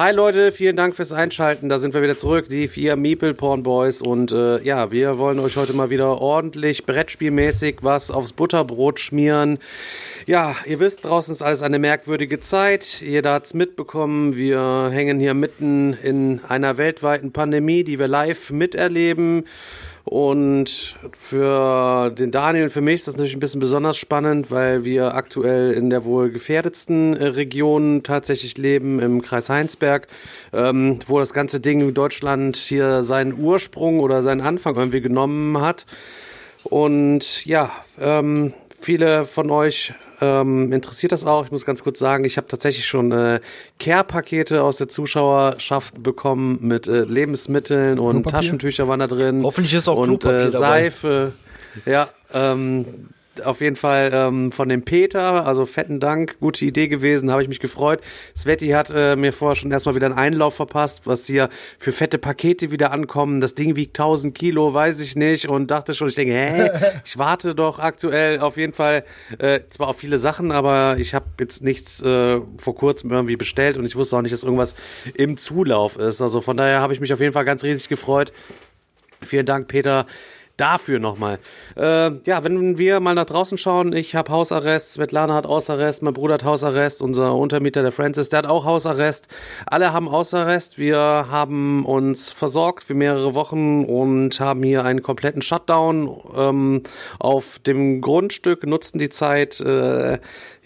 Hi Leute, vielen Dank fürs Einschalten. Da sind wir wieder zurück, die vier Meeple Porn Boys. Und äh, ja, wir wollen euch heute mal wieder ordentlich Brettspielmäßig was aufs Butterbrot schmieren. Ja, ihr wisst, draußen ist alles eine merkwürdige Zeit. Jeder hat's mitbekommen. Wir hängen hier mitten in einer weltweiten Pandemie, die wir live miterleben. Und für den Daniel für mich ist das natürlich ein bisschen besonders spannend, weil wir aktuell in der wohl gefährdetsten äh, Region tatsächlich leben, im Kreis Heinsberg, ähm, wo das ganze Ding in Deutschland hier seinen Ursprung oder seinen Anfang irgendwie genommen hat. Und ja, ähm, viele von euch ähm, interessiert das auch. Ich muss ganz kurz sagen, ich habe tatsächlich schon äh, Care-Pakete aus der Zuschauerschaft bekommen mit äh, Lebensmitteln und? Taschentücher waren da drin. Hoffentlich ist auch und Klopapier äh, dabei. Seife. Ja, ähm, auf jeden Fall ähm, von dem Peter, also fetten Dank, gute Idee gewesen, habe ich mich gefreut. Sveti hat äh, mir vorher schon erstmal wieder einen Einlauf verpasst, was hier für fette Pakete wieder ankommen. Das Ding wiegt 1000 Kilo, weiß ich nicht und dachte schon, ich denke, hä, ich warte doch aktuell auf jeden Fall äh, zwar auf viele Sachen, aber ich habe jetzt nichts äh, vor kurzem irgendwie bestellt und ich wusste auch nicht, dass irgendwas im Zulauf ist. Also von daher habe ich mich auf jeden Fall ganz riesig gefreut. Vielen Dank, Peter. Dafür nochmal. Äh, ja, wenn wir mal nach draußen schauen, ich habe Hausarrest, Svetlana hat Hausarrest, mein Bruder hat Hausarrest, unser Untermieter, der Francis, der hat auch Hausarrest. Alle haben Hausarrest. Wir haben uns versorgt für mehrere Wochen und haben hier einen kompletten Shutdown ähm, auf dem Grundstück, nutzten die Zeit äh,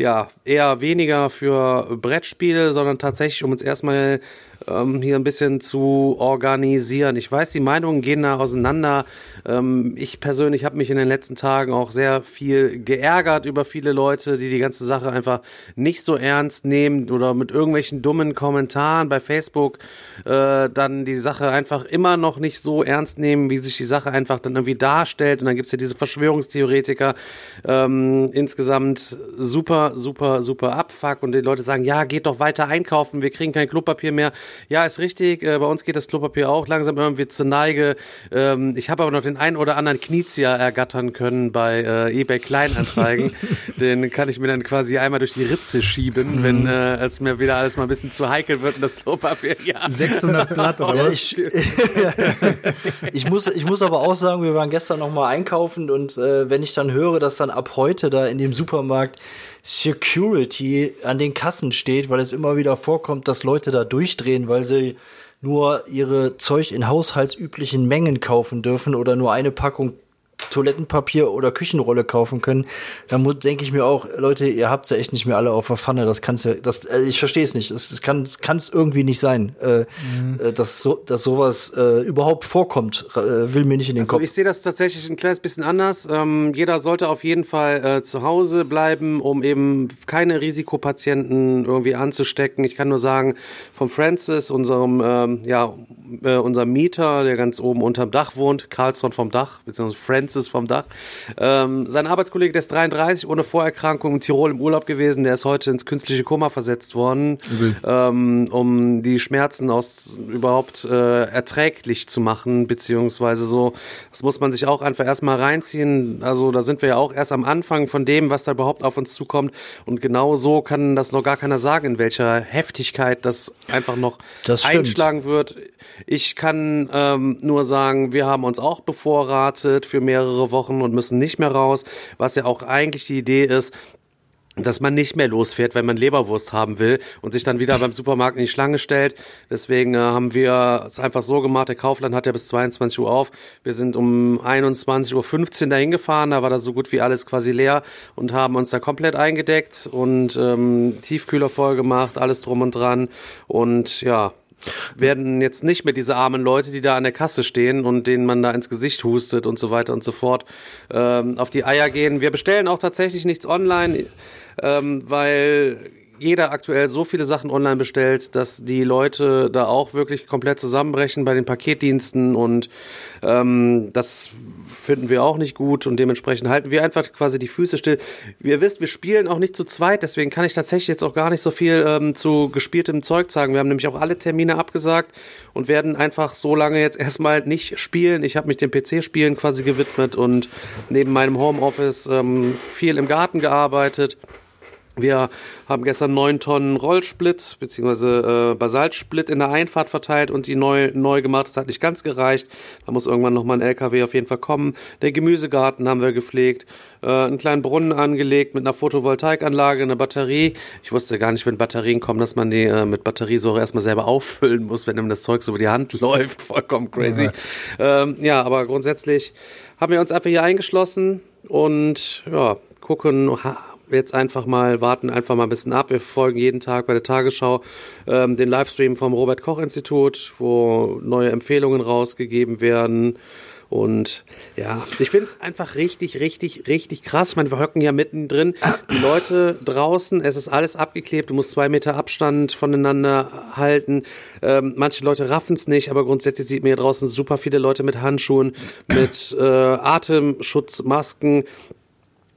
ja eher weniger für Brettspiele, sondern tatsächlich, um uns erstmal ähm, hier ein bisschen zu organisieren. Ich weiß, die Meinungen gehen da auseinander. Ähm, ich persönlich habe mich in den letzten Tagen auch sehr viel geärgert über viele Leute, die die ganze Sache einfach nicht so ernst nehmen oder mit irgendwelchen dummen Kommentaren bei Facebook äh, dann die Sache einfach immer noch nicht so ernst nehmen, wie sich die Sache einfach dann irgendwie darstellt. Und dann gibt's ja diese Verschwörungstheoretiker. Ähm, insgesamt super, super, super Abfuck. Und die Leute sagen, ja, geht doch weiter einkaufen, wir kriegen kein Klopapier mehr. Ja, ist richtig. Äh, bei uns geht das Klopapier auch langsam irgendwie zur Neige. Ähm, ich habe aber noch den einen oder anderen Knizia ergattern können bei äh, eBay Kleinanzeigen. den kann ich mir dann quasi einmal durch die Ritze schieben, wenn äh, es mir wieder alles mal ein bisschen zu heikel wird und das Klopapier, ja. 600 Blatt oder was? ich- ich, muss, ich muss aber auch sagen, wir waren gestern noch mal einkaufen und äh, wenn ich dann höre, dass dann ab heute da in dem Supermarkt Security an den Kassen steht, weil es immer wieder vorkommt, dass Leute da durchdrehen, weil sie nur ihre Zeug in haushaltsüblichen Mengen kaufen dürfen oder nur eine Packung Toilettenpapier oder Küchenrolle kaufen können, dann denke ich mir auch, Leute, ihr habt's ja echt nicht mehr alle auf der Pfanne. Das kann's ja, das, also ich verstehe es nicht. Es es kann kann's irgendwie nicht sein, äh, äh, dass so, dass sowas äh, überhaupt vorkommt. Äh, will mir nicht in den Also Kopf. ich sehe das tatsächlich ein kleines bisschen anders. Ähm, jeder sollte auf jeden Fall äh, zu Hause bleiben, um eben keine Risikopatienten irgendwie anzustecken. Ich kann nur sagen, von Francis, unserem ähm, ja, äh, unserem Mieter, der ganz oben unterm Dach wohnt, Carlsson vom Dach, beziehungsweise Francis vom Dach. Ähm, sein Arbeitskollege, der ist 33, ohne Vorerkrankung in Tirol im Urlaub gewesen, der ist heute ins künstliche Koma versetzt worden, ähm, um die Schmerzen aus überhaupt äh, erträglich zu machen, beziehungsweise so, das muss man sich auch einfach erstmal reinziehen. Also da sind wir ja auch erst am Anfang von dem, was da überhaupt auf uns zukommt. Und genau so kann das noch gar keiner sagen, in welcher Heftigkeit das einfach noch Das einschlagen wird. Ich kann ähm, nur sagen, wir haben uns auch bevorratet für mehrere Wochen und müssen nicht mehr raus, was ja auch eigentlich die Idee ist, dass man nicht mehr losfährt, wenn man Leberwurst haben will und sich dann wieder beim Supermarkt in die Schlange stellt. Deswegen äh, haben wir es einfach so gemacht, der Kaufland hat ja bis 22 Uhr auf. Wir sind um 21.15 Uhr dahin gefahren, da war da so gut wie alles quasi leer und haben uns da komplett eingedeckt und ähm, Tiefkühler voll gemacht, alles drum und dran und ja, werden jetzt nicht mehr diese armen Leute, die da an der Kasse stehen und denen man da ins Gesicht hustet und so weiter und so fort, ähm, auf die Eier gehen. Wir bestellen auch tatsächlich nichts online, ähm, weil jeder aktuell so viele Sachen online bestellt, dass die Leute da auch wirklich komplett zusammenbrechen bei den Paketdiensten und ähm, das finden wir auch nicht gut und dementsprechend halten wir einfach quasi die Füße still. Ihr wisst, wir spielen auch nicht zu zweit, deswegen kann ich tatsächlich jetzt auch gar nicht so viel ähm, zu gespieltem Zeug sagen. Wir haben nämlich auch alle Termine abgesagt und werden einfach so lange jetzt erstmal nicht spielen. Ich habe mich dem PC-Spielen quasi gewidmet und neben meinem Homeoffice ähm, viel im Garten gearbeitet. Wir haben gestern neun Tonnen Rollsplit bzw. Äh, Basaltsplit in der Einfahrt verteilt und die neu, neu gemacht. Das hat nicht ganz gereicht. Da muss irgendwann nochmal ein LKW auf jeden Fall kommen. Der Gemüsegarten haben wir gepflegt, äh, einen kleinen Brunnen angelegt mit einer Photovoltaikanlage, eine Batterie. Ich wusste gar nicht, wenn Batterien kommen, dass man die äh, mit Batteriesäure erstmal selber auffüllen muss, wenn ihm das Zeug so über die Hand läuft. Vollkommen crazy. Ja, ähm, ja aber grundsätzlich haben wir uns einfach hier eingeschlossen und ja, gucken, jetzt einfach mal warten, einfach mal ein bisschen ab. Wir verfolgen jeden Tag bei der Tagesschau ähm, den Livestream vom Robert Koch Institut, wo neue Empfehlungen rausgegeben werden. Und ja, ich finde es einfach richtig, richtig, richtig krass. Ich meine, wir hocken ja mittendrin. Die Leute draußen, es ist alles abgeklebt. Du musst zwei Meter Abstand voneinander halten. Ähm, manche Leute raffen es nicht, aber grundsätzlich sieht man hier draußen super viele Leute mit Handschuhen, mit äh, Atemschutzmasken.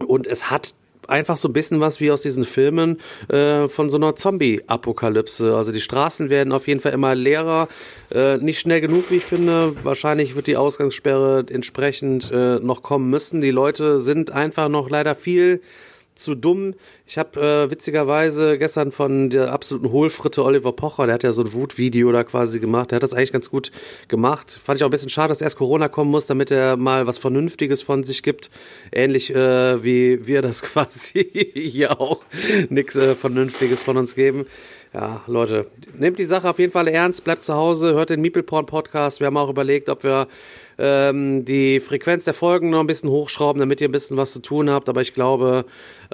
Und es hat einfach so ein bisschen was wie aus diesen Filmen äh, von so einer Zombie-Apokalypse. Also die Straßen werden auf jeden Fall immer leerer. Äh, nicht schnell genug, wie ich finde. Wahrscheinlich wird die Ausgangssperre entsprechend äh, noch kommen müssen. Die Leute sind einfach noch leider viel zu dumm. Ich habe äh, witzigerweise gestern von der absoluten Hohlfritte Oliver Pocher, der hat ja so ein Wutvideo da quasi gemacht, der hat das eigentlich ganz gut gemacht. Fand ich auch ein bisschen schade, dass erst Corona kommen muss, damit er mal was Vernünftiges von sich gibt. Ähnlich äh, wie wir das quasi hier auch nichts äh, Vernünftiges von uns geben. Ja, Leute, nehmt die Sache auf jeden Fall ernst, bleibt zu Hause, hört den Meeple Porn Podcast. Wir haben auch überlegt, ob wir ähm, die Frequenz der Folgen noch ein bisschen hochschrauben, damit ihr ein bisschen was zu tun habt. Aber ich glaube,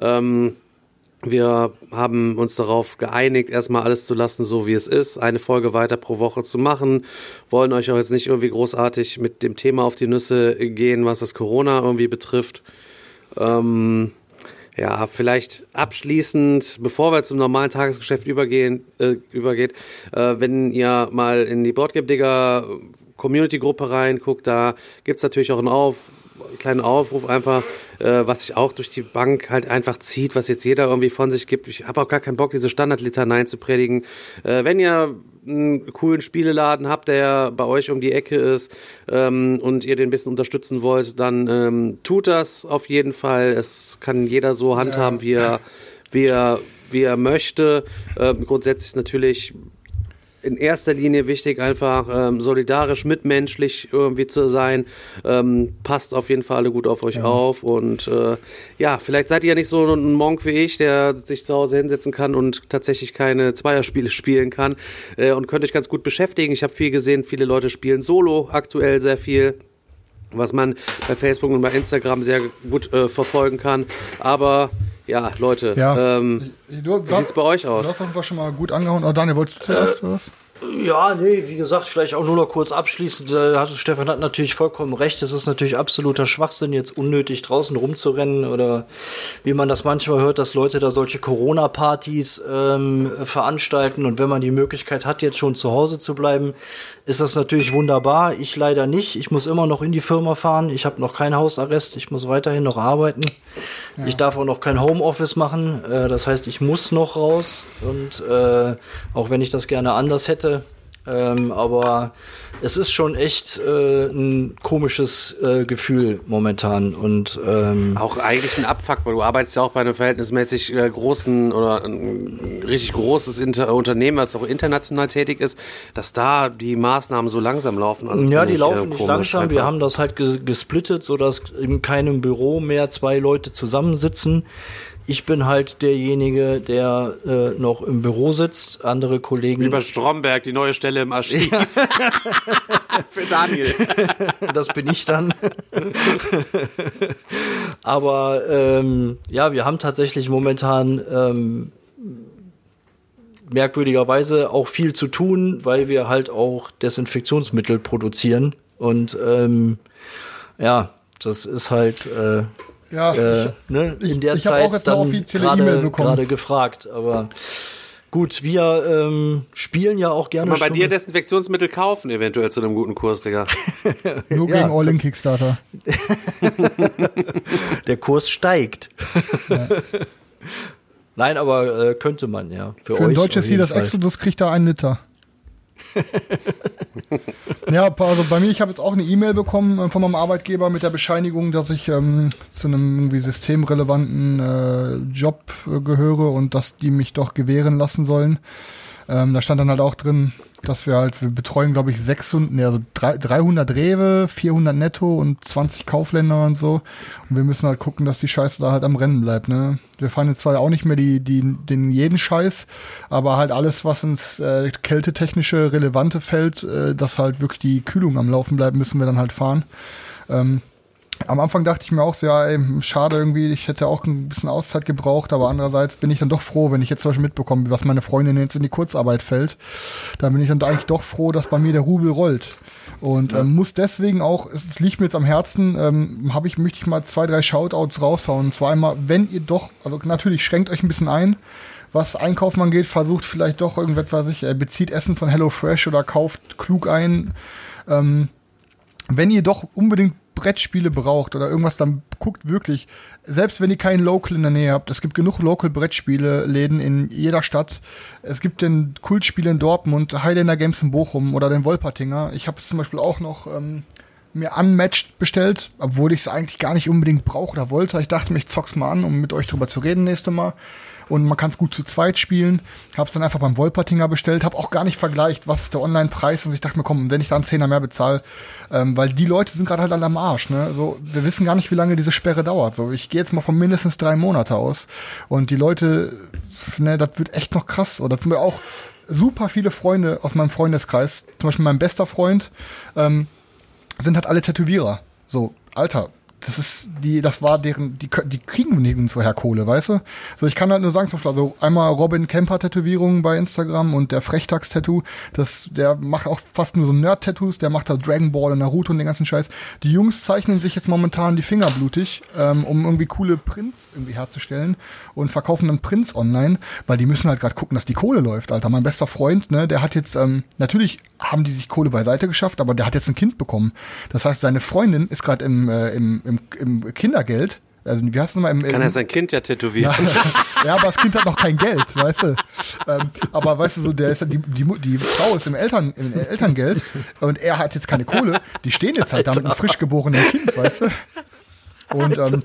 ähm, wir haben uns darauf geeinigt, erstmal alles zu lassen, so wie es ist, eine Folge weiter pro Woche zu machen. Wollen euch auch jetzt nicht irgendwie großartig mit dem Thema auf die Nüsse gehen, was das Corona irgendwie betrifft. Ähm, ja, vielleicht abschließend, bevor wir zum normalen Tagesgeschäft übergehen, äh, übergeht, äh, wenn ihr mal in die Boardgame Digger Community-Gruppe reinguckt, da gibt's natürlich auch einen Auf, kleinen Aufruf einfach, äh, was sich auch durch die Bank halt einfach zieht, was jetzt jeder irgendwie von sich gibt. Ich habe auch gar keinen Bock, diese Standardlitaneien zu predigen. Äh, wenn ihr einen coolen Spieleladen habt, der bei euch um die Ecke ist ähm, und ihr den ein bisschen unterstützen wollt, dann ähm, tut das auf jeden Fall. Es kann jeder so handhaben, wie er, wie er, wie er möchte. Ähm, grundsätzlich natürlich in erster Linie wichtig, einfach ähm, solidarisch, mitmenschlich irgendwie zu sein. Ähm, passt auf jeden Fall alle gut auf euch ja. auf. Und äh, ja, vielleicht seid ihr ja nicht so ein Monk wie ich, der sich zu Hause hinsetzen kann und tatsächlich keine Zweierspiele spielen kann äh, und könnt euch ganz gut beschäftigen. Ich habe viel gesehen, viele Leute spielen Solo aktuell sehr viel was man bei Facebook und bei Instagram sehr gut äh, verfolgen kann. Aber ja, Leute, ja. Ähm, du, wie sieht's bei euch aus? Du hast auf schon mal gut angehauen. Oh, Daniel, wolltest du zuerst oder was? Ja, nee, wie gesagt, vielleicht auch nur noch kurz abschließend. Äh, hat, Stefan hat natürlich vollkommen recht. Es ist natürlich absoluter Schwachsinn, jetzt unnötig draußen rumzurennen oder wie man das manchmal hört, dass Leute da solche Corona-Partys ähm, veranstalten und wenn man die Möglichkeit hat, jetzt schon zu Hause zu bleiben, ist das natürlich wunderbar. Ich leider nicht. Ich muss immer noch in die Firma fahren. Ich habe noch keinen Hausarrest. Ich muss weiterhin noch arbeiten. Ja. Ich darf auch noch kein Homeoffice machen. Äh, das heißt, ich muss noch raus. Und äh, auch wenn ich das gerne anders hätte, ähm, aber es ist schon echt äh, ein komisches äh, Gefühl momentan und ähm, auch eigentlich ein Abfuck, weil du arbeitest ja auch bei einem verhältnismäßig äh, großen oder ein richtig großes Inter Unternehmen, was auch international tätig ist, dass da die Maßnahmen so langsam laufen. Also ja, die laufen nicht langsam. Einfach. Wir haben das halt gesplittet, so dass in keinem Büro mehr zwei Leute zusammensitzen. Ich bin halt derjenige, der äh, noch im Büro sitzt. Andere Kollegen. Über Stromberg, die neue Stelle im Archiv. Für Daniel. das bin ich dann. Aber ähm, ja, wir haben tatsächlich momentan ähm, merkwürdigerweise auch viel zu tun, weil wir halt auch Desinfektionsmittel produzieren. Und ähm, ja, das ist halt. Äh, Ja, äh, ich- ne, ich- in der ich Zeit auch jetzt eine dann offizielle E-Mail gerade bekommen. gerade gefragt. Aber gut, wir ähm, spielen ja auch gerne Kann man bei schon dir mit- Desinfektionsmittel kaufen, eventuell zu einem guten Kurs, Digga. Nur Ja, gegen All-In Kickstarter. der Kurs steigt. Nein, aber äh, könnte man ja. Für, Für ein euch deutsches auf Ziel, das. Exodus kriegt da einen Liter. ja, also bei mir, ich habe jetzt auch eine E-Mail bekommen äh, von meinem Arbeitgeber mit der Bescheinigung, dass ich ähm, zu einem irgendwie systemrelevanten äh, Job äh, gehöre und dass die mich doch gewähren lassen sollen. Ähm, da stand dann halt auch drin, dass wir halt, wir betreuen, glaube ich, 600, nee, also drei- 300 Rewe, 400 Netto und 20 Kaufländer und so. Und wir müssen halt gucken, dass die Scheiße da halt am Rennen bleibt, ne? Wir fahren jetzt zwar auch nicht mehr die, die, den jeden Scheiß, aber halt alles, was ins äh, kältetechnische relevante fällt, äh, dass halt wirklich die Kühlung am Laufen bleibt, müssen wir dann halt fahren. Ähm, am Anfang dachte ich mir auch so, ja, ey, schade irgendwie, ich hätte auch ein bisschen Auszeit gebraucht, aber andererseits bin ich dann doch froh, wenn ich jetzt zum Beispiel mitbekomme, was meine Freundin jetzt in die Kurzarbeit fällt, dann bin ich dann eigentlich doch froh, dass bei mir der Rubel rollt. Und ähm, muss deswegen auch, es, liegt mir jetzt am Herzen, ähm, habe ich, möchte ich mal zwei, drei Shoutouts raushauen. Und zwar einmal, wenn ihr doch, also natürlich schränkt euch ein bisschen ein, was Einkaufen angeht, versucht vielleicht doch irgendetwas, ich, äh, bezieht Essen von HelloFresh oder kauft klug ein. Ähm, wenn ihr doch unbedingt Brettspiele braucht oder irgendwas, dann guckt wirklich, selbst wenn ihr keinen Local in der Nähe habt, es gibt genug Local Brettspiele-Läden in jeder Stadt. Es gibt den Kultspiele in Dortmund, Highlander Games in Bochum oder den Wolpertinger. Ich habe es zum Beispiel auch noch ähm, mir unmatched bestellt, obwohl ich es eigentlich gar nicht unbedingt brauche oder wollte. Ich dachte mir, ich zock's mal an, um mit euch drüber zu reden nächste Mal. Und man kann es gut zu zweit spielen. Hab's dann einfach beim Wolpertinger bestellt. Hab auch gar nicht vergleicht, was ist der Online-Preis. Und ich dachte mir, komm, wenn ich da einen Zehner mehr bezahle, ähm, weil die Leute sind gerade halt alle am Arsch. Ne? So, wir wissen gar nicht, wie lange diese Sperre dauert. So, ich gehe jetzt mal von mindestens drei Monate aus. Und die Leute, ne, das wird echt noch krass. Oder zum Beispiel auch super viele Freunde aus meinem Freundeskreis, zum Beispiel mein bester Freund, ähm, sind halt alle Tätowierer. So, Alter, das ist die, das war deren, die, die kriegen nirgendwo her Kohle, weißt du? So, ich kann halt nur sagen, zum Beispiel, also einmal Robin Kemper Tätowierungen bei Instagram und der Frechtags Tattoo, das, der macht auch fast nur so Nerd-Tattoos, der macht halt Dragon Ball und Naruto und den ganzen Scheiß. Die Jungs zeichnen sich jetzt momentan die Finger blutig, ähm, um irgendwie coole Prints irgendwie herzustellen und verkaufen dann Prints online, weil die müssen halt gerade gucken, dass die Kohle läuft, Alter. Mein bester Freund, ne, der hat jetzt, ähm, natürlich haben die sich Kohle beiseite geschafft, aber der hat jetzt ein Kind bekommen. Das heißt, seine Freundin ist gerade im, äh, im, im, im Kindergeld. Also, wie heißt es nochmal? Im, Kann im, er sein Kind ja tätowieren? ja, aber das Kind hat noch kein Geld, weißt du. Ähm, aber weißt du, so, der ist ja- die, die, die Frau ist im, Eltern, im Elterngeld und er hat jetzt keine Kohle. Die stehen jetzt halt da mit einem frisch geborenen Kind, weißt du. Und ähm,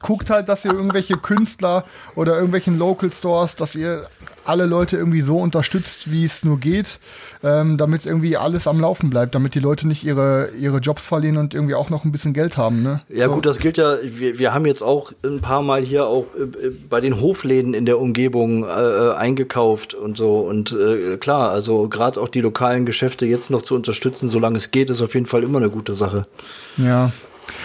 guckt halt, dass ihr irgendwelche Künstler oder irgendwelchen Local Stores, dass ihr alle Leute irgendwie so unterstützt, wie es nur geht, ähm, damit irgendwie alles am Laufen bleibt, damit die Leute nicht ihre, ihre Jobs verlieren und irgendwie auch noch ein bisschen Geld haben. Ne? Ja so. gut, das gilt ja, wir, wir haben jetzt auch ein paar Mal hier auch äh, bei den Hofläden in der Umgebung äh, äh, eingekauft und so. Und äh, klar, also gerade auch die lokalen Geschäfte jetzt noch zu unterstützen, solange es geht, ist auf jeden Fall immer eine gute Sache. Ja.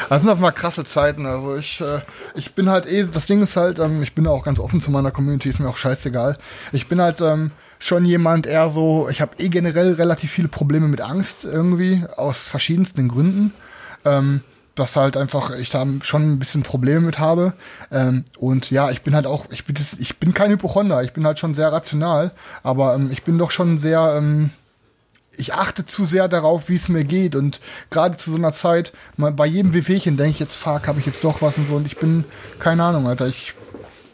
Das sind auf mal krasse Zeiten. Also ich, äh, ich bin halt eh, das Ding ist halt, ähm, ich bin auch ganz offen zu meiner Community, ist mir auch scheißegal. Ich bin halt ähm, schon jemand eher so, ich habe eh generell relativ viele Probleme mit Angst irgendwie, aus verschiedensten Gründen. Ähm, dass halt einfach ich da schon ein bisschen Probleme mit habe. Ähm, und ja, ich bin halt auch, ich bin, ich bin kein Hypochonder, ich bin halt schon sehr rational, aber ähm, ich bin doch schon sehr, ähm, ich achte zu sehr darauf, wie es mir geht. Und gerade zu so einer Zeit, bei jedem Wehwehchen denke ich jetzt, fuck, habe ich jetzt doch was und so. Und ich bin, keine Ahnung, Alter, ich.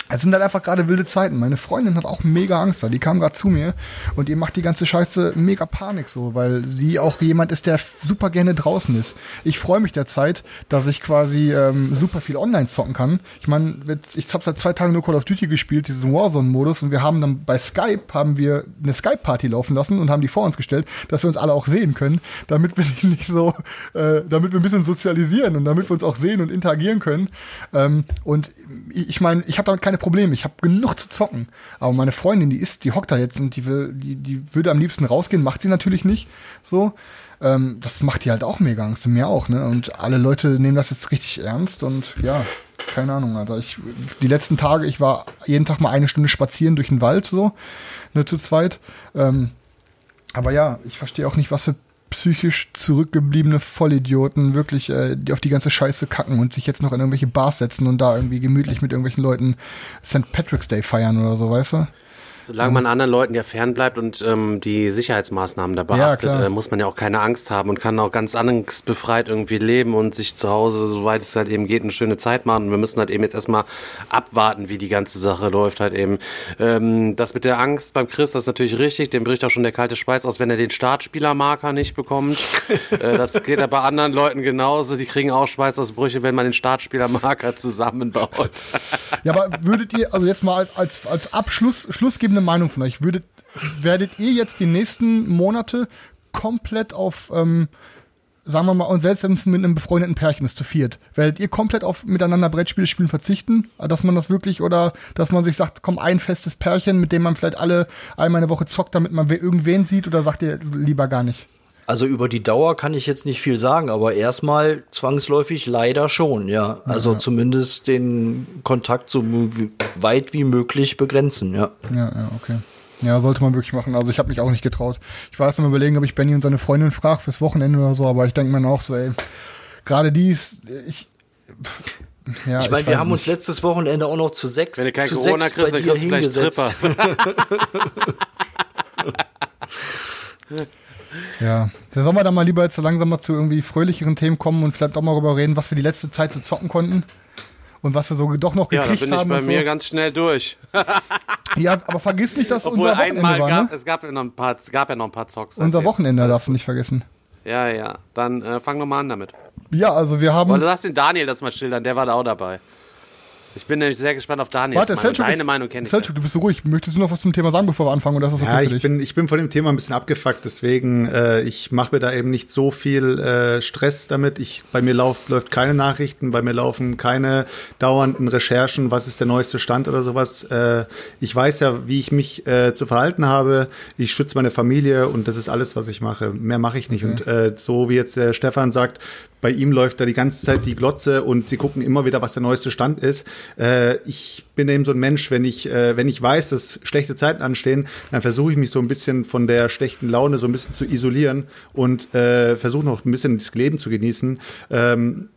Es sind halt einfach gerade wilde Zeiten. Meine Freundin hat auch mega Angst da. Die kam gerade zu mir und ihr macht die ganze Scheiße mega Panik so, weil sie auch jemand ist, der super gerne draußen ist. Ich freue mich derzeit, dass ich quasi ähm, super viel online zocken kann. Ich meine, ich habe seit zwei Tagen nur Call of Duty gespielt, diesen Warzone-Modus, und wir haben dann bei Skype haben wir eine Skype-Party laufen lassen und haben die vor uns gestellt, dass wir uns alle auch sehen können, damit wir nicht so, äh, damit wir ein bisschen sozialisieren und damit wir uns auch sehen und interagieren können. Ähm, und ich ich meine, ich habe damit keine Probleme. Ich habe genug zu zocken. Aber meine Freundin, die ist, die hockt da jetzt und die will, die, die würde am liebsten rausgehen, macht sie natürlich nicht. So. Ähm, das macht die halt auch mega Angst und mir auch, ne? Und alle Leute nehmen das jetzt richtig ernst und ja, keine Ahnung, Alter. Ich, die letzten Tage, ich war jeden Tag mal eine Stunde spazieren durch den Wald, so, ne, zu zweit. Ähm, aber ja, ich verstehe auch nicht, was für psychisch zurückgebliebene Vollidioten wirklich äh, die auf die ganze Scheiße kacken und sich jetzt noch in irgendwelche Bars setzen und da irgendwie gemütlich mit irgendwelchen Leuten St. Patrick's Day feiern oder so, weißt du? Solange man anderen Leuten ja fernbleibt und ähm, die Sicherheitsmaßnahmen da beachtet, klar. äh, muss man ja auch keine Angst haben und kann auch ganz angstbefreit irgendwie leben und sich zu Hause, soweit es halt eben geht, eine schöne Zeit machen. Und wir müssen halt eben jetzt erstmal abwarten, wie die ganze Sache läuft halt eben. Ähm, das mit der Angst beim Chris, das ist natürlich richtig. Dem bricht auch schon der kalte Speis aus, wenn er den Startspielermarker nicht bekommt. äh, das geht ja bei anderen Leuten genauso. Die kriegen auch Schweißausbrüche, wenn man den Startspielermarker zusammenbaut. Ja, aber würdet ihr, also jetzt mal als, als, als Abschluss, schlussgebende Meinung von euch, würdet, werdet ihr jetzt die nächsten Monate komplett auf, ähm, sagen wir mal, und selbst wenn es mit einem befreundeten Pärchen ist, zu viert, werdet ihr komplett auf miteinander Brettspiele spielen verzichten? Dass man das wirklich, oder dass man sich sagt, komm, ein festes Pärchen, mit dem man vielleicht alle einmal eine Woche zockt, damit man we- irgendwen sieht, oder sagt ihr lieber gar nicht? Also über die Dauer kann ich jetzt nicht viel sagen, aber erstmal zwangsläufig leider schon, ja. Also zumindest den Kontakt so weit wie möglich begrenzen, ja. Ja, ja, okay. Ja, sollte man wirklich machen. Also ich habe mich auch nicht getraut. Ich war erst am überlegen, ob ich Benny und seine Freundin frage fürs Wochenende oder so, aber ich denke mir auch so, ey, gerade die ist, ich, ja, Ich meine, wir haben nicht. uns letztes Wochenende auch noch zu sechs, Wenn du kein zu Corona sechs kriegst, bei dann dir kriegst du vielleicht hingesetzt. Tripper. Ja, da sollen wir dann mal lieber jetzt so langsam mal zu irgendwie fröhlicheren Themen kommen und vielleicht auch mal darüber reden, was wir die letzte Zeit so zocken konnten. Und was wir so doch noch Ja, da gekriegt bin ich haben. bei und mir so. ganz schnell durch. Ja, aber vergiss nicht, dass Obwohl unser Wochenende einmal war, gab, ne? es gab ja noch ein paar, es gab ja noch ein paar Zocks. Unser. Wochenende darfst du nicht vergessen. Ja, ja. Dann äh, fang doch mal an damit. Ja, also wir haben. Oder lass den Daniel das mal schildern, der war da auch dabei. Ich bin nämlich sehr gespannt auf Daniels Warte, Meinung. Selchuk Deine ist- Meinung kenne ich. Selchuk, du bist so ruhig. Möchtest du noch was zum Thema sagen, bevor wir anfangen? Oder ist das okay Ja, für ich dich? bin, ich bin von dem Thema ein bisschen abgefuckt, deswegen äh, ich mache mir da eben nicht so viel äh, Stress damit. Ich, bei mir läuft, läuft keine Nachrichten, bei mir laufen keine dauernden Recherchen, was ist der neueste Stand oder sowas. Äh, ich weiß ja, wie ich mich äh, zu verhalten habe. Ich schütze meine Familie und das ist alles, was ich mache. Mehr mache ich nicht. Und äh, so wie jetzt der Stefan sagt, bei ihm läuft da die ganze Zeit die Glotze und sie gucken immer wieder, was der neueste Stand ist. Äh, ich bin eben so ein Mensch, wenn ich, äh, wenn ich weiß, dass schlechte Zeiten anstehen, dann versuche ich mich so ein bisschen von der schlechten Laune so ein bisschen zu isolieren und äh, versuche noch ein bisschen das Leben zu genießen. Ähm,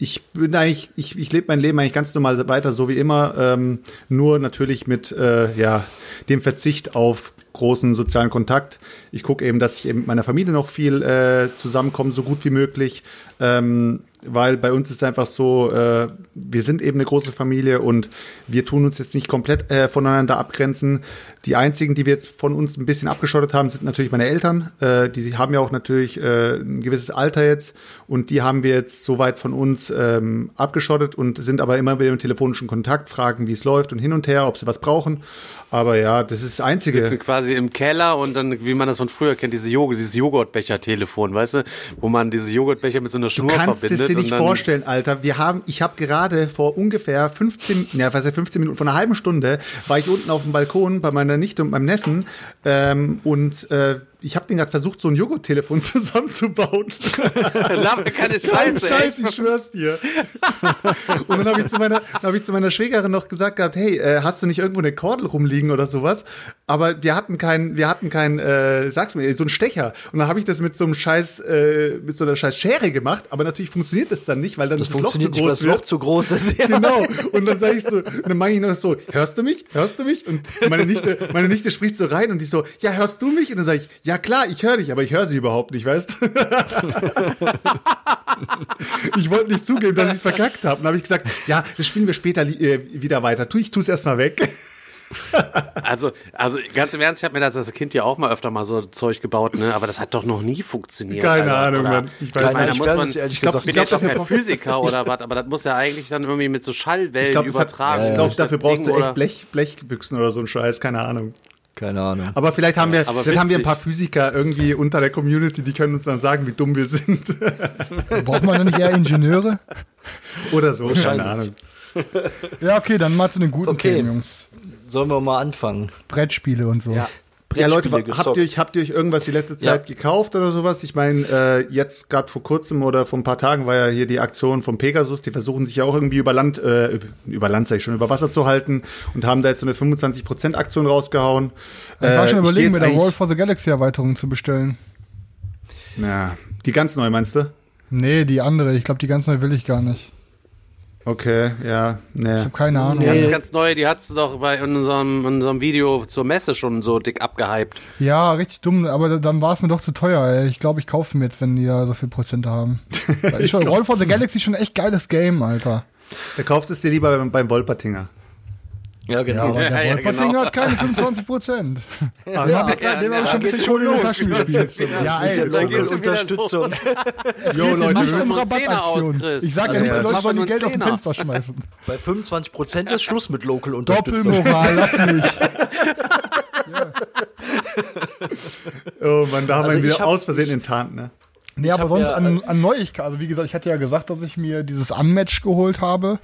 ich bin eigentlich, ich, ich lebe mein Leben eigentlich ganz normal weiter, so wie immer, ähm, nur natürlich mit äh, ja, dem Verzicht auf großen sozialen Kontakt. Ich gucke eben, dass ich eben mit meiner Familie noch viel äh, zusammenkomme, so gut wie möglich. Ähm, weil bei uns ist einfach so, äh, wir sind eben eine große Familie und wir tun uns jetzt nicht komplett äh, voneinander abgrenzen. Die einzigen, die wir jetzt von uns ein bisschen abgeschottet haben, sind natürlich meine Eltern. Äh, die haben ja auch natürlich äh, ein gewisses Alter jetzt und die haben wir jetzt soweit von uns ähm, abgeschottet und sind aber immer wieder im telefonischen Kontakt, fragen, wie es läuft und hin und her, ob sie was brauchen. Aber ja, das ist das Einzige. sitzen quasi im Keller und dann, wie man das von früher kennt, diese Joghurt, dieses Joghurtbecher-Telefon, weißt du, wo man diese Joghurtbecher mit so einer Du Schnur kannst verbindet. es dir nicht vorstellen, Alter. Wir haben, ich habe gerade vor ungefähr 15, ja, was ja 15 Minuten, vor einer halben Stunde war ich unten auf dem Balkon bei meiner Nichte und meinem Neffen. Ähm, und äh, ich habe den gerade versucht, so ein Joghurt-Telefon zusammenzubauen. Laber keine Kein Scheiße, Scheiß, ey. ich schwör's dir. und dann habe ich, zu meiner- dann hab ich zu meiner Schwägerin noch gesagt gehabt, hey, äh, hast du nicht irgendwo eine Kordel rumliegen oder sowas? Aber wir hatten kein, wir hatten kein, äh, sag's mir, so ein Stecher. Und dann habe ich das mit so einem scheiß, äh, mit so einer scheiß Schere gemacht. Aber natürlich funktioniert das dann nicht, weil dann Das das, Loch zu funktioniert nicht, weil groß das Loch zu groß ist. Ja. Genau. Und dann sage ich so, dann mache ich noch so, hörst du mich? Hörst du mich? Und meine Nichte, meine Nichte spricht so rein und die so, ja, hörst du mich? Und dann sage ich, ja klar, ich höre dich, aber ich höre sie überhaupt nicht, weißt? ich wollte nicht zugeben, dass ich es verkackt habe. Und habe ich gesagt, ja, das spielen wir später äh, wieder weiter. Tu, ich tu es erstmal weg. Also, also ganz im Ernst, ich habe mir das als Kind ja auch mal öfter mal so Zeug gebaut, ne? Aber das hat doch noch nie funktioniert. Keine Alter, Ahnung? Mann. Ich weiß nicht. muss man, ich glaub, gesagt ich bin nicht. jetzt auch Ich kein glaub, Physiker oder was, aber das muss ja eigentlich dann irgendwie mit so Schallwellen Ich glaube, es hat, übertragen. ich glaub, dafür brauchst du Ding echt oder- Blech, Blechbüchsen oder so ein Scheiß, keine Ahnung. Keine Ahnung. Aber vielleicht haben wir, vielleicht haben wir ein paar Physiker irgendwie unter der Community, die können uns dann sagen, wie dumm wir sind. Braucht man da nicht eher Ingenieure? Oder so, keine. Ahnung. Ja, okay, dann mal zu den guten Okay. Themen, Jungs. Sollen wir mal anfangen? Brettspiele und so. Ja. Ja, Leute, Brettspiele habt gezockt. ihr, euch, habt ihr euch irgendwas die letzte Zeit Ja. gekauft oder sowas? Ich meine, äh, jetzt gerade vor kurzem oder vor ein paar Tagen war ja hier die Aktion von Pegasus. Die versuchen sich ja auch irgendwie über Land, äh, über Land sag ich schon, über Wasser zu halten und haben da jetzt so eine 25% Aktion rausgehauen. Ich war schon Äh, überlegen, geh mir eigentlich- Roll for the Galaxy Erweiterung zu bestellen. Na, die ganz neu meinst du? Nee, die andere. Ich glaube, die ganz neu will ich gar nicht. Okay, ja, Ich ne. habe keine Ahnung. Ganz, ganz neu, die hat's doch bei unserem, unserem Video zur Messe schon so dick abgehypt. Ja, richtig dumm, aber dann war es mir doch zu teuer. Ey. Ich glaube, ich kaufe mir jetzt, wenn die da so viel Prozente haben. Ich schon, Roll for the Galaxy ist schon echt geiles Game, Alter. Da kaufst du es dir lieber beim, beim Wolpertinger. Ja, Ja, genau. aber Ja, der ja, Wolpertinger genau. hat keine 25 Prozent. Den ja, habe ich, ja, den hab ich ja, schon ein bisschen schon Kohle in die los. Taschen gespielt. Ja, ey, los. Jo, Leute, wir müssen, Rabattaktion. Ich sag ja Also, nicht, ja. die Leute die Geld aus dem Fenster schmeißen. Bei 25% ist Schluss mit Local-Unterstützung. Doppelmoral, lass mich. oh Mann, da haben Also wir ihn wieder hab- aus Versehen enttarnt, ne? Nee, aber hab sonst ja, an, an Neuigkeiten. Also wie gesagt, ich hatte ja gesagt, dass ich mir dieses Unmatch geholt habe.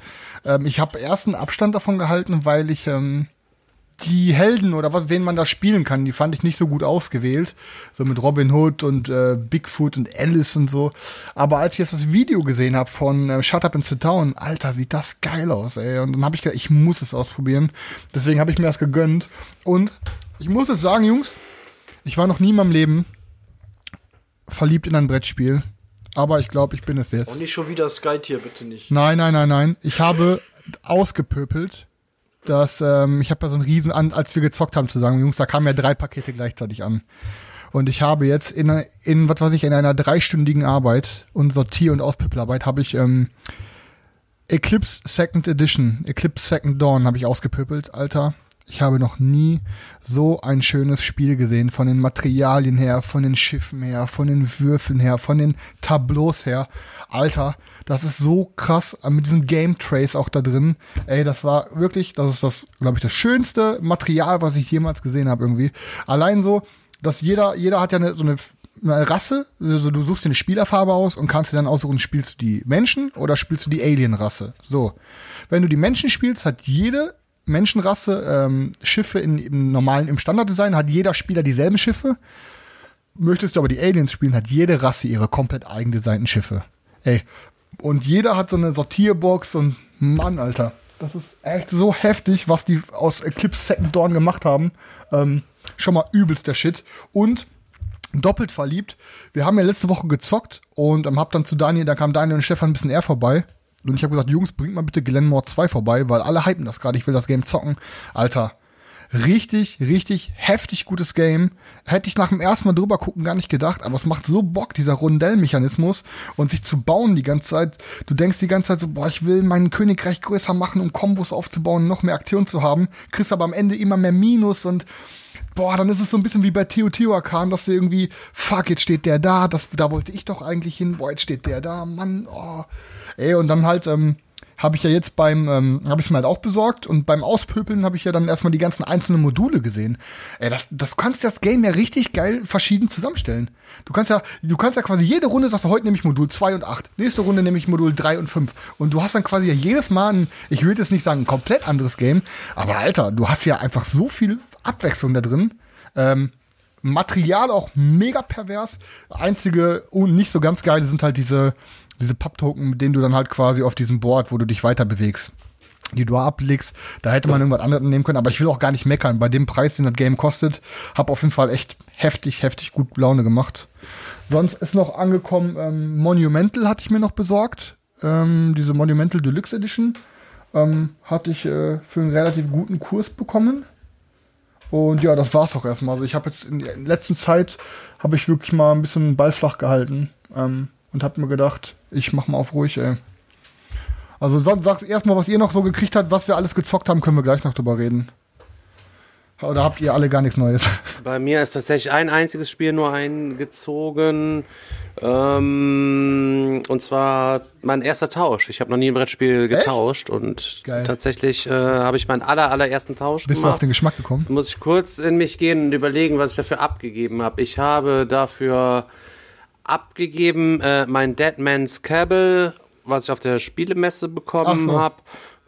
Ähm, ich habe erst einen Abstand davon gehalten, weil ich ähm, die Helden oder was, wen man da spielen kann, die fand ich nicht so gut ausgewählt. So mit Robin Hood und äh, Bigfoot und Alice und so. Aber als ich jetzt das Video gesehen habe von äh, Shut Up and Sit Down, Alter, sieht das geil aus, ey. Und dann habe ich gedacht, ich muss es ausprobieren. Deswegen habe ich mir das gegönnt. Und ich muss es sagen, Jungs, ich war noch nie in meinem Leben verliebt in ein Brettspiel. Aber ich glaube, ich bin es jetzt. Und nicht schon wieder Skytier, bitte nicht. Nein, nein, nein, nein. Ich habe ausgepöpelt, dass ähm, ich habe ja so einen riesen an, als wir gezockt haben zusammen, Jungs, da kamen ja drei Pakete gleichzeitig an. Und ich habe jetzt in, in was weiß ich, in einer dreistündigen Arbeit und Sortier- und Auspöppelarbeit habe ich ähm, Eclipse Second Edition, Eclipse Second Dawn habe ich ausgepöppelt, Alter. Ich habe noch nie so ein schönes Spiel gesehen, von den Materialien her, von den Schiffen her, von den Würfeln her, von den Tableaus her. Alter, das ist so krass, äh, mit diesem Game Trace auch da drin. Ey, das war wirklich, das ist das, glaube ich, das schönste Material, was ich jemals gesehen habe irgendwie. Allein so, dass jeder, jeder hat ja eine, so eine eine Rasse, also du suchst dir eine Spielerfarbe aus und kannst dir dann aussuchen, spielst du die Menschen oder spielst du die Alien-Rasse. So. Wenn du die Menschen spielst, hat jede Menschenrasse ähm, Schiffe in, im normalen, im Standarddesign, hat jeder Spieler dieselben Schiffe. Möchtest du aber die Aliens spielen, hat jede Rasse ihre komplett eigendesignten Schiffe. Ey. Und jeder hat so eine Sortierbox und Mann, Alter. Das ist echt so heftig, was die aus Eclipse Second Dawn gemacht haben. Ähm, schon mal übelst der Shit. Und doppelt verliebt. Wir haben ja letzte Woche gezockt und ähm, hab dann zu Daniel, da kam Daniel und Stefan ein bisschen eher vorbei. Und ich habe gesagt, Jungs, bringt mal bitte Glenmore 2 vorbei, weil alle hypen das gerade. Ich will das Game zocken. Alter, richtig, richtig heftig gutes Game. Hätte ich nach dem ersten Mal drüber gucken gar nicht gedacht, aber es macht so Bock, dieser Rundellmechanismus und sich zu bauen die ganze Zeit. Du denkst die ganze Zeit so, boah, ich will mein Königreich größer machen, um Kombos aufzubauen, noch mehr Aktion zu haben. Kriegst aber am Ende immer mehr Minus und boah, dann ist es so ein bisschen wie bei Teotihuacan, dass du irgendwie, fuck, jetzt steht der da, das, da wollte ich doch eigentlich hin, boah, jetzt steht der da, Mann, oh. Ey, und dann halt, ähm, habe ich ja jetzt beim, ähm, habe ich mir halt auch besorgt und beim Auspöpeln habe ich ja dann erstmal die ganzen einzelnen Module gesehen. Ey, das, das kannst das Game ja richtig geil verschieden zusammenstellen. Du kannst ja, du kannst ja quasi jede Runde sagst du, heute nehme ich Modul 2 und 8, nächste Runde nehme ich Modul 3 und 5. Und du hast dann quasi ja jedes Mal ein, ich will jetzt nicht sagen, ein komplett anderes Game, aber Alter, du hast ja einfach so viel Abwechslung da drin. Ähm, Material auch mega pervers. Einzige und nicht so ganz geile sind halt diese, diese Papptoken, mit denen du dann halt quasi auf diesem Board, wo du dich weiter bewegst, die du ablegst. Da hätte man irgendwas anderes nehmen können, aber ich will auch gar nicht meckern. Bei dem Preis, den das Game kostet, hab auf jeden Fall echt heftig, heftig gut Laune gemacht. Sonst ist noch angekommen, ähm, Monumental hatte ich mir noch besorgt. Ähm, diese Monumental Deluxe Edition ähm, hatte ich äh, für einen relativ guten Kurs bekommen. Und ja, das war's auch erstmal. Also ich habe jetzt in der letzten Zeit habe ich wirklich mal ein bisschen Ball gehalten ähm, und habe mir gedacht, ich mach mal auf ruhig, ey. Also sonst sagt erstmal, was ihr noch so gekriegt habt, was wir alles gezockt haben, können wir gleich noch drüber reden. Oder habt ihr alle gar nichts Neues? Bei mir ist tatsächlich ein einziges Spiel nur eingezogen. Ähm, und zwar mein erster Tausch. Ich habe noch nie ein Brettspiel getauscht und Geil. tatsächlich äh, habe ich meinen aller, allerersten Tausch Bist du gemacht. auf den Geschmack gekommen? Jetzt muss ich kurz in mich gehen und überlegen, was ich dafür abgegeben habe. Ich habe dafür abgegeben äh, mein Dead Man's Cabal, was ich auf der Spielemesse bekommen Ach so.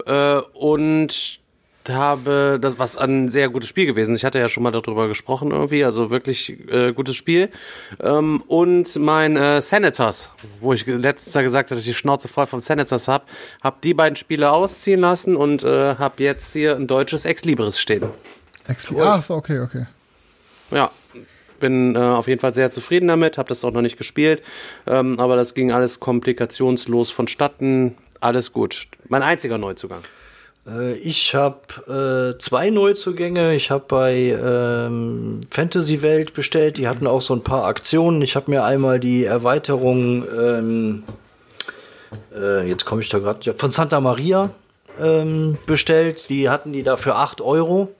habe. Äh, und habe das was ein sehr gutes Spiel gewesen. Ich hatte ja schon mal darüber gesprochen irgendwie, also wirklich äh, gutes Spiel. Ähm, und mein äh, Senators, wo ich letztes Jahr gesagt habe, dass ich die Schnauze voll vom Senators habe, habe die beiden Spiele ausziehen lassen und äh, habe jetzt hier ein deutsches Ex Libris stehen. Excellent. Ah, so, okay, okay. Ja, bin äh, auf jeden Fall sehr zufrieden damit, habe das auch noch nicht gespielt, ähm, aber das ging alles komplikationslos vonstatten, alles gut. Mein einziger Neuzugang. Äh, ich habe äh, zwei Neuzugänge. Ich habe bei ähm, Fantasy Welt bestellt. Die hatten auch so ein paar Aktionen. Ich habe mir einmal die Erweiterung, ähm, äh, jetzt komme ich da gerade, von Santa Maria ähm, bestellt. Die hatten die da für 8 Euro.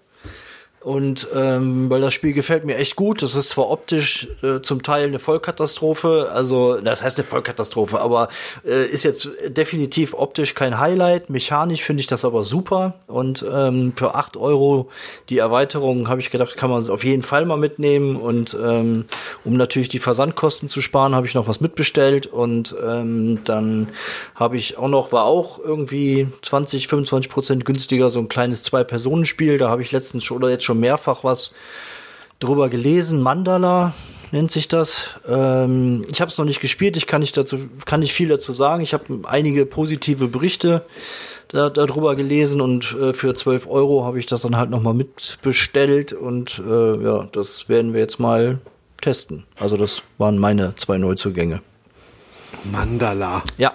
Und ähm, weil das Spiel gefällt mir echt gut. Das ist zwar optisch äh, zum Teil eine Vollkatastrophe, also das heißt eine Vollkatastrophe, aber äh, ist jetzt definitiv optisch kein Highlight. Mechanisch finde ich das aber super. Und ähm, für acht Euro die Erweiterung habe ich gedacht, kann man auf jeden Fall mal mitnehmen. Und ähm, um natürlich die Versandkosten zu sparen, habe ich noch was mitbestellt. Und ähm, dann habe ich auch noch, war auch irgendwie 20, 25 Prozent günstiger, so ein kleines Zwei-Personen-Spiel. Da habe ich letztens schon oder jetzt schon mehrfach was drüber gelesen. Mandala nennt sich das. Ähm, ich habe es noch nicht gespielt, ich kann nicht dazu, kann nicht viel dazu sagen. Ich habe einige positive Berichte da, darüber gelesen und äh, für 12 Euro habe ich das dann halt nochmal mitbestellt und äh, ja, das werden wir jetzt mal testen. Also das waren meine zwei Neuzugänge. Mandala. Ja.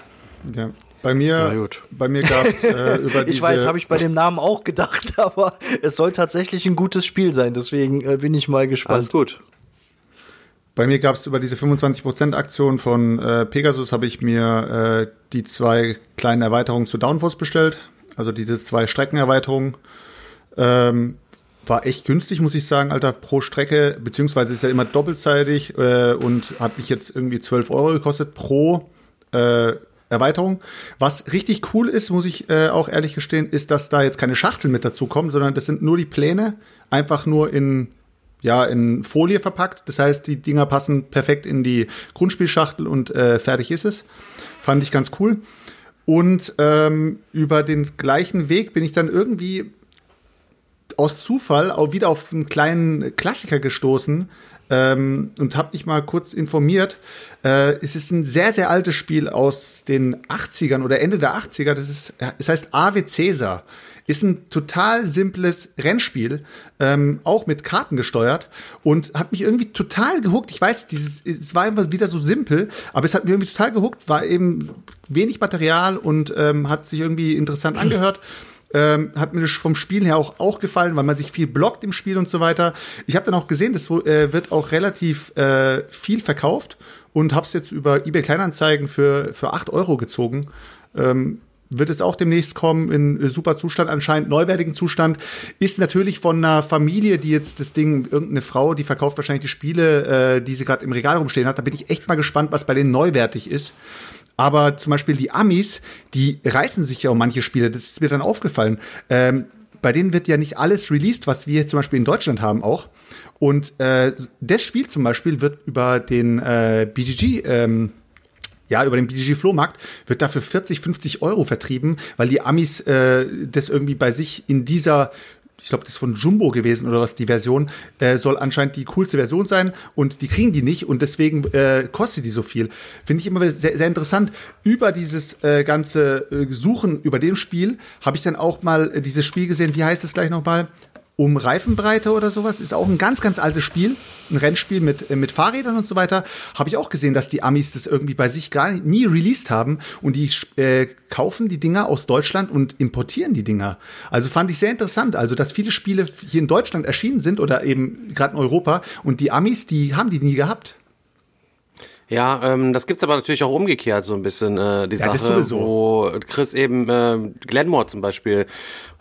Ja. Bei mir, bei mir gab es äh, über diese... Ich weiß, habe ich bei dem Namen auch gedacht, aber es soll tatsächlich ein gutes Spiel sein, deswegen äh, bin ich mal gespannt. Alles gut. Bei mir gab es über diese 25% Aktion von äh, Pegasus habe ich mir äh, die zwei kleinen Erweiterungen zu Downforce bestellt. Also diese zwei Streckenerweiterungen. Ähm, war echt günstig, muss ich sagen, Alter, pro Strecke, beziehungsweise ist ja immer doppelseitig äh, und hat mich jetzt irgendwie 12 Euro gekostet pro äh, Erweiterung. Was richtig cool ist, muss ich äh, auch ehrlich gestehen, ist, dass da jetzt keine Schachteln mit dazu kommen, sondern das sind nur die Pläne, einfach nur in ja in Folie verpackt. Das heißt, die Dinger passen perfekt in die Grundspielschachtel und äh, fertig ist es. Fand ich ganz cool. Und ähm, über den gleichen Weg bin ich dann irgendwie aus Zufall auch wieder auf einen kleinen Klassiker gestoßen, ähm, und habe mich mal kurz informiert. Äh, es ist ein sehr, sehr altes Spiel aus den 80ern oder Ende der 80er. Das ist, es heißt Ave Caesar. Ist ein total simples Rennspiel, ähm, auch mit Karten gesteuert und hat mich irgendwie total gehuckt. Ich weiß, dieses, es war immer wieder so simpel, aber es hat mich irgendwie total gehuckt, war eben wenig Material und ähm, hat sich irgendwie interessant angehört. Ähm, hat mir vom Spiel her auch, auch gefallen, weil man sich viel blockt im Spiel und so weiter. Ich habe dann auch gesehen, das äh, wird auch relativ äh, viel verkauft und habe es jetzt über eBay Kleinanzeigen für, für 8 Euro gezogen. Ähm, wird es auch demnächst kommen in äh, super Zustand anscheinend, neuwertigen Zustand. Ist natürlich von einer Familie, die jetzt das Ding, irgendeine Frau, die verkauft wahrscheinlich die Spiele, äh, die sie gerade im Regal rumstehen hat. Da bin ich echt mal gespannt, was bei denen neuwertig ist. Aber zum Beispiel die Amis, die reißen sich ja um manche Spiele. Das ist mir dann aufgefallen. Ähm, bei denen wird ja nicht alles released, was wir zum Beispiel in Deutschland haben auch. Und äh, das Spiel zum Beispiel wird über den äh, BGG ähm, ja, über den BGG Flohmarkt wird dafür 40, 50 Euro vertrieben, weil die Amis äh, das irgendwie bei sich in dieser ich glaube, das ist von Jumbo gewesen oder was, die Version, äh, soll anscheinend die coolste Version sein und die kriegen die nicht und deswegen äh, kostet die so viel. Finde ich immer sehr, sehr interessant. Über dieses äh, ganze äh, Suchen über dem Spiel habe ich dann auch mal äh, dieses Spiel gesehen, wie heißt es gleich nochmal? Um Reifenbreite oder sowas. Ist auch ein ganz, ganz altes Spiel. Ein Rennspiel mit, äh, mit Fahrrädern und so weiter. Habe ich auch gesehen, dass die Amis das irgendwie bei sich gar nie released haben. Und die äh, kaufen die Dinger aus Deutschland und importieren die Dinger. Also fand ich sehr interessant. Also, dass viele Spiele hier in Deutschland erschienen sind oder eben gerade in Europa. Und die Amis, die haben die nie gehabt. Ja, ähm, das gibt's aber natürlich auch umgekehrt so ein bisschen äh, die ja, Sache, wo Chris eben äh, Glenmore zum Beispiel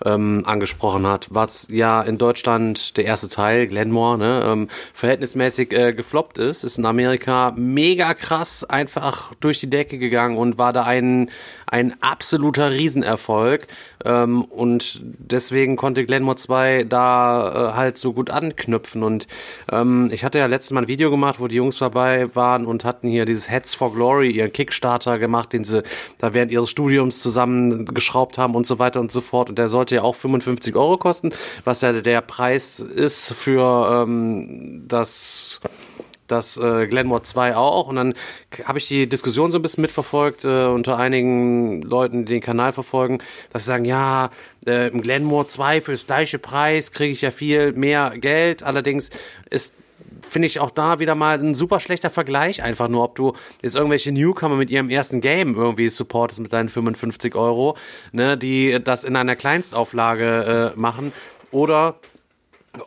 ähm, angesprochen hat, was ja in Deutschland der erste Teil, Glenmore, ne, ähm, verhältnismäßig äh, gefloppt ist, ist in Amerika mega krass einfach durch die Decke gegangen und war da ein, ein absoluter Riesenerfolg. Ähm, und deswegen konnte Glenmore 2 da äh, halt so gut anknüpfen. Und ähm, ich hatte ja letztes Mal ein Video gemacht, wo die Jungs dabei waren und hatten hier dieses Heads for Glory, ihren Kickstarter gemacht, den sie da während ihres Studiums zusammengeschraubt haben und so weiter und so fort. Und der sollte sollte ja auch 55 Euro kosten, was ja der Preis ist für ähm, das das äh, Glenmore 2 auch. Und dann habe ich die Diskussion so ein bisschen mitverfolgt äh, unter einigen Leuten, die den Kanal verfolgen, dass sie sagen, ja, äh, im Glenmore 2 fürs gleiche Preis kriege ich ja viel mehr Geld. Allerdings ist finde ich auch da wieder mal ein super schlechter Vergleich. Einfach nur, ob du jetzt irgendwelche Newcomer mit ihrem ersten Game irgendwie supportest mit deinen 55 Euro, ne, die das in einer Kleinstauflage äh, machen. Oder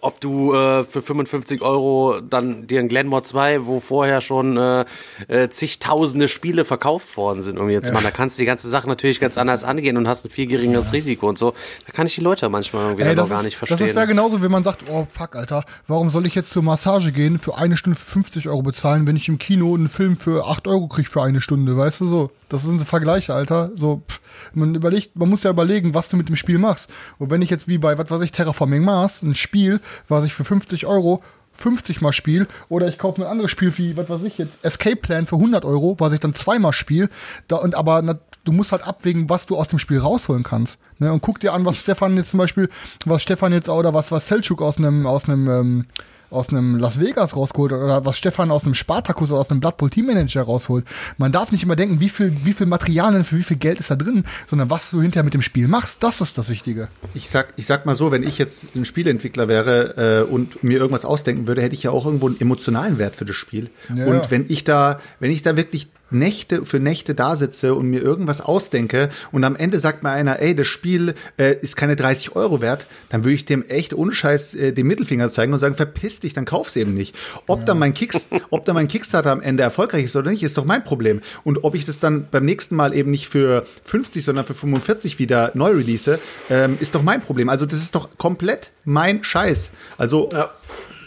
ob du äh, für 55 Euro dann dir ein Glenmore 2, wo vorher schon äh, äh, zigtausende Spiele verkauft worden sind, irgendwie jetzt ja. mal, da kannst du die ganze Sache natürlich ganz anders angehen und hast ein viel geringeres ja. Risiko und so. Da kann ich die Leute manchmal irgendwie Ey, noch gar nicht verstehen. Das ist ja genauso, wenn man sagt, oh fuck, Alter, warum soll ich jetzt zur Massage gehen, für eine Stunde für 50 Euro bezahlen, wenn ich im Kino einen Film für 8 Euro kriege für eine Stunde, weißt du so? Das sind so Vergleiche, Alter. So, pff, man überlegt, man muss ja überlegen, was du mit dem Spiel machst. Und wenn ich jetzt wie bei, was weiß ich, Terraforming Mars, ein Spiel, was ich für 50 Euro 50 mal spiele, oder ich kaufe ein anderes Spiel wie, was weiß ich jetzt, Escape Plan für 100 Euro, was ich dann zweimal spiele, da, und aber na, du musst halt abwägen, was du aus dem Spiel rausholen kannst. Ne? Und guck dir an, was Stefan jetzt zum Beispiel, was Stefan jetzt, oder was, was Selchuk aus einem, aus einem, ähm, aus einem Las Vegas rausgeholt oder was Stefan aus einem Spartacus oder aus einem Blood Bowl Team Manager rausholt. Man darf nicht immer denken, wie viel, wie viel Materialien für wie viel Geld ist da drin, sondern was du hinterher mit dem Spiel machst, das ist das Wichtige. Ich sag, ich sag mal so, wenn ich jetzt ein Spieleentwickler wäre äh, und mir irgendwas ausdenken würde, hätte ich ja auch irgendwo einen emotionalen Wert für das Spiel. Ja, und wenn ich da, wenn ich da wirklich Nächte für Nächte da sitze und mir irgendwas ausdenke und am Ende sagt mir einer, ey, das Spiel äh, ist keine 30 Euro wert, dann würde ich dem echt ohne Scheiß äh, den Mittelfinger zeigen und sagen, verpiss dich, dann kauf's eben nicht. Ob ja. dann mein Kicks, ob dann mein Kickstarter am Ende erfolgreich ist oder nicht, ist doch mein Problem. Und ob ich das dann beim nächsten Mal eben nicht für 50, sondern für 45 wieder neu release, ähm, ist doch mein Problem. Also das ist doch komplett mein Scheiß. Also ja.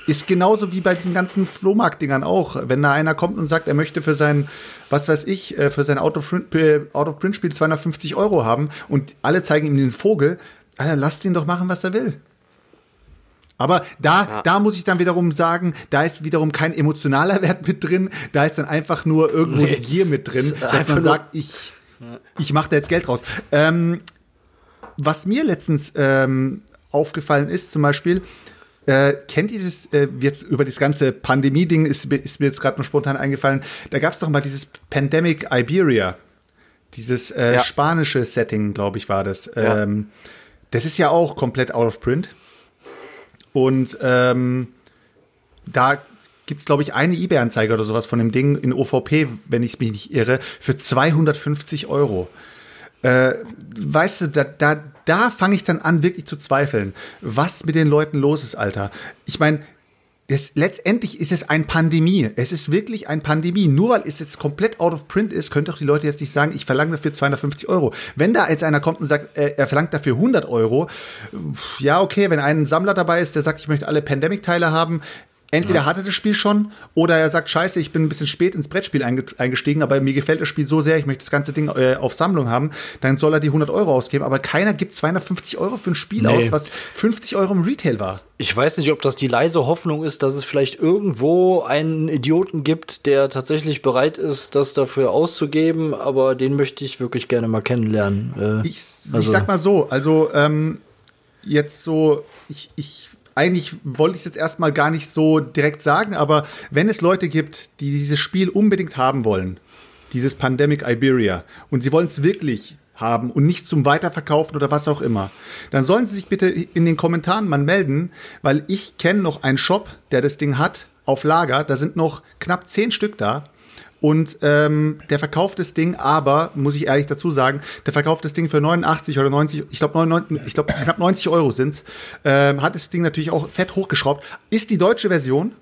Ist genauso wie bei diesen ganzen Flohmarkt-Dingern auch. Wenn da einer kommt und sagt, er möchte für sein, was weiß ich, äh, für sein Out-of-Print-Spiel 250 Euro haben und alle zeigen ihm den Vogel, Alter, lasst ihn doch machen, was er will. Aber da, ja. da muss ich dann wiederum sagen, da ist wiederum kein emotionaler Wert mit drin, da ist dann einfach nur irgendwo nee. die Gier mit drin, dass man sagt, ich, ich mache da jetzt Geld raus. Ähm, was mir letztens ähm, aufgefallen ist, zum Beispiel, äh, kennt ihr das äh, jetzt über das ganze Pandemie-Ding, ist, ist, mir jetzt gerade noch spontan eingefallen. Da gab es doch mal dieses Pandemic Iberia. Dieses äh, ja. spanische Setting, glaube ich, war das. Ja. Ähm, das ist ja auch komplett out of print. Und ähm, da gibt es, glaube ich, eine eBay-Anzeige oder sowas von dem Ding in OVP, wenn ich mich nicht irre, für 250 Euro. Äh, weißt du, da, da, da fange ich dann an, wirklich zu zweifeln, was mit den Leuten los ist, Alter. Ich meine, das, letztendlich ist es ein Pandemie. Es ist wirklich ein Pandemie. Nur weil es jetzt komplett out of print ist, können doch die Leute jetzt nicht sagen, ich verlange dafür 250 Euro. Wenn da jetzt einer kommt und sagt, äh, er verlangt dafür 100 Euro, ja, okay, wenn ein Sammler dabei ist, der sagt, ich möchte alle Pandemic-Teile haben, Entweder ja. hat er das Spiel schon oder er sagt, scheiße, ich bin ein bisschen spät ins Brettspiel eingestiegen, aber mir gefällt das Spiel so sehr, ich möchte das ganze Ding äh, auf Sammlung haben, dann soll er die 100 Euro ausgeben. Aber keiner gibt 250 Euro für ein Spiel nee. aus, was 50 Euro im Retail war. Ich weiß nicht, ob das die leise Hoffnung ist, dass es vielleicht irgendwo einen Idioten gibt, der tatsächlich bereit ist, das dafür auszugeben, aber den möchte ich wirklich gerne mal kennenlernen. Äh, ich, also. ich sag mal so, also ähm, jetzt so, ich, ich eigentlich wollte ich es jetzt erstmal gar nicht so direkt sagen, aber wenn es Leute gibt, die dieses Spiel unbedingt haben wollen, dieses Pandemic Iberia, und sie wollen es wirklich haben und nicht zum Weiterverkaufen oder was auch immer, dann sollen sie sich bitte in den Kommentaren mal melden, weil ich kenne noch einen Shop, der das Ding hat auf Lager. Da sind noch knapp zehn Stück da. Und ähm, der verkauft das Ding, aber, muss ich ehrlich dazu sagen, der verkauft das Ding für 89 oder 90, ich glaube ich glaube knapp 90 Euro sind's. Ähm, hat das Ding natürlich auch fett hochgeschraubt. Ist die deutsche Version,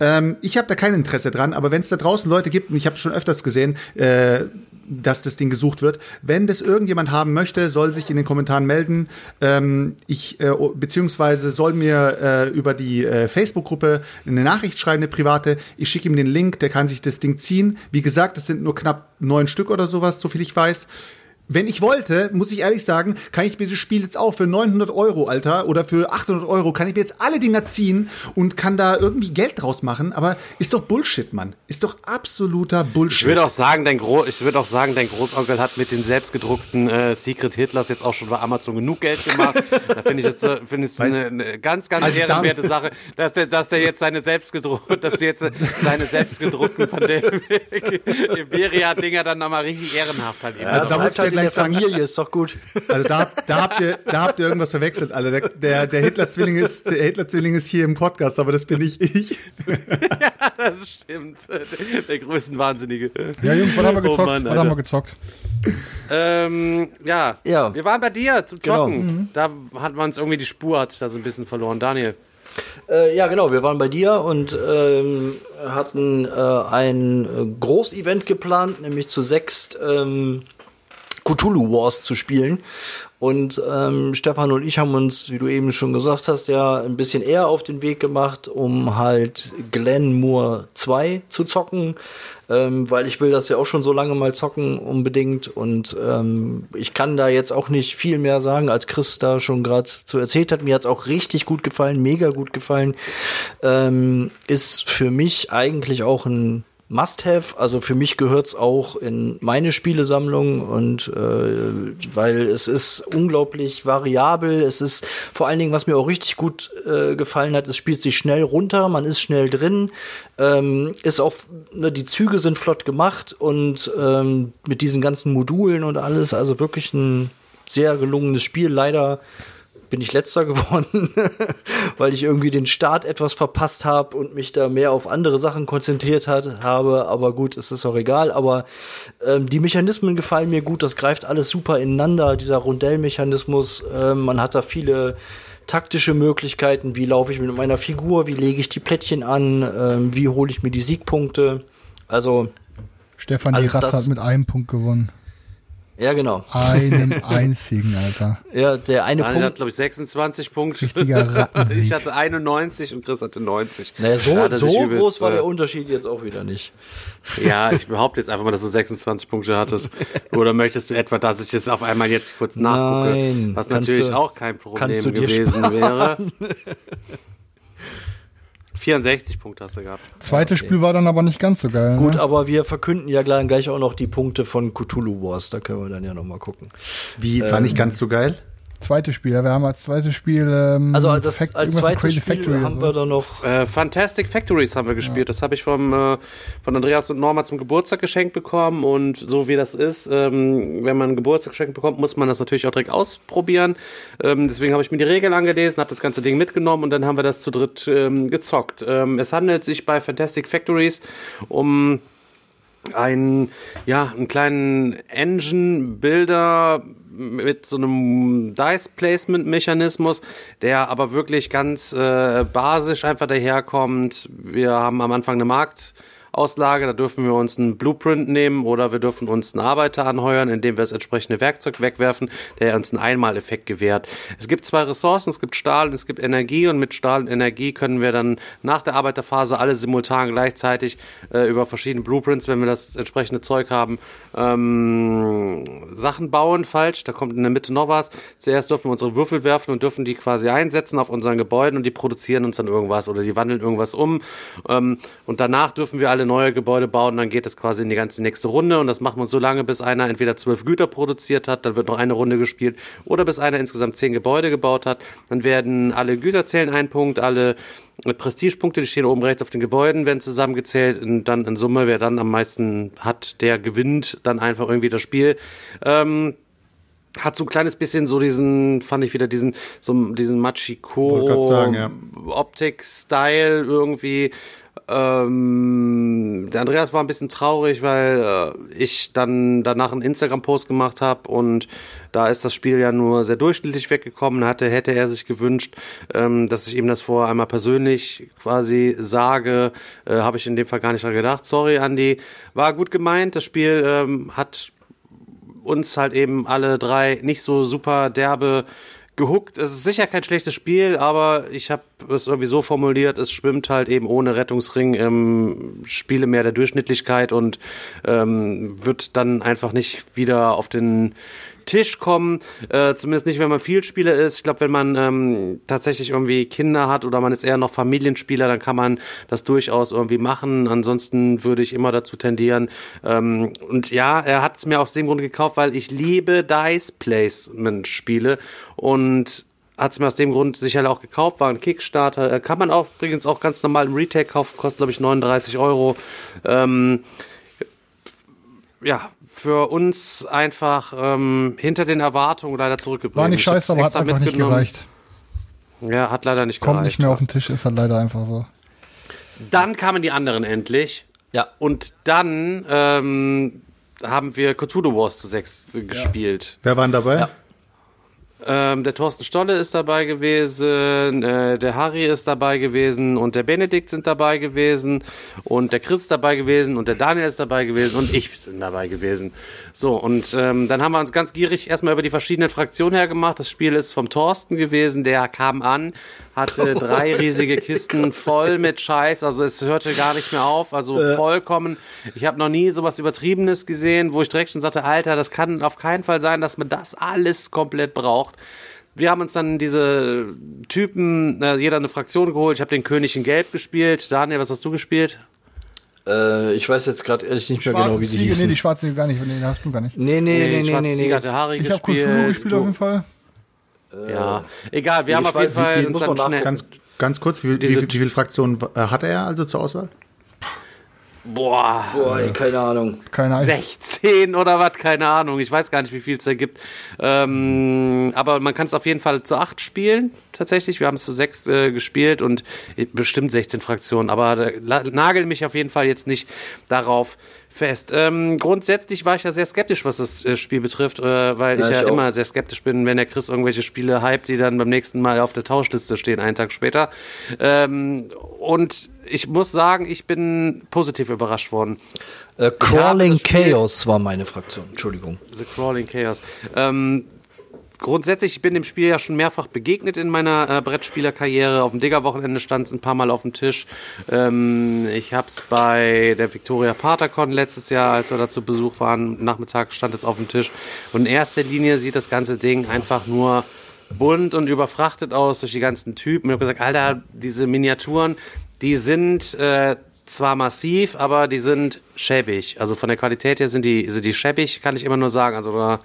ähm, ich habe da kein Interesse dran, aber wenn es da draußen Leute gibt, und ich habe schon öfters gesehen, äh, dass das Ding gesucht wird, wenn das irgendjemand haben möchte, soll sich in den Kommentaren melden. Ähm, ich äh, beziehungsweise soll mir äh, über die äh, Facebook-Gruppe eine Nachricht schreiben, eine private. Ich schicke ihm den Link, der kann sich das Ding ziehen. Wie gesagt, es sind nur knapp neun Stück oder sowas, so viel ich weiß. Wenn ich wollte, muss ich ehrlich sagen, kann ich mir das Spiel jetzt auch für 900 Euro, Alter, oder für 800 Euro, kann ich mir jetzt alle Dinger ziehen und kann da irgendwie Geld draus machen. Aber ist doch Bullshit, Mann. Ist doch absoluter Bullshit. Ich würde auch sagen, dein Gro ich würde auch sagen, dein Großonkel hat mit den selbstgedruckten äh, Secret Hitlers jetzt auch schon bei Amazon genug Geld gemacht. da finde ich es äh, finde ich eine, eine ganz ganz also ehrenwerte Sache, dass er dass der jetzt seine selbstgedruckten, dass jetzt seine selbstgedruckten Pandemie Iberia Dinger dann nochmal richtig ehrenhaft hat. Ja, also da muss ich gleich sagen, Familie, ist doch gut. also da, da, habt ihr, da habt ihr irgendwas verwechselt, alle. Der, der, der Hitler-Zwilling ist, der Hitler-Zwilling ist hier im Podcast, aber das bin nicht ich. das stimmt. Der, der Größenwahnsinnige. Ja, Jungs, was haben wir Oh gezockt? Mann, was haben wir gezockt? Ähm, ja. Ja. Wir waren bei dir zum Genau. Zocken. Da hat man uns irgendwie die Spur hat da so ein bisschen verloren. Daniel. Äh, ja, genau. Wir waren bei dir und ähm, hatten äh, ein äh, Großevent geplant, nämlich zu sechst ähm, Cthulhu Wars zu spielen. Und ähm, Stefan und ich haben uns, wie du eben schon gesagt hast, ja ein bisschen eher auf den Weg gemacht, um halt Glenmore 2 zu zocken, ähm, weil ich will das ja auch schon so lange mal zocken unbedingt. Und ähm, ich kann da jetzt auch nicht viel mehr sagen, als Chris da schon gerade zu erzählt hat. Mir hat's auch richtig gut gefallen, mega gut gefallen. Ähm, ist für mich eigentlich auch ein Must-have. Also für mich gehört's auch in meine Spielesammlung und äh, weil es ist unglaublich variabel. Es ist vor allen Dingen, was mir auch richtig gut äh, gefallen hat, es spielt sich schnell runter, man ist schnell drin, ähm, ist auch, ne, die Züge sind flott gemacht und ähm, mit diesen ganzen Modulen und alles, also wirklich ein sehr gelungenes Spiel. Leider bin ich letzter geworden, weil ich irgendwie den Start etwas verpasst habe und mich da mehr auf andere Sachen konzentriert hat, habe. Aber gut, es ist auch egal. Aber ähm, die Mechanismen gefallen mir gut. Das greift alles super ineinander. Dieser Rundellmechanismus. Ähm, man hat da viele taktische Möglichkeiten. Wie laufe ich mit meiner Figur? Wie lege ich die Plättchen an? Ähm, wie hole ich mir die Siegpunkte? Also, Stefan, das- hat mit einem Punkt gewonnen. Ja, genau. Einem einzigen, Alter. Ja, der eine Daniel hat, Punkt. glaube ich, 26 Punkte. Richtiger Rattensieg. ich hatte 91 und Chris hatte 90. Naja, so, hat sich so übelst, groß war äh, der Unterschied jetzt auch wieder nicht. Ja, ich behaupte jetzt einfach mal, dass du 26 Punkte hattest. Oder möchtest du etwa, dass ich das auf einmal jetzt kurz nachgucke? Nein, was natürlich du- auch kein Problem kannst du dir gewesen sparen. wäre. 64 Punkte hast du gehabt. Zweites Spiel war dann aber nicht ganz so geil. Gut, ne? aber wir verkünden ja gleich gleich auch noch die Punkte von Cthulhu Wars. Da können wir dann ja noch mal gucken. Wie, war nicht ganz so geil? Zweites Spiel, ja, wir haben als zweites Spiel. Ähm, Also das, Fact- als zweites Spiel Factory haben oder wir so. dann noch Äh, Fantastic Factories haben wir gespielt. Das habe ich vom, äh, von Andreas und Norma zum Geburtstag geschenkt bekommen. Und so wie das ist, ähm, wenn man ein Geburtstagsgeschenk bekommt, muss man das natürlich auch direkt ausprobieren. Ähm, deswegen habe ich mir die Regeln angelesen, habe das ganze Ding mitgenommen und dann haben wir das zu dritt ähm, gezockt. Ähm, es handelt sich bei Fantastic Factories um einen, ja, einen kleinen Engine-Builder mit so einem Dice-Placement-Mechanismus, der aber wirklich ganz äh, basisch einfach daherkommt. Wir haben am Anfang eine Marktauslage, da dürfen wir uns einen Blueprint nehmen oder wir dürfen uns einen Arbeiter anheuern, indem wir das entsprechende Werkzeug wegwerfen, der uns einen Einmaleffekt gewährt. Es gibt zwei Ressourcen, es gibt Stahl und es gibt Energie und mit Stahl und Energie können wir dann nach der Arbeiterphase alle simultan gleichzeitig äh, über verschiedene Blueprints, wenn wir das entsprechende Zeug haben, ähm, Sachen bauen. Falsch, da kommt in der Mitte noch was. Zuerst dürfen wir unsere Würfel werfen und dürfen die quasi einsetzen auf unseren Gebäuden und die produzieren uns dann irgendwas oder die wandeln irgendwas um. Ähm, und danach dürfen wir alle neue Gebäude bauen. Dann geht es quasi in die ganze nächste Runde und das machen wir so lange, bis einer entweder zwölf Güter produziert hat, dann wird noch eine Runde gespielt oder bis einer insgesamt zehn Gebäude gebaut hat. Dann werden alle Güter zählen ein Punkt, alle äh, Prestigepunkte, die stehen oben rechts auf den Gebäuden, werden zusammengezählt und dann in Summe, wer dann am meisten hat, der gewinnt dann einfach irgendwie das Spiel. Ähm, hat so ein kleines bisschen so diesen, fand ich wieder diesen, so diesen sagen, ja. Optik-Style irgendwie. Ähm, der Andreas war ein bisschen traurig, weil äh, ich dann danach einen Instagram-Post gemacht habe und da ist das Spiel ja nur sehr durchschnittlich weggekommen. Hatte, hätte er sich gewünscht, ähm, dass ich ihm das vorher einmal persönlich quasi sage. Äh, habe ich in dem Fall gar nicht dran gedacht. Sorry, Andy. War gut gemeint. Das Spiel ähm, hat uns halt eben alle drei nicht so super derbe gehuckt. Es ist sicher kein schlechtes Spiel, aber ich habe es irgendwie so formuliert, es schwimmt halt eben ohne Rettungsring im Spielemeer der Durchschnittlichkeit und ähm, wird dann einfach nicht wieder auf den Tisch kommen, äh, zumindest nicht, wenn man Vielspieler ist. Ich glaube, wenn man ähm, tatsächlich irgendwie Kinder hat oder man ist eher noch Familienspieler, dann kann man das durchaus irgendwie machen. Ansonsten würde ich immer dazu tendieren. Ähm, und ja, er hat es mir aus dem Grunde gekauft, weil ich liebe Dice Placement Spiele und hat es mir aus dem Grund sicher auch gekauft, war ein Kickstarter. Äh, Kann man auch übrigens auch ganz normal im Retail kaufen, kostet glaube ich 39 Euro. Ähm, ja, für uns einfach ähm, hinter den Erwartungen leider zurückgeblieben. War nicht scheiße, aber hat einfach nicht gereicht. Ja, hat leider nicht Kommt gereicht. nicht mehr auf den Tisch, ist halt leider einfach so. Dann kamen die anderen endlich. Ja. Und dann ähm, haben wir Cthulhu Wars zu sechs gespielt. Wer waren dabei? Ja. Ähm, der Thorsten Stolle ist dabei gewesen, äh, der Harry ist dabei gewesen und der Benedikt sind dabei gewesen und der Chris ist dabei gewesen und der Daniel ist dabei gewesen und ich bin dabei gewesen. So, und ähm, dann haben wir uns ganz gierig erstmal über die verschiedenen Fraktionen hergemacht. Das Spiel ist vom Thorsten gewesen, der kam an, hatte drei riesige Kisten voll mit Scheiß, also es hörte gar nicht mehr auf, also vollkommen. Ich habe noch nie sowas Übertriebenes gesehen, wo ich direkt schon sagte, Alter, das kann auf keinen Fall sein, dass man das alles komplett braucht. Wir haben uns dann diese Typen, äh, jeder eine Fraktion geholt. Ich habe den König in Gelb gespielt. Daniel, was hast du gespielt? Äh, ich weiß jetzt gerade ehrlich nicht mehr Schwarze genau, wie die Ziege, nee, hießen. die schwarze Ziege gar nicht, nee, hast du gar nicht. nee, nee, nee, nee, nee, Ziege nee. hatte Harry Ich habe gespielt. Cthulhu gespielt auf jeden Fall. Ja, egal. Wir haben auf jeden Fall wie uns dann schnell. Ganz, ganz kurz, wie, wie, Diese- wie, viele Fraktionen äh, hatte er also zur Auswahl? Boah. Boah, ey, keine Ahnung. Keine Ahnung. 16 oder was, keine Ahnung. Ich weiß gar nicht, wie viel es da gibt. Ähm, aber man kann es auf jeden Fall zu acht spielen, tatsächlich. Wir haben es zu sechs äh, gespielt und bestimmt 16 Fraktionen. Aber da, la- nagel mich auf jeden Fall jetzt nicht darauf fest. Ähm, grundsätzlich war ich ja sehr skeptisch, was das äh, Spiel betrifft, äh, weil Ja, ich ja ich immer sehr skeptisch bin, wenn der Chris irgendwelche Spiele hypt, die dann beim nächsten Mal auf der Tauschliste stehen, einen Tag später. Ähm, und ich muss sagen, ich bin positiv überrascht worden. Äh, Crawling Chaos war meine Fraktion. Entschuldigung. The Crawling Chaos. Ähm, grundsätzlich, ich bin dem Spiel ja schon mehrfach begegnet in meiner äh, Brettspielerkarriere. Auf dem Digger-Wochenende stand es ein paar Mal auf dem Tisch. Ähm, ich habe es bei der Victoria Patercon letztes Jahr, als wir da zu Besuch waren, Nachmittag stand es auf dem Tisch. Und in erster Linie sieht das ganze Ding einfach nur bunt und überfrachtet aus durch die ganzen Typen. Ich habe gesagt, Alter, diese Miniaturen, die sind äh, zwar massiv, aber die sind schäbig. Also von der Qualität her sind die, sind die schäbig, kann ich immer nur sagen. Also da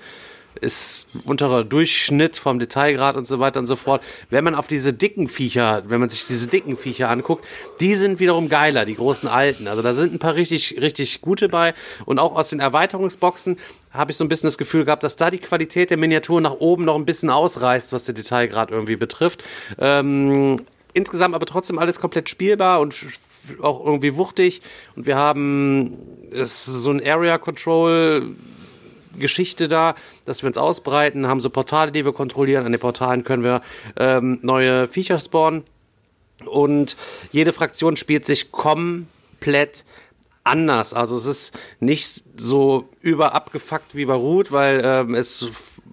ist unterer Durchschnitt vom Detailgrad und so weiter und so fort. Wenn man auf diese dicken Viecher, wenn man sich diese dicken Viecher anguckt, die sind wiederum geiler, die großen alten. Also da sind ein paar richtig, richtig gute bei. Und auch aus den Erweiterungsboxen habe ich so ein bisschen das Gefühl gehabt, dass da die Qualität der Miniaturen nach oben noch ein bisschen ausreißt, was den Detailgrad irgendwie betrifft. Ähm, insgesamt aber trotzdem alles komplett spielbar und auch irgendwie wuchtig. Und wir haben es so ein Area Control Geschichte da, dass wir uns ausbreiten, haben so Portale, die wir kontrollieren. An den Portalen können wir ähm, neue Viecher spawnen. Und jede Fraktion spielt sich komplett anders. Also es ist nicht so überabgefuckt wie bei Root, weil ähm, es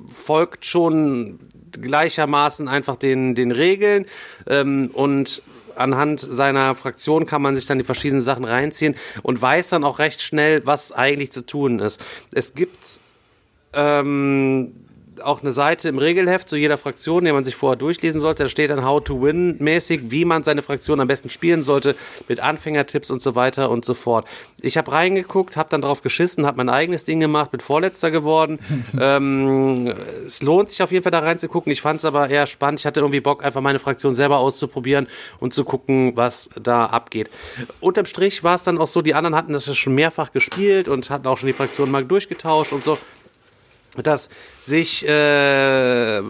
folgt schon gleichermaßen einfach den, den Regeln ähm, und anhand seiner Fraktion kann man sich dann die verschiedenen Sachen reinziehen und weiß dann auch recht schnell, was eigentlich zu tun ist. Es gibt ähm, auch eine Seite im Regelheft zu jeder Fraktion, die man sich vorher durchlesen sollte. Da steht dann How to Win mäßig, wie man seine Fraktion am besten spielen sollte, mit Anfängertipps und so weiter und so fort. Ich habe reingeguckt, habe dann drauf geschissen, habe mein eigenes Ding gemacht, bin Vorletzter geworden. ähm, es lohnt sich auf jeden Fall da reinzugucken. Ich fand es aber eher spannend. Ich hatte irgendwie Bock, einfach meine Fraktion selber auszuprobieren und zu gucken, was da abgeht. Unterm Strich war es dann auch so, die anderen hatten das ja schon mehrfach gespielt und hatten auch schon die Fraktion mal durchgetauscht und so dass sich äh,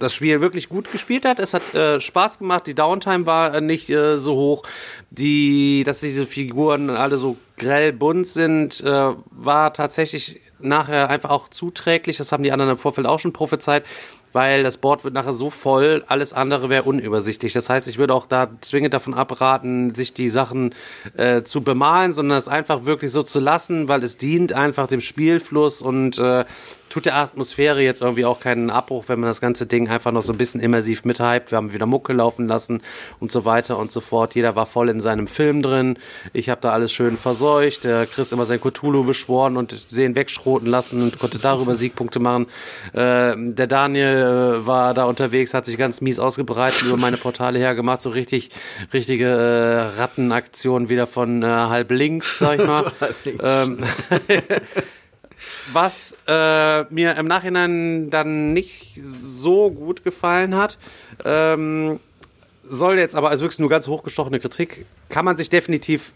das Spiel wirklich gut gespielt hat. Es hat äh, Spaß gemacht. Die Downtime war äh, nicht äh, so hoch. Die, dass diese Figuren alle so grell bunt sind, äh, war tatsächlich nachher einfach auch zuträglich. Das haben die anderen im Vorfeld auch schon prophezeit, weil das Board wird nachher so voll, alles andere wäre unübersichtlich. Das heißt, ich würde auch da zwingend davon abraten, sich die Sachen äh, zu bemalen, sondern es einfach wirklich so zu lassen, weil es dient einfach dem Spielfluss und äh, tut der Atmosphäre jetzt irgendwie auch keinen Abbruch, wenn man das ganze Ding einfach noch so ein bisschen immersiv mithypt. Wir haben wieder Mucke laufen lassen und so weiter und so fort. Jeder war voll in seinem Film drin. Ich habe da alles schön verseucht. Der Chris immer sein Cthulhu beschworen und den wegschroten lassen und konnte darüber Siegpunkte machen. Äh, der Daniel äh, war da unterwegs, hat sich ganz mies ausgebreitet über meine Portale hergemacht. So richtig, richtige äh, Rattenaktion wieder von äh, halb links, sag ich mal. ähm, was äh, mir im Nachhinein dann nicht so gut gefallen hat, ähm, soll jetzt aber als wirklich nur ganz hochgestochene Kritik, kann man sich definitiv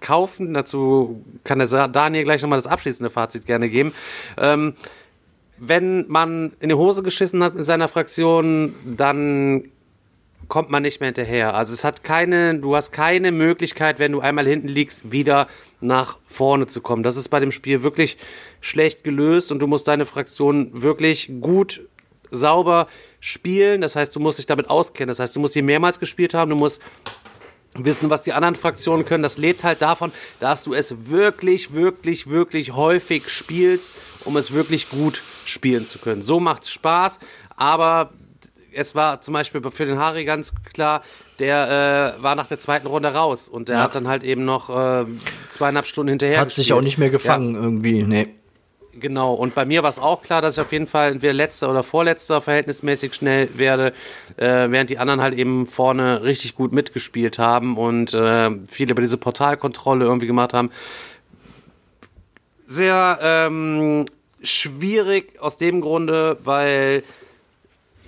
kaufen. Dazu kann der Daniel gleich nochmal das abschließende Fazit gerne geben. Ähm, wenn man in die Hose geschissen hat mit seiner Fraktion, dann kommt man nicht mehr hinterher. Also es hat keine, du hast keine Möglichkeit, wenn du einmal hinten liegst, wieder nach vorne zu kommen. Das ist bei dem Spiel wirklich schlecht gelöst und du musst deine Fraktion wirklich gut sauber spielen. Das heißt, du musst dich damit auskennen. Das heißt, du musst sie mehrmals gespielt haben, du musst wissen, was die anderen Fraktionen können. Das lebt halt davon, dass du es wirklich, wirklich, wirklich häufig spielst, um es wirklich gut spielen zu können. So macht es Spaß, aber es war zum Beispiel für den Harry ganz klar, der äh, war nach der zweiten Runde raus und der ja. hat dann halt eben noch äh, zweieinhalb Stunden hinterher. Hat gespielt. sich auch nicht mehr gefangen ja. irgendwie, nee. Genau, und bei mir war es auch klar, dass ich auf jeden Fall entweder letzter oder vorletzter verhältnismäßig schnell werde, äh, während die anderen halt eben vorne richtig gut mitgespielt haben und äh, viel über diese Portalkontrolle irgendwie gemacht haben. Sehr ähm, schwierig aus dem Grunde, weil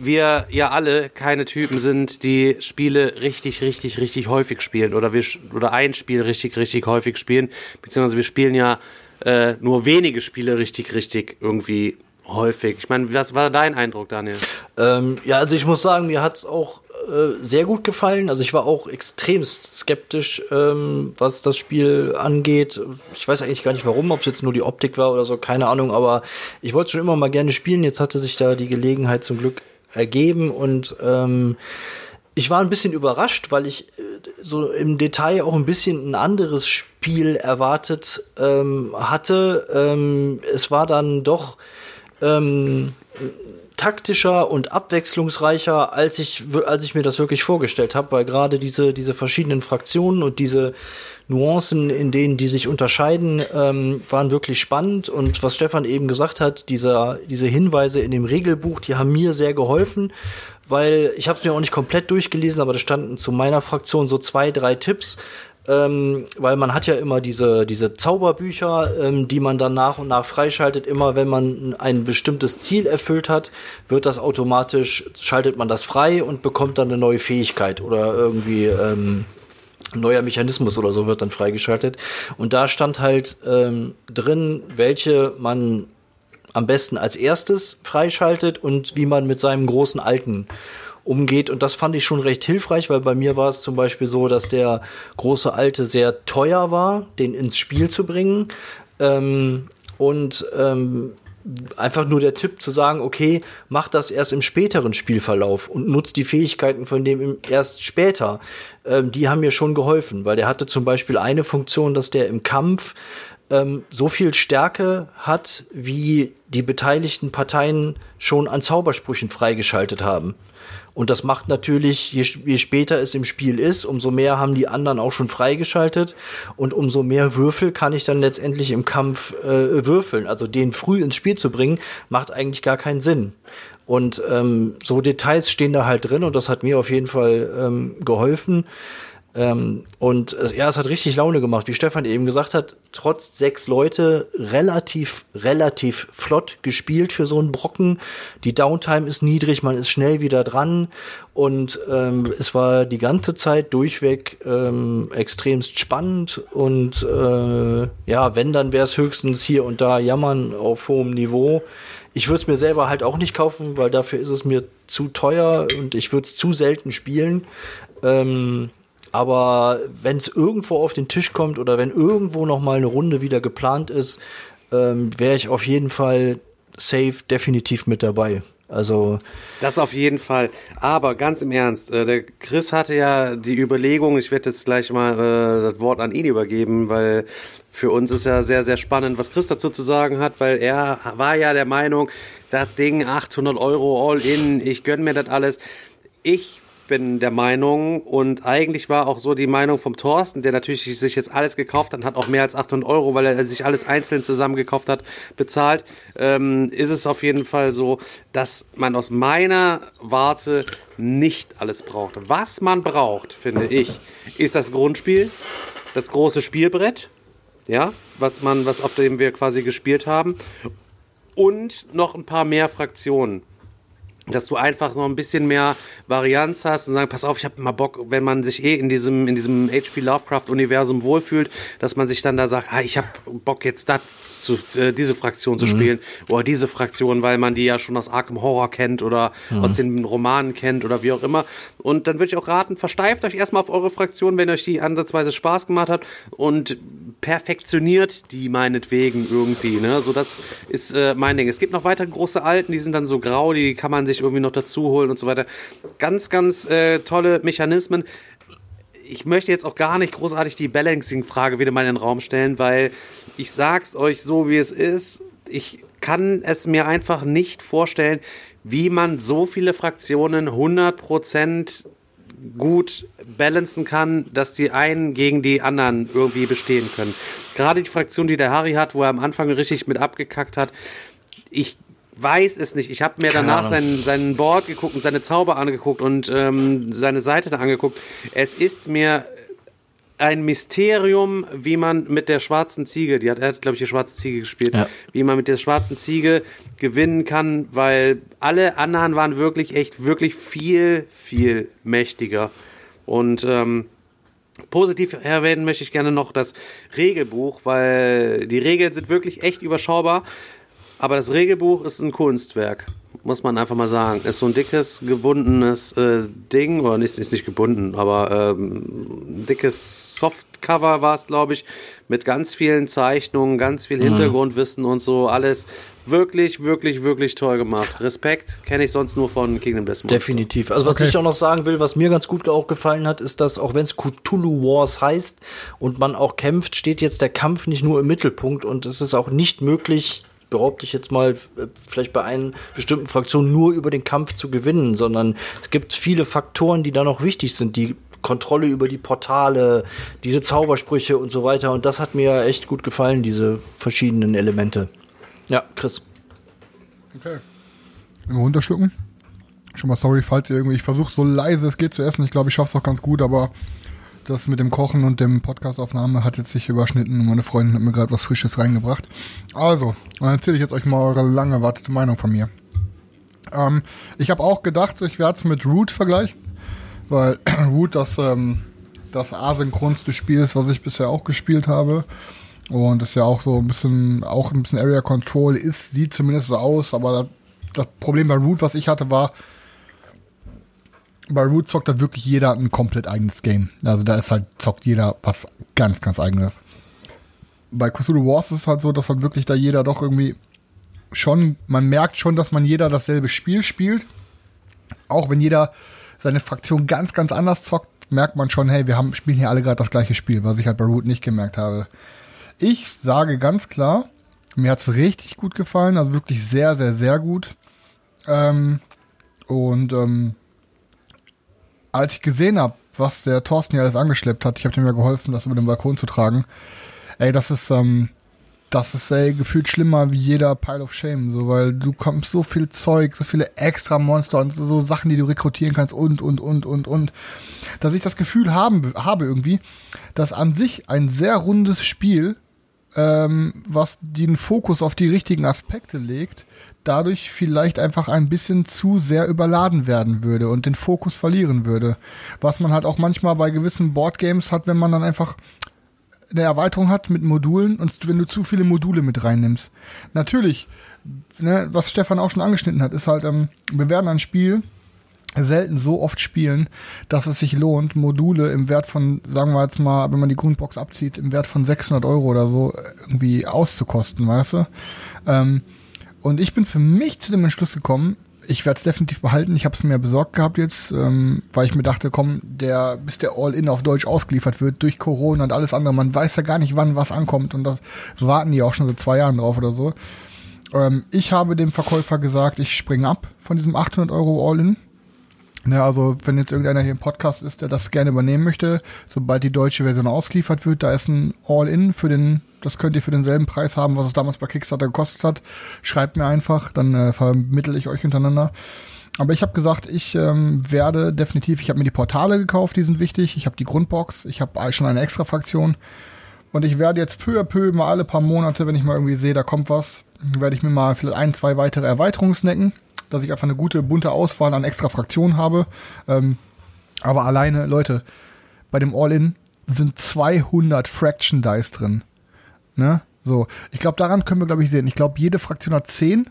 wir ja alle keine Typen sind, die Spiele richtig, richtig, richtig häufig spielen oder wir oder ein Spiel richtig, richtig häufig spielen, beziehungsweise wir spielen ja äh, nur wenige Spiele richtig, richtig irgendwie häufig. Ich meine, was war dein Eindruck, Daniel? Ähm, ja, also ich muss sagen, mir hat es auch äh, sehr gut gefallen. Also ich war auch extremst skeptisch, ähm, was das Spiel angeht. Ich weiß eigentlich gar nicht warum, ob es jetzt nur die Optik war oder so, keine Ahnung, aber ich wollte schon immer mal gerne spielen. Jetzt hatte sich da die Gelegenheit zum Glück ergeben und ähm, ich war ein bisschen überrascht, weil ich äh, so im Detail auch ein bisschen ein anderes Spiel erwartet ähm, hatte. Ähm, es war dann doch ähm, taktischer und abwechslungsreicher, als ich, als ich mir das wirklich vorgestellt habe, weil gerade diese, diese verschiedenen Fraktionen und diese Nuancen, in denen die sich unterscheiden, ähm, waren wirklich spannend. Und was Stefan eben gesagt hat, dieser, diese Hinweise in dem Regelbuch, die haben mir sehr geholfen, weil ich habe es mir auch nicht komplett durchgelesen, aber da standen zu meiner Fraktion so zwei, drei Tipps, ähm, weil man hat ja immer diese, diese Zauberbücher, ähm, die man dann nach und nach freischaltet. Immer wenn man ein bestimmtes Ziel erfüllt hat, wird das automatisch, schaltet man das frei und bekommt dann eine neue Fähigkeit oder irgendwie ähm, ein neuer Mechanismus oder so wird dann freigeschaltet. Und da stand halt ähm, drin, welche man am besten als erstes freischaltet und wie man mit seinem großen Alten umgeht. Und das fand ich schon recht hilfreich, weil bei mir war es zum Beispiel so, dass der große Alte sehr teuer war, den ins Spiel zu bringen. Ähm, und ähm, einfach nur der Tipp zu sagen, okay, mach das erst im späteren Spielverlauf und nutzt die Fähigkeiten von dem erst später. Ähm, die haben mir schon geholfen, weil der hatte zum Beispiel eine Funktion, dass der im Kampf ähm, so viel Stärke hat, wie die beteiligten Parteien schon an Zaubersprüchen freigeschaltet haben. Und das macht natürlich, je, je, später es im Spiel ist, umso mehr haben die anderen auch schon freigeschaltet und umso mehr Würfel kann ich dann letztendlich im Kampf äh, würfeln. Also den früh ins Spiel zu bringen, macht eigentlich gar keinen Sinn. Und ähm, so Details stehen da halt drin und das hat mir auf jeden Fall ähm, geholfen. Ähm, und äh, ja, es hat richtig Laune gemacht, wie Stefan eben gesagt hat, trotz sechs Leute relativ, relativ flott gespielt für so einen Brocken. Die Downtime ist niedrig, man ist schnell wieder dran und ähm, es war die ganze Zeit durchweg ähm, extremst spannend und äh, ja, wenn, dann wäre es höchstens hier und da jammern auf hohem Niveau. Ich würde es mir selber halt auch nicht kaufen, weil dafür ist es mir zu teuer und ich würde es zu selten spielen. Ähm, aber wenn es irgendwo auf den Tisch kommt oder wenn irgendwo noch mal eine Runde wieder geplant ist, ähm, wäre ich auf jeden Fall safe definitiv mit dabei. Also das auf jeden Fall. Aber ganz im Ernst, äh, der Chris hatte ja die Überlegung, ich werde jetzt gleich mal äh, das Wort an ihn übergeben, weil für uns ist ja sehr, sehr spannend, was Chris dazu zu sagen hat, weil er war ja der Meinung, das Ding 800 Euro all in, ich gönn mir das alles. Ich bin der Meinung und eigentlich war auch so die Meinung vom Thorsten, der natürlich sich jetzt alles gekauft hat, hat auch mehr als 800 Euro, weil er sich alles einzeln zusammen gekauft hat, bezahlt, ähm, ist es auf jeden Fall so, dass man aus meiner Warte nicht alles braucht. Was man braucht, finde ich, ist das Grundspiel, das große Spielbrett, ja, was man, was auf dem wir quasi gespielt haben und noch ein paar mehr Fraktionen. Dass du einfach noch ein bisschen mehr Varianz hast und sagen, pass auf, ich habe mal Bock, wenn man sich eh in diesem in diesem HP Lovecraft Universum wohlfühlt, dass man sich dann da sagt, ah, ich habe Bock jetzt das zu äh, diese Fraktion zu spielen oder diese Fraktion, weil man die ja schon aus Arkham Horror kennt oder aus den Romanen kennt oder wie auch immer. Und dann würde ich auch raten, versteift euch erstmal auf eure Fraktion, wenn euch die ansatzweise Spaß gemacht hat und perfektioniert die meinetwegen irgendwie, ne? So das ist äh, mein Ding. Es gibt noch weitere große Alten, die sind dann so grau, die kann man sich irgendwie noch dazu holen und so weiter. Ganz, ganz äh, tolle Mechanismen. Ich möchte jetzt auch gar nicht großartig die Balancing-Frage wieder mal in den Raum stellen, weil ich sag's euch so, wie es ist. Ich kann es mir einfach nicht vorstellen, wie man so viele Fraktionen 100% gut balancen kann, dass die einen gegen die anderen irgendwie bestehen können. Gerade die Fraktion, die der Harry hat, wo er am Anfang richtig mit abgekackt hat, ich weiß es nicht. Ich habe mir Keine danach Ahnung. seinen, seinen Board geguckt und seine Zauber angeguckt und ähm, seine Seite da angeguckt. Es ist mir ein Mysterium, wie man mit der schwarzen Ziege, die hat, er hat, glaube ich, die schwarze Ziege gespielt, Ja. wie man mit der schwarzen Ziege gewinnen kann, weil alle anderen waren wirklich echt, wirklich viel, viel mächtiger. Und ähm, positiv erwähnen möchte ich gerne noch das Regelbuch, weil die Regeln sind wirklich echt überschaubar. Aber das Regelbuch ist ein Kunstwerk, muss man einfach mal sagen. Ist so ein dickes, gebundenes äh, Ding, oder nicht, ist nicht gebunden, aber ähm, ein dickes Softcover war es, glaube ich, mit ganz vielen Zeichnungen, ganz viel Hintergrundwissen und so. Alles wirklich, wirklich, wirklich toll gemacht. Respekt kenne ich sonst nur von Kingdom Death Monster. Definitiv. Also was Okay. ich auch noch sagen will, was mir ganz gut auch gefallen hat, ist, dass auch wenn es Cthulhu Wars heißt und man auch kämpft, steht jetzt der Kampf nicht nur im Mittelpunkt und es ist auch nicht möglich, behaupte ich jetzt mal, äh, vielleicht bei einer bestimmten Fraktion nur über den Kampf zu gewinnen, sondern es gibt viele Faktoren, die da noch wichtig sind, die Kontrolle über die Portale, diese Zaubersprüche und so weiter. Und das hat mir echt gut gefallen, diese verschiedenen Elemente. Ja, Chris. Okay. Immer runterschlucken. Schon mal sorry, falls ihr irgendwie, ich versuche so leise es geht zu essen. Ich glaube, ich schaffe es auch ganz gut, aber das mit dem Kochen und dem Podcastaufnahme hat jetzt sich überschnitten und meine Freundin hat mir gerade was Frisches reingebracht. Also, dann erzähle ich jetzt euch mal eure lang erwartete Meinung von mir. Ähm, ich habe auch gedacht, ich werde es mit Root vergleichen, weil Root das, ähm, das asynchronste Spiel ist, was ich bisher auch gespielt habe. Und das ja auch so ein bisschen, auch ein bisschen Area Control ist, sieht zumindest so aus, aber das Problem bei Root, was ich hatte, war, bei Root zockt da wirklich jeder ein komplett eigenes Game. Also da ist halt, zockt jeder was ganz, ganz eigenes. Bei Cthulhu Wars ist es halt so, dass halt wirklich da jeder doch irgendwie schon, man merkt schon, dass man jeder dasselbe Spiel spielt. Auch wenn jeder seine Fraktion ganz, ganz anders zockt, merkt man schon, hey, wir haben, spielen hier alle gerade das gleiche Spiel, was ich halt bei Root nicht gemerkt habe. Ich sage ganz klar, mir hat's richtig gut gefallen, also wirklich sehr, sehr, sehr gut. Ähm, und ähm, als ich gesehen habe, was der Thorsten hier alles angeschleppt hat, ich habe dem ja geholfen, das über den Balkon zu tragen. Ey, das ist, ähm, das ist ey, gefühlt schlimmer wie jeder Pile of Shame, so, weil du kommst so viel Zeug, so viele extra Monster und so, Sachen, die du rekrutieren kannst und, und, und, und, und. Dass ich das Gefühl haben, habe irgendwie, dass an sich ein sehr rundes Spiel, ähm, was den Fokus auf die richtigen Aspekte legt, dadurch vielleicht einfach ein bisschen zu sehr überladen werden würde und den Fokus verlieren würde. Was man halt auch manchmal bei gewissen Boardgames hat, wenn man dann einfach eine Erweiterung hat mit Modulen und wenn du zu viele Module mit reinnimmst. Natürlich, ne, was Stefan auch schon angeschnitten hat, ist halt, ähm, wir werden ein Spiel selten so oft spielen, dass es sich lohnt, Module im Wert von, sagen wir jetzt mal, wenn man die Grundbox abzieht, im Wert von 600 Euro oder so irgendwie auszukosten, weißt du? Ähm, und ich bin für mich zu dem Entschluss gekommen, ich werde es definitiv behalten. Ich habe es mir besorgt gehabt jetzt, ähm, weil ich mir dachte, komm, der, bis der All-In auf Deutsch ausgeliefert wird durch Corona und alles andere, man weiß ja gar nicht, wann was ankommt und das warten die auch schon seit zwei Jahren drauf oder so. Ähm, ich habe dem Verkäufer gesagt, ich springe ab von diesem 800 Euro All-In. Ja, also wenn jetzt irgendeiner hier im Podcast ist, der das gerne übernehmen möchte, sobald die deutsche Version ausgeliefert wird, da ist ein All-In für den, das könnt ihr für denselben Preis haben, was es damals bei Kickstarter gekostet hat. Schreibt mir einfach, dann äh, vermittel ich euch untereinander. Aber ich habe gesagt, ich ähm, werde definitiv, ich habe mir die Portale gekauft, die sind wichtig. Ich habe die Grundbox, ich habe schon eine extra Fraktion. Und ich werde jetzt peu à peu mal alle paar Monate, wenn ich mal irgendwie sehe, da kommt was, werde ich mir mal vielleicht ein, zwei weitere Erweiterungen snacken. Dass ich einfach eine gute, bunte Auswahl an extra Fraktionen habe. Ähm, aber alleine, Leute, bei dem All-In sind 200 Fraction Dice drin. Ne? So, ich glaube, daran können wir, glaube ich, sehen. Ich glaube, jede Fraktion hat 10.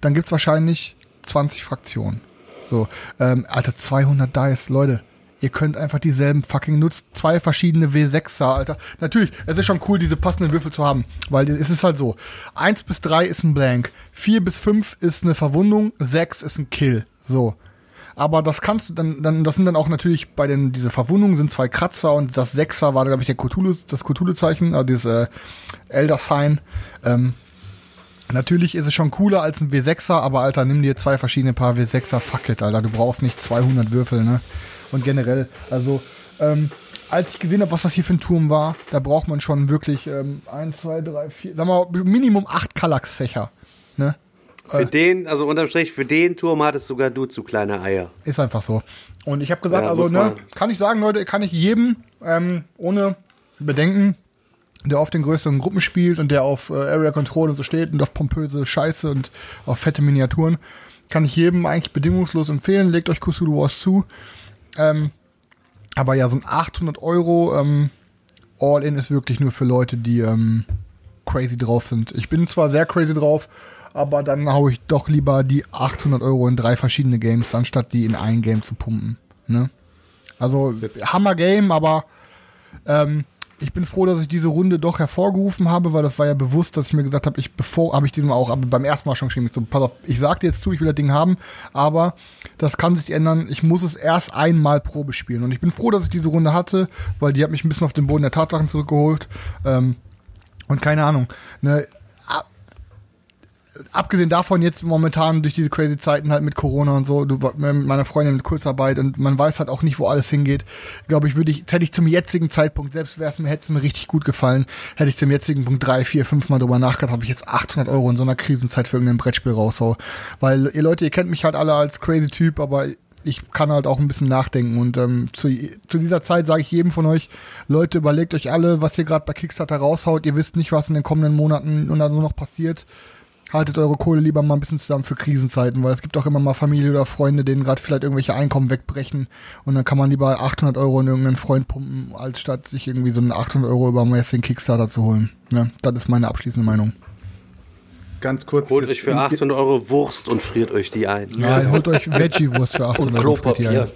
Dann gibt's wahrscheinlich 20 Fraktionen. So, ähm, Alter, 200 Dice, Leute. Ihr könnt einfach dieselben fucking nutzen. Zwei verschiedene W6er, Alter. Natürlich, es ist schon cool, diese passenden Würfel zu haben. Weil es ist halt so. Eins bis drei ist ein Blank. Vier bis fünf ist eine Verwundung. Sechs ist ein Kill. So. Aber das kannst du dann, dann, das sind dann auch natürlich bei den, diese Verwundungen sind zwei Kratzer und das Sechser war, glaube ich, der Cthulhu, das Cthulhu-Zeichen, also dieses äh, Elder Sign. Ähm, natürlich ist es schon cooler als ein W6er, aber Alter, nimm dir zwei verschiedene Paar W6er, fuck it, Alter, du brauchst nicht 200 Würfel, ne? Und generell, also, ähm, als ich gesehen habe, was das hier für ein Turm war, da braucht man schon wirklich ähm, 1, 2, 3, 4, sagen wir mal, Minimum acht Kallax-Fächer, ne? Für den, also unterm Strich, für den Turm hattest sogar du zu kleine Eier. Ist einfach so. Und ich habe gesagt, Ja, also, ne, kann ich sagen, Leute, kann ich jedem ähm, ohne Bedenken, der auf den größeren Gruppen spielt und der auf äh, Area Control und so steht und auf pompöse Scheiße und auf fette Miniaturen, kann ich jedem eigentlich bedingungslos empfehlen. Legt euch Cthulhu Wars zu. Ähm, aber ja, so ein 800 Euro ähm, All-In ist wirklich nur für Leute, die ähm, crazy drauf sind. Ich bin zwar sehr crazy drauf, aber dann hau ich doch lieber die 800 Euro in drei verschiedene Games, anstatt die in ein Game zu pumpen. Ne? Also Hammer Game, aber ähm, ich bin froh, dass ich diese Runde doch hervorgerufen habe, weil das war ja bewusst, dass ich mir gesagt habe, ich bevor habe ich den auch aber beim ersten Mal schon geschrieben, ich so, pass auf, ich sag dir jetzt zu, ich will das Ding haben, aber das kann sich ändern. Ich muss es erst einmal Probe spielen und ich bin froh, dass ich diese Runde hatte, weil die hat mich ein bisschen auf den Boden der Tatsachen zurückgeholt. Ähm, und keine Ahnung, ne, abgesehen davon jetzt momentan durch diese crazy Zeiten halt mit Corona und so, du mit meiner Freundin mit Kurzarbeit und man weiß halt auch nicht, wo alles hingeht. Glaube ich, würde ich, hätte ich zum jetzigen Zeitpunkt, selbst wäre es mir, hätte es mir richtig gut gefallen, hätte ich zum jetzigen Punkt drei, vier, fünf Mal drüber nachgedacht, ob ich jetzt 800 Euro in so einer Krisenzeit für irgendein Brettspiel raushau. Weil ihr Leute, ihr kennt mich halt alle als crazy Typ, aber ich kann halt auch ein bisschen nachdenken und ähm, zu, zu dieser Zeit sage ich jedem von euch, Leute, überlegt euch alle, was ihr gerade bei Kickstarter raushaut. Ihr wisst nicht, was in den kommenden Monaten und dann nur noch passiert. Haltet eure Kohle lieber mal ein bisschen zusammen für Krisenzeiten, weil es gibt auch immer mal Familie oder Freunde, denen gerade vielleicht irgendwelche Einkommen wegbrechen und dann kann man lieber 800 Euro in irgendeinen Freund pumpen, als statt sich irgendwie so einen 800 Euro über den Kickstarter zu holen. Ja, das ist meine abschließende Meinung. Ganz kurz. Holt euch für in- 800 Euro Wurst und friert euch die ein. Ja, holt euch Veggie-Wurst für 800 Und Euro. friert ihr Klopapier.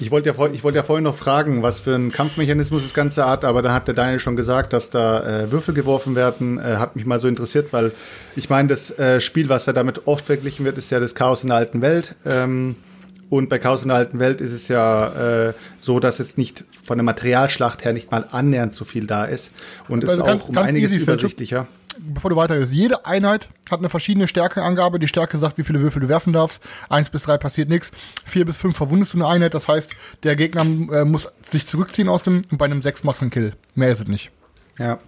Ich wollte ja, ich wollte ja vorhin noch fragen, was für ein Kampfmechanismus das Ganze hat, aber da hat der Daniel schon gesagt, dass da äh, Würfel geworfen werden. Äh, hat mich mal so interessiert, weil ich meine, das äh, Spiel, was ja damit oft verglichen wird, ist ja das Chaos in der alten Welt. Ähm, und bei Chaos in der alten Welt ist es ja äh, so, dass jetzt nicht von der Materialschlacht her nicht mal annähernd so viel da ist und ist Also ganz- auch um einiges übersichtlicher. Bevor du weitergehst, jede Einheit hat eine verschiedene Stärkeangabe. Die Stärke sagt, wie viele Würfel du werfen darfst. Eins bis drei passiert nichts. Vier bis fünf verwundest du eine Einheit. Das heißt, der Gegner äh, muss sich zurückziehen aus dem, und bei einem sechs machst du einen Kill. Mehr ist es nicht. Ja.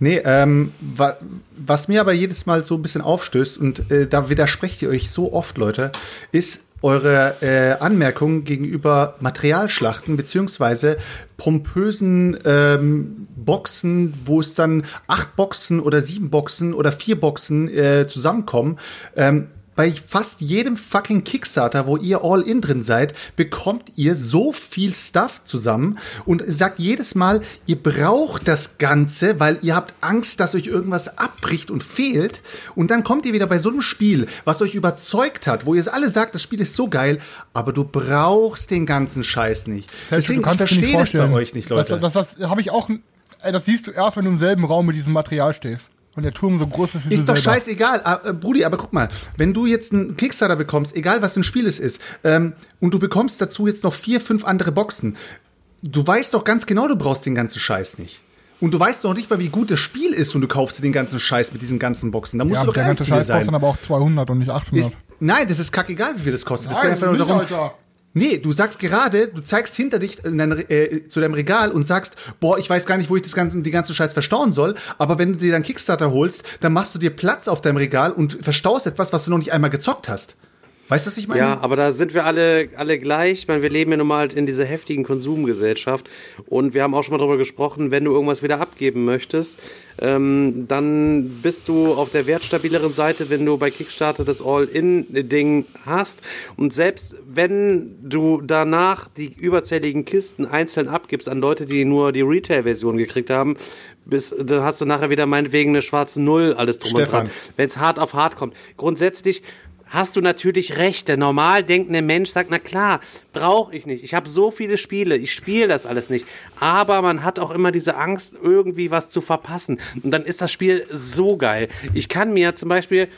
Nee, ähm, wa was mir aber jedes Mal so ein bisschen aufstößt, und äh, da widersprecht ihr euch so oft, Leute, ist eure äh, Anmerkung gegenüber Materialschlachten beziehungsweise pompösen ähm, Boxen, wo es dann acht Boxen oder sieben Boxen oder vier Boxen äh, zusammenkommen. Ähm, bei fast jedem fucking Kickstarter, wo ihr all in drin seid, bekommt ihr so viel Stuff zusammen und sagt jedes Mal, ihr braucht das Ganze, weil ihr habt Angst, dass euch irgendwas abbricht und fehlt. Und dann kommt ihr wieder bei so einem Spiel, was euch überzeugt hat, wo ihr alle sagt, das Spiel ist so geil, aber du brauchst den ganzen Scheiß nicht. Deswegen, ich verstehe das bei euch nicht, Leute. Das, das, das habe ich auch. Das siehst du erst, wenn du im selben Raum mit diesem Material stehst. Und der Turm so groß ist wie Ist doch selber. scheißegal, Ah, äh, Brudi, aber guck mal, wenn du jetzt einen Kickstarter bekommst, egal was ein Spiel es ist, ähm, und du bekommst dazu jetzt noch vier, fünf andere Boxen, du weißt doch ganz genau, du brauchst den ganzen Scheiß nicht. Und du weißt doch nicht mal, wie gut das Spiel ist und du kaufst dir den ganzen Scheiß mit diesen ganzen Boxen. Da musst Ja, du doch der ganze Scheiß kostet sein. dann aber auch 200 und nicht 800. Ist, nein, das ist kackegal, wie viel das kostet. Das Nein, geht einfach nur darum. Alter. Nee, du sagst gerade, du zeigst hinter dich in dein, äh, zu deinem Regal und sagst, boah, ich weiß gar nicht, wo ich das ganze, die ganze Scheiß verstauen soll. Aber wenn du dir dann Kickstarter holst, dann machst du dir Platz auf deinem Regal und verstaust etwas, was du noch nicht einmal gezockt hast. Weißt du, was ich meine? Ja, aber da sind wir alle, alle gleich. Ich meine, wir leben ja nun mal halt in dieser heftigen Konsumgesellschaft. Und wir haben auch schon mal darüber gesprochen, wenn du irgendwas wieder abgeben möchtest, ähm, dann bist du auf der wertstabileren Seite, wenn du bei Kickstarter das All-In-Ding hast. Und selbst wenn du danach die überzähligen Kisten einzeln abgibst an Leute, die nur die Retail-Version gekriegt haben, bis, dann hast du nachher wieder meinetwegen eine schwarze Null, alles drum Stefan. und dran. Wenn es hart auf hart kommt. Grundsätzlich hast du natürlich recht. Der normal denkende Mensch sagt, na klar, brauche ich nicht. Ich habe so viele Spiele, ich spiele das alles nicht. Aber man hat auch immer diese Angst, irgendwie was zu verpassen. Und dann ist das Spiel so geil. Ich kann mir zum Beispiel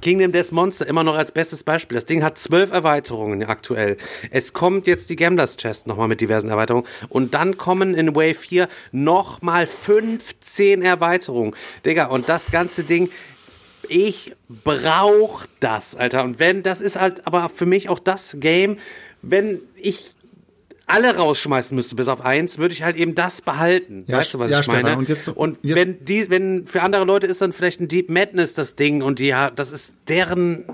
Kingdom Death Monster immer noch als bestes Beispiel. Das Ding hat zwölf Erweiterungen aktuell. Es kommt jetzt die Gamblers Chest nochmal mit diversen Erweiterungen. Und dann kommen in Wave 4 nochmal 15 Erweiterungen. Digga, und das ganze Ding, ich brauch das, Alter. Und wenn, das ist halt aber für mich auch das Game, wenn ich alle rausschmeißen müsste, bis auf eins, würde ich halt eben das behalten. Ja, weißt du, was ja, ich meine? Stefan, und jetzt- und jetzt- wenn die, wenn für andere Leute ist dann vielleicht ein Deep Madness das Ding und die, das ist deren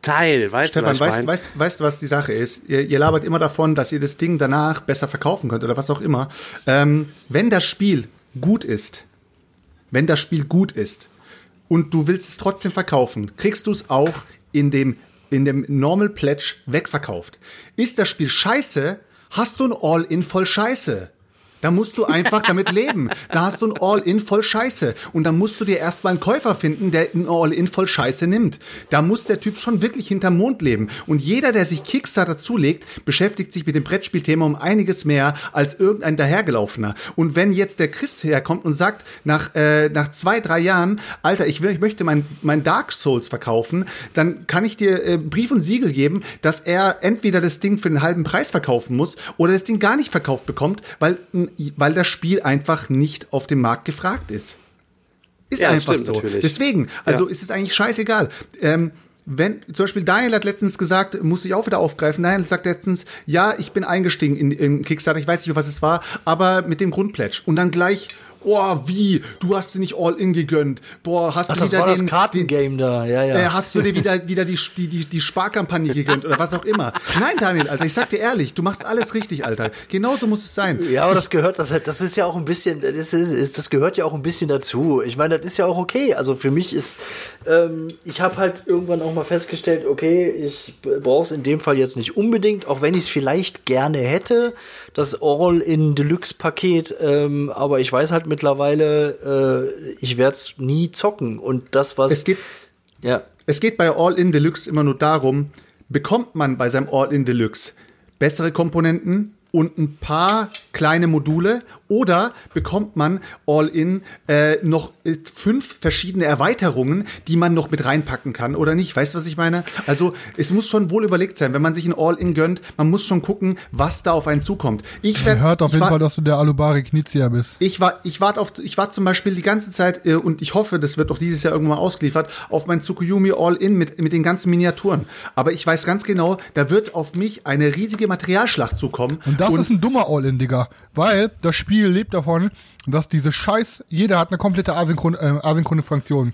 Teil, weißt du, was Stefan, weißt, meine? weißt, weißt du, was die Sache ist? Ihr, ihr labert immer davon, dass ihr das Ding danach besser verkaufen könnt oder was auch immer. Ähm, wenn das Spiel gut ist, wenn das Spiel gut ist und du willst es trotzdem verkaufen, kriegst du es auch in dem, in dem Normal Pledge wegverkauft. Ist das Spiel scheiße, hast du ein All-In voll Scheiße. Da musst du einfach damit leben. Da hast du ein All-In voll Scheiße. Und dann musst du dir erstmal einen Käufer finden, der ein All-In voll Scheiße nimmt. Da muss der Typ schon wirklich hinterm Mond leben. Und jeder, der sich Kickstarter zulegt, beschäftigt sich mit dem Brettspielthema um einiges mehr als irgendein dahergelaufener. Und wenn jetzt der Christ herkommt und sagt, nach, äh, nach zwei, drei Jahren, Alter, ich, will, ich möchte mein, mein Dark Souls verkaufen, dann kann ich dir äh, Brief und Siegel geben, dass er entweder das Ding für einen halben Preis verkaufen muss oder das Ding gar nicht verkauft bekommt, weil, weil das Spiel einfach nicht auf dem Markt gefragt ist. Ist Ja, einfach stimmt so. natürlich. Deswegen, also Ja. ist es eigentlich scheißegal. Ähm, wenn, zum Beispiel Daniel hat letztens gesagt, muss ich auch wieder aufgreifen, Daniel sagt letztens, ja, ich bin eingestiegen in, in Kickstarter, ich weiß nicht, was es war, aber mit dem Grundpledge. Und dann gleich, oh, wie, du hast dir nicht All-In gegönnt. Boah, hast Ach, du wieder den, den Kartengame da, ja, ja. äh, hast du dir wieder, wieder die, die, die, die Sparkampagne gegönnt oder was auch immer. Nein, Daniel, Alter, ich sag dir ehrlich, du machst alles richtig, Alter. Genauso muss es sein. Ja, aber das gehört, das, das ist ja auch ein bisschen, das, ist, ist, das gehört ja auch ein bisschen dazu. Ich meine, das ist ja auch okay. Also für mich ist, ähm, ich habe halt irgendwann auch mal festgestellt, okay, ich brauche es in dem Fall jetzt nicht unbedingt, auch wenn ich es vielleicht gerne hätte, das All-in-Deluxe-Paket. Ähm, aber ich weiß halt mittlerweile, äh, ich werde es nie zocken. Und das, was. Es geht, ja. Es geht bei All-In Deluxe immer nur darum, bekommt man bei seinem All-In Deluxe bessere Komponenten und ein paar kleine Module oder bekommt man All-In äh, noch äh, fünf verschiedene Erweiterungen, die man noch mit reinpacken kann oder nicht. Weißt du, was ich meine? Also es muss schon wohl überlegt sein, wenn man sich ein All-In gönnt, man muss schon gucken, was da auf einen zukommt. Ich werd, Hört auf ich jeden war- Fall, dass du der Alubari Knizia bist. ich war, ich warte auf, ich warte zum Beispiel die ganze Zeit äh, und ich hoffe, das wird auch dieses Jahr irgendwann mal ausgeliefert auf mein Tsukuyomi All-In mit mit den ganzen Miniaturen. Aber ich weiß ganz genau, da wird auf mich eine riesige Materialschlacht zukommen. Und das ist ein dummer All-In, Digga. Weil das Spiel lebt davon, dass diese Scheiß, jeder hat eine komplette asynchron, äh, asynchrone Funktion.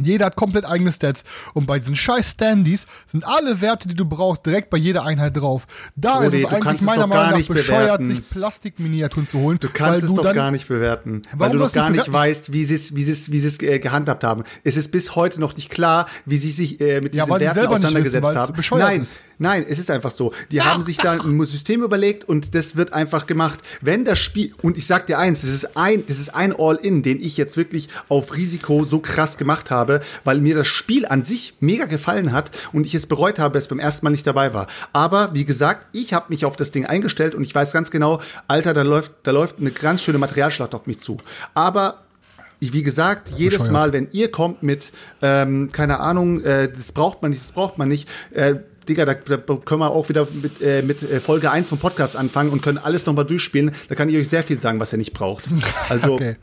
Jeder hat komplett eigene Stats. Und bei diesen scheiß Standys sind alle Werte, die du brauchst, direkt bei jeder Einheit drauf. Da Brody, ist es du eigentlich es meiner doch gar Meinung nach bescheuert, bewerten. sich Plastikminiaturen zu holen. Du kannst weil es doch dann- gar nicht bewerten, weil du du noch gar nicht weißt, wie sie es, wie sie es, wie sie es äh, gehandhabt haben. Es ist bis heute noch nicht klar, wie sie sich äh, mit Ja, diesen sie Werten auseinandergesetzt wissen, es haben. Nein, ist. Nein, es ist einfach so. Die haben sich da ein System überlegt und das wird einfach gemacht. Wenn das Spiel und ich sag dir eins, das ist ein, das ist ein All-In, den ich jetzt wirklich auf Risiko so krass gemacht habe, weil mir das Spiel an sich mega gefallen hat und ich es bereut habe, dass beim ersten Mal nicht dabei war. Aber wie gesagt, ich habe mich auf das Ding eingestellt und ich weiß ganz genau, Alter, da läuft, da läuft eine ganz schöne Materialschlacht auf mich zu. Aber wie gesagt, jedes. Mal, wenn ihr kommt mit, ähm, keine Ahnung, äh, das braucht man nicht, das braucht man nicht, äh, Digga, da, da können wir auch wieder mit, äh, mit äh, Folge 1 vom Podcast anfangen und können alles nochmal durchspielen. Da kann ich euch sehr viel sagen, was ihr nicht braucht. Also, Okay.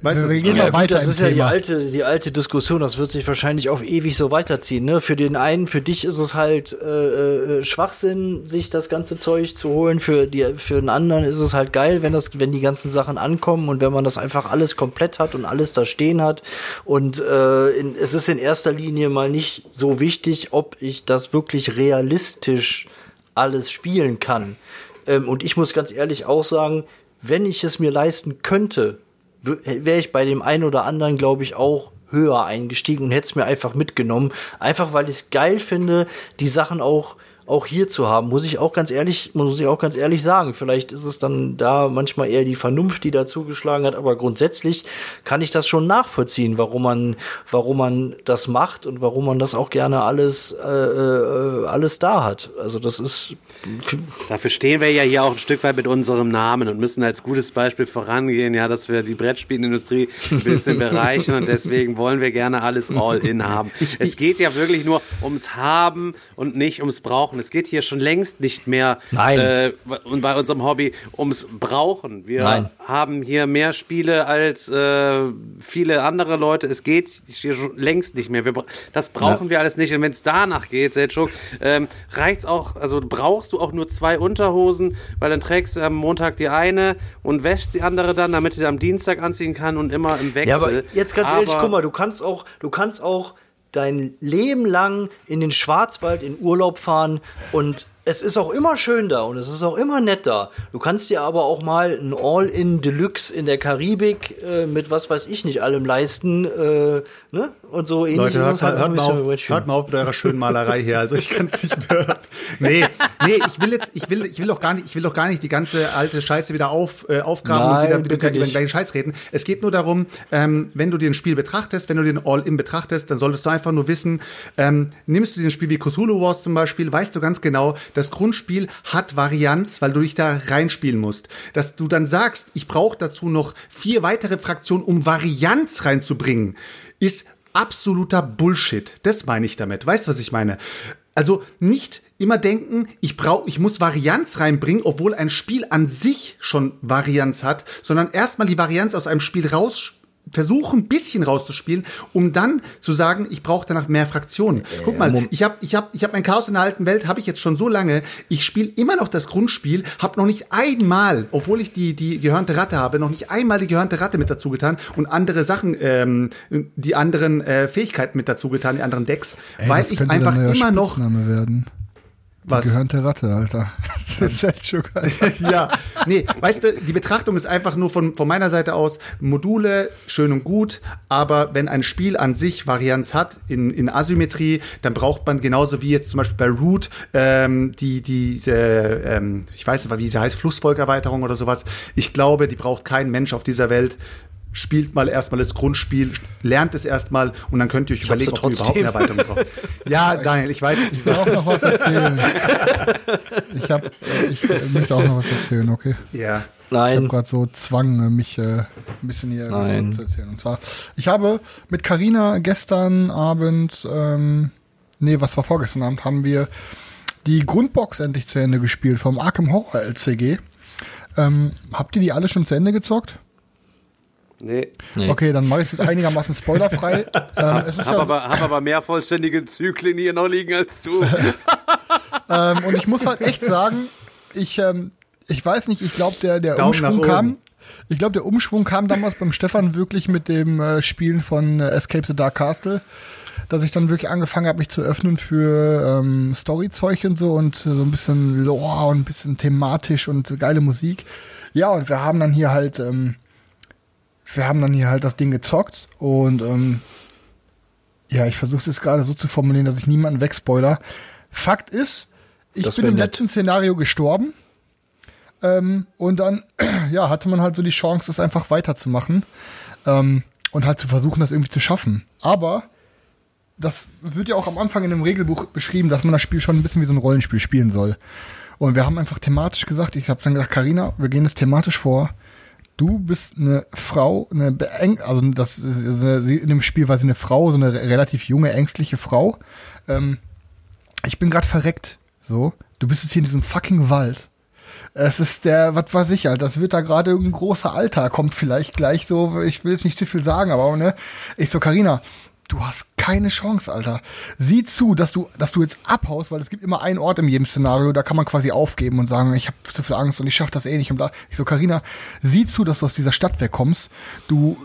Weißt wir gehen mal weiter das ist ja die alte, die alte Diskussion, das wird sich wahrscheinlich auf ewig so weiterziehen. Ne? Für den einen, für dich ist es halt äh, äh, Schwachsinn, sich das ganze Zeug zu holen. Für, die, für den anderen ist es halt geil, wenn, das, wenn die ganzen Sachen ankommen und wenn man das einfach alles komplett hat und alles da stehen hat. Und äh, in, es ist in erster Linie mal nicht so wichtig, ob ich das wirklich realistisch alles spielen kann. Ähm, und ich muss ganz ehrlich auch sagen, wenn ich es mir leisten könnte, wäre ich bei dem einen oder anderen, glaube ich, auch höher eingestiegen und hätte es mir einfach mitgenommen. Einfach weil ich es geil finde, die Sachen auch auch hier zu haben, muss ich auch ganz ehrlich, muss ich auch ganz ehrlich sagen. Vielleicht ist es dann da manchmal eher die Vernunft, die da zugeschlagen hat, aber grundsätzlich kann ich das schon nachvollziehen, warum man, warum man das macht und warum man das auch gerne alles, äh, äh, alles da hat. Also das ist Dafür stehen wir ja hier auch ein Stück weit mit unserem Namen und müssen als gutes Beispiel vorangehen, ja, dass wir die Brettspielindustrie ein bisschen bereichern und deswegen wollen wir gerne alles all-in haben. Es geht ja wirklich nur ums Haben und nicht ums Brauchen. Es geht hier schon längst nicht mehr Nein. Äh, bei unserem Hobby ums Brauchen. Wir Nein. haben hier mehr Spiele als äh, viele andere Leute. Es geht hier schon längst nicht mehr. Wir, das brauchen wir alles nicht. Und wenn es danach geht, Selchuk, ähm, reicht's auch, also brauchst du auch nur zwei Unterhosen, weil dann trägst du am Montag die eine und wäschst die andere dann, damit du sie am Dienstag anziehen kann und immer im Wechsel. Ja, aber jetzt ganz ehrlich, Aber- guck mal, du kannst auch, du kannst auch dein Leben lang in den Schwarzwald in Urlaub fahren und es ist auch immer schön da und es ist auch immer nett da. Du kannst dir aber auch mal ein All-in Deluxe in der Karibik äh, mit was weiß ich nicht allem leisten, äh, ne? Und so ähnlich Leute, hört, halt hört, auch mal auf, hört mal auf mit eurer schönen Malerei hier. Also ich kann es nicht mehr. Nee, nee, ich will jetzt, ich will, ich will doch gar nicht, ich will doch gar nicht die ganze alte Scheiße wieder auf, äh, aufgraben Nein, und wieder, bitte wieder über den nicht. gleichen Scheiß reden. Es geht nur darum, ähm, wenn du dir ein Spiel betrachtest, wenn du den All-In betrachtest, dann solltest du einfach nur wissen, ähm, nimmst du dir ein Spiel wie Cthulhu Wars zum Beispiel, weißt du ganz genau, das Grundspiel hat Varianz, weil du dich da reinspielen musst. Dass du dann sagst, ich brauche dazu noch vier weitere Fraktionen, um Varianz reinzubringen, ist absoluter Bullshit. Das meine ich damit. Weißt du, was ich meine? Also nicht immer denken, ich brauche, ich muss Varianz reinbringen, obwohl ein Spiel an sich schon Varianz hat, sondern erstmal die Varianz aus einem Spiel raus versuchen, ein bisschen rauszuspielen, um dann zu sagen, ich brauche danach mehr Fraktionen. Guck mal, ich habe ich hab, ich hab mein Chaos in der alten Welt, habe ich jetzt schon so lange. Ich spiele immer noch das Grundspiel, habe noch nicht einmal, obwohl ich die, die gehörnte Ratte habe, noch nicht einmal die gehörnte Ratte mit dazu getan und andere Sachen, ähm, die anderen äh, Fähigkeiten mit dazu getan, die anderen Decks, Ey, weil ich einfach immer noch Spitzname werden. Was. Die gehörnte Ratte, Alter. Das ist halt schon geil. ja, nee, weißt du, die Betrachtung ist einfach nur von, von meiner Seite aus, Module, schön und gut, aber wenn ein Spiel an sich Varianz hat in, in Asymmetrie, dann braucht man genauso wie jetzt zum Beispiel bei Root, ähm, die, diese, ähm, ich weiß nicht, wie sie heißt, Flussvolkerweiterung oder sowas. Ich glaube, die braucht kein Mensch auf dieser Welt. Spielt mal erstmal das Grundspiel, lernt es erstmal und dann könnt ihr euch hab's überlegen, ob ihr überhaupt eine. Erweiterung braucht. Ja, Daniel, ich weiß, Ich will auch noch was erzählen. Ich, hab, äh, ich äh, möchte auch noch was erzählen, okay? ja. Ich habe Nein, gerade so Zwang, äh, mich äh, ein bisschen hier Nein. zu erzählen. Und zwar, ich habe mit Karina gestern Abend, ähm, nee, was war vorgestern Abend, haben wir die Grundbox endlich zu Ende gespielt vom Arkham Horror LCG. Ähm, habt ihr die alle schon zu Ende gezockt? Nee. Nee. Okay, dann mache ich es jetzt einigermaßen spoilerfrei. ähm, es ist Hab ja, aber, hab aber mehr vollständige Zyklen hier noch liegen als du. ähm, und ich muss halt echt sagen, ich, ähm, ich weiß nicht, ich glaube, der, der Daumen Umschwung kam. Ich glaube, der Umschwung kam damals beim Stefan wirklich mit dem äh, Spielen von äh, Escape the Dark Castle, dass ich dann wirklich angefangen habe, mich zu öffnen für ähm, Storyzeug und so und äh, so ein bisschen Lore und ein bisschen thematisch und geile Musik. Ja, und wir haben dann hier halt, ähm, wir haben dann hier halt das Ding gezockt und ähm, ja, ich versuche es jetzt gerade so zu formulieren, dass ich niemanden wegspoiler. Fakt ist, ich Das bin im nett. letzten Szenario gestorben. Ähm, und dann, ja, hatte man halt so die Chance, das einfach weiterzumachen. Ähm, und halt zu versuchen, das irgendwie zu schaffen. Aber das wird ja auch am Anfang in dem Regelbuch beschrieben, dass man das Spiel schon ein bisschen wie so ein Rollenspiel spielen soll. Und wir haben einfach thematisch gesagt, ich habe dann gesagt, Karina, wir gehen jetzt thematisch vor. Du bist eine Frau, eine also das ist, sie- in dem Spiel war sie eine Frau, so eine re- relativ junge, ängstliche Frau. Ähm, ich bin gerade verreckt. So, du bist jetzt hier in diesem fucking Wald. Es ist der, was weiß ich, Alter, das wird da gerade ein großer Alter, kommt vielleicht gleich so, ich will jetzt nicht zu viel sagen, aber ne, ich so, Karina, du hast keine Chance, Alter. Sieh zu, dass du, dass du jetzt abhaust, weil es gibt immer einen Ort in jedem Szenario, da kann man quasi aufgeben und sagen, ich habe zu viel Angst und ich schaff das eh nicht. Und da, ich so, Karina, sieh zu, dass du aus dieser Stadt wegkommst. Du,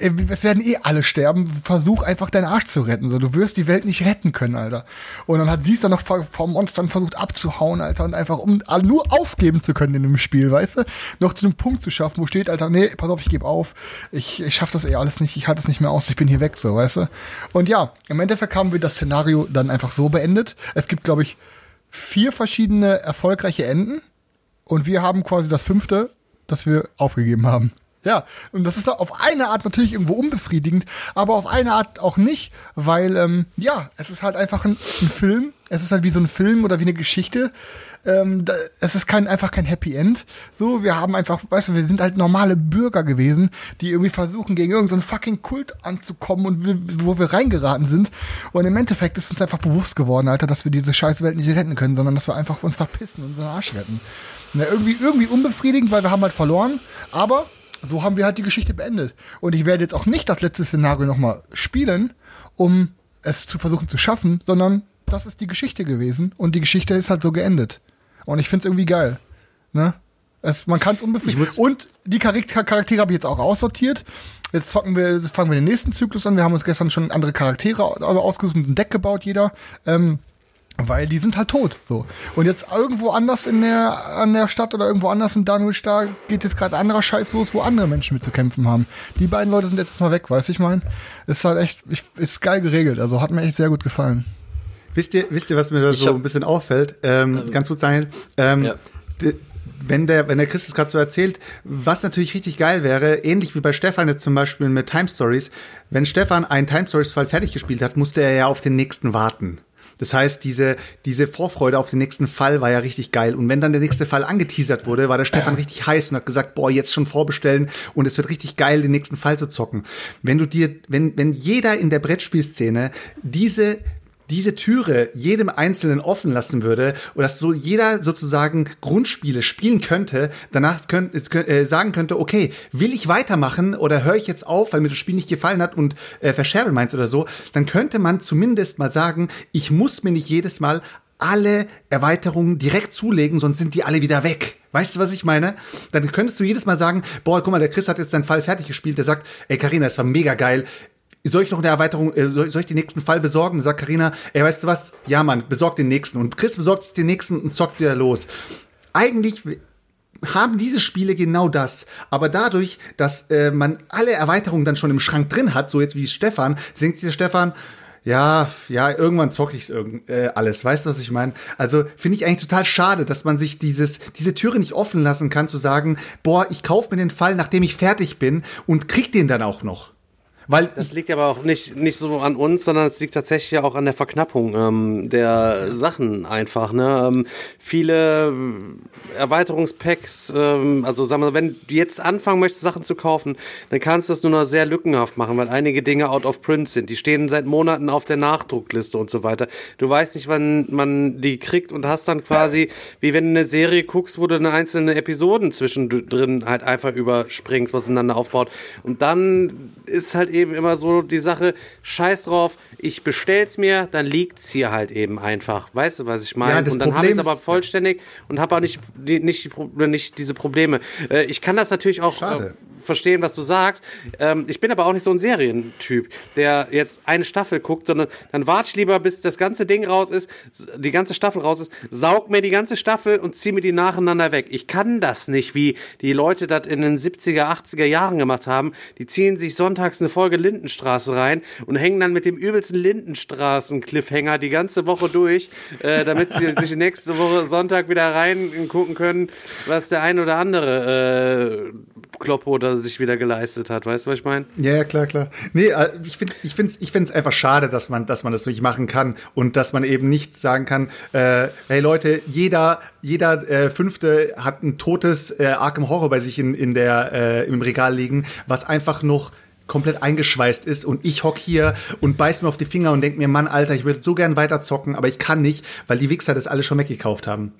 es werden eh alle sterben. Versuch einfach deinen Arsch zu retten. So, du wirst die Welt nicht retten können, Alter. Und dann hat sie es dann noch vor, vor Monstern versucht abzuhauen, Alter, und einfach um nur aufgeben zu können in dem Spiel, weißt du? Noch zu einem Punkt zu schaffen, wo steht, Alter, nee, pass auf, ich gebe auf. Ich, ich schaff das eh alles nicht, ich halte es nicht mehr aus, ich bin hier weg, so, weißt du? Und ja, im Endeffekt haben wir das Szenario dann einfach so beendet. Es gibt, glaube ich, vier verschiedene erfolgreiche Enden. Und wir haben quasi das fünfte, das wir aufgegeben haben. Ja, und das ist auf eine Art natürlich irgendwo unbefriedigend, aber auf eine Art auch nicht, weil, ähm, ja, es ist halt einfach ein, ein Film. Es ist halt wie so ein Film oder wie eine Geschichte. Ähm, da, es ist kein, einfach kein Happy End. So, wir haben einfach, weißt du, wir sind halt normale Bürger gewesen, die irgendwie versuchen, gegen irgendeinen so fucking Kult anzukommen und wir, wo wir reingeraten sind. Und im Endeffekt ist uns einfach bewusst geworden, Alter, dass wir diese scheiß Welt nicht retten können, sondern dass wir einfach uns verpissen und unseren Arsch retten. Na, irgendwie, irgendwie unbefriedigend, weil wir haben halt verloren, aber so haben wir halt die Geschichte beendet. Und ich werde jetzt auch nicht das letzte Szenario nochmal spielen, um es zu versuchen zu schaffen, sondern das ist die Geschichte gewesen und die Geschichte ist halt so geendet. Und ich finde es irgendwie geil. Ne? Es, man kann es unbefriedigend. Und die Charaktere, Charaktere habe ich jetzt auch aussortiert. Jetzt zocken wir, jetzt fangen wir den nächsten Zyklus an. Wir haben uns gestern schon andere Charaktere ausgesucht und ein Deck gebaut, jeder. Ähm, weil die sind halt tot, so. Und jetzt irgendwo anders in der, an der Stadt oder irgendwo anders in Dunwich, da geht jetzt gerade anderer Scheiß los, wo andere Menschen mit zu kämpfen haben. Die beiden Leute sind jetzt mal weg, weißt du, ich mein? Ist halt echt, ist geil geregelt, also hat mir echt sehr gut gefallen. Wisst ihr, wisst ihr, was mir da so ein bisschen auffällt? Ähm, also, ganz kurz, Daniel. Ähm, ja. Wenn der, wenn der Christus gerade so erzählt, was natürlich richtig geil wäre, ähnlich wie bei Stefan jetzt zum Beispiel mit Time Stories, wenn Stefan einen Time Stories Fall fertig gespielt hat, musste er ja auf den nächsten warten. Das heißt, diese, diese Vorfreude auf den nächsten Fall war ja richtig geil. Und wenn dann der nächste Fall angeteasert wurde, war der Stefan richtig heiß und hat gesagt, boah, jetzt schon vorbestellen und es wird richtig geil, den nächsten Fall zu zocken. Wenn du dir, wenn, wenn jeder in der Brettspielszene diese diese Türe jedem Einzelnen offen lassen würde und dass so jeder sozusagen Grundspiele spielen könnte, danach könnt, äh, sagen könnte, okay, will ich weitermachen oder höre ich jetzt auf, weil mir das Spiel nicht gefallen hat und äh, verscherbe meins oder so, dann könnte man zumindest mal sagen, ich muss mir nicht jedes Mal alle Erweiterungen direkt zulegen, sonst sind die alle wieder weg. Weißt du, was ich meine? Dann könntest du jedes Mal sagen, boah, guck mal, der Chris hat jetzt seinen Fall fertig gespielt, der sagt, ey Karina, es war mega geil soll ich noch eine Erweiterung, äh, soll, ich den nächsten Fall besorgen? Sagt Karina, ey, weißt du was? Ja, Mann, besorg den nächsten. Und Chris besorgt sich den nächsten und zockt wieder los. Eigentlich haben diese Spiele genau das. Aber dadurch, dass äh, man alle Erweiterungen dann schon im Schrank drin hat, so jetzt wie Stefan, denkt sich der Stefan, ja, ja, irgendwann zocke ich es äh, alles. Weißt du, was ich meine? Also finde ich eigentlich total schade, dass man sich dieses, diese Türe nicht offen lassen kann, zu sagen, boah, ich kaufe mir den Fall, nachdem ich fertig bin und krieg den dann auch noch. Weil das liegt aber auch nicht, nicht so an uns, sondern es liegt tatsächlich auch an der Verknappung ähm, der Sachen einfach. Ne? Ähm, viele Erweiterungspacks, ähm, also sagen wir, wenn du jetzt anfangen möchtest, Sachen zu kaufen, dann kannst du es nur noch sehr lückenhaft machen, weil einige Dinge out of print sind. Die stehen seit Monaten auf der Nachdruckliste und so weiter. Du weißt nicht, wann man die kriegt und hast dann quasi, wie wenn du eine Serie guckst, wo du eine einzelne Episoden zwischendrin halt einfach überspringst, was ineinander aufbaut. Und dann ist halt eben immer so die Sache, scheiß drauf, ich bestell's mir, dann liegt's hier halt eben einfach. Weißt du, was ich meine? Ja, und dann habe ich es aber vollständig und habe auch nicht, nicht, nicht diese Probleme. Äh, ich kann das natürlich auch Schade verstehen, was du sagst. Ähm, ich bin aber auch nicht so ein Serientyp, der jetzt eine Staffel guckt, sondern dann warte ich lieber, bis das ganze Ding raus ist, die ganze Staffel raus ist, saug mir die ganze Staffel und zieh mir die nacheinander weg. Ich kann das nicht, wie die Leute das in den 70er, 80er Jahren gemacht haben. Die ziehen sich sonntags eine Folge Lindenstraße rein und hängen dann mit dem übelsten Lindenstraßen-Cliffhanger die ganze Woche durch, äh, damit sie sich nächste Woche Sonntag wieder rein gucken können, was der ein oder andere äh, Kloppo da sich wieder geleistet hat. Weißt du, was ich meine? Ja, ja, klar, klar. Nee, äh, ich finde ich find's, ich find's einfach schade, dass man, dass man das wirklich machen kann und dass man eben nicht sagen kann, äh, hey Leute, jeder, jeder äh, Fünfte hat ein totes äh, Arkham Horror bei sich in, in der, äh, im Regal liegen, was einfach noch komplett eingeschweißt ist und ich hock hier und beiß mir auf die Finger und denk mir, Mann, Alter, ich würde so gern weiter zocken, aber ich kann nicht, weil die Wichser das alle schon weggekauft haben.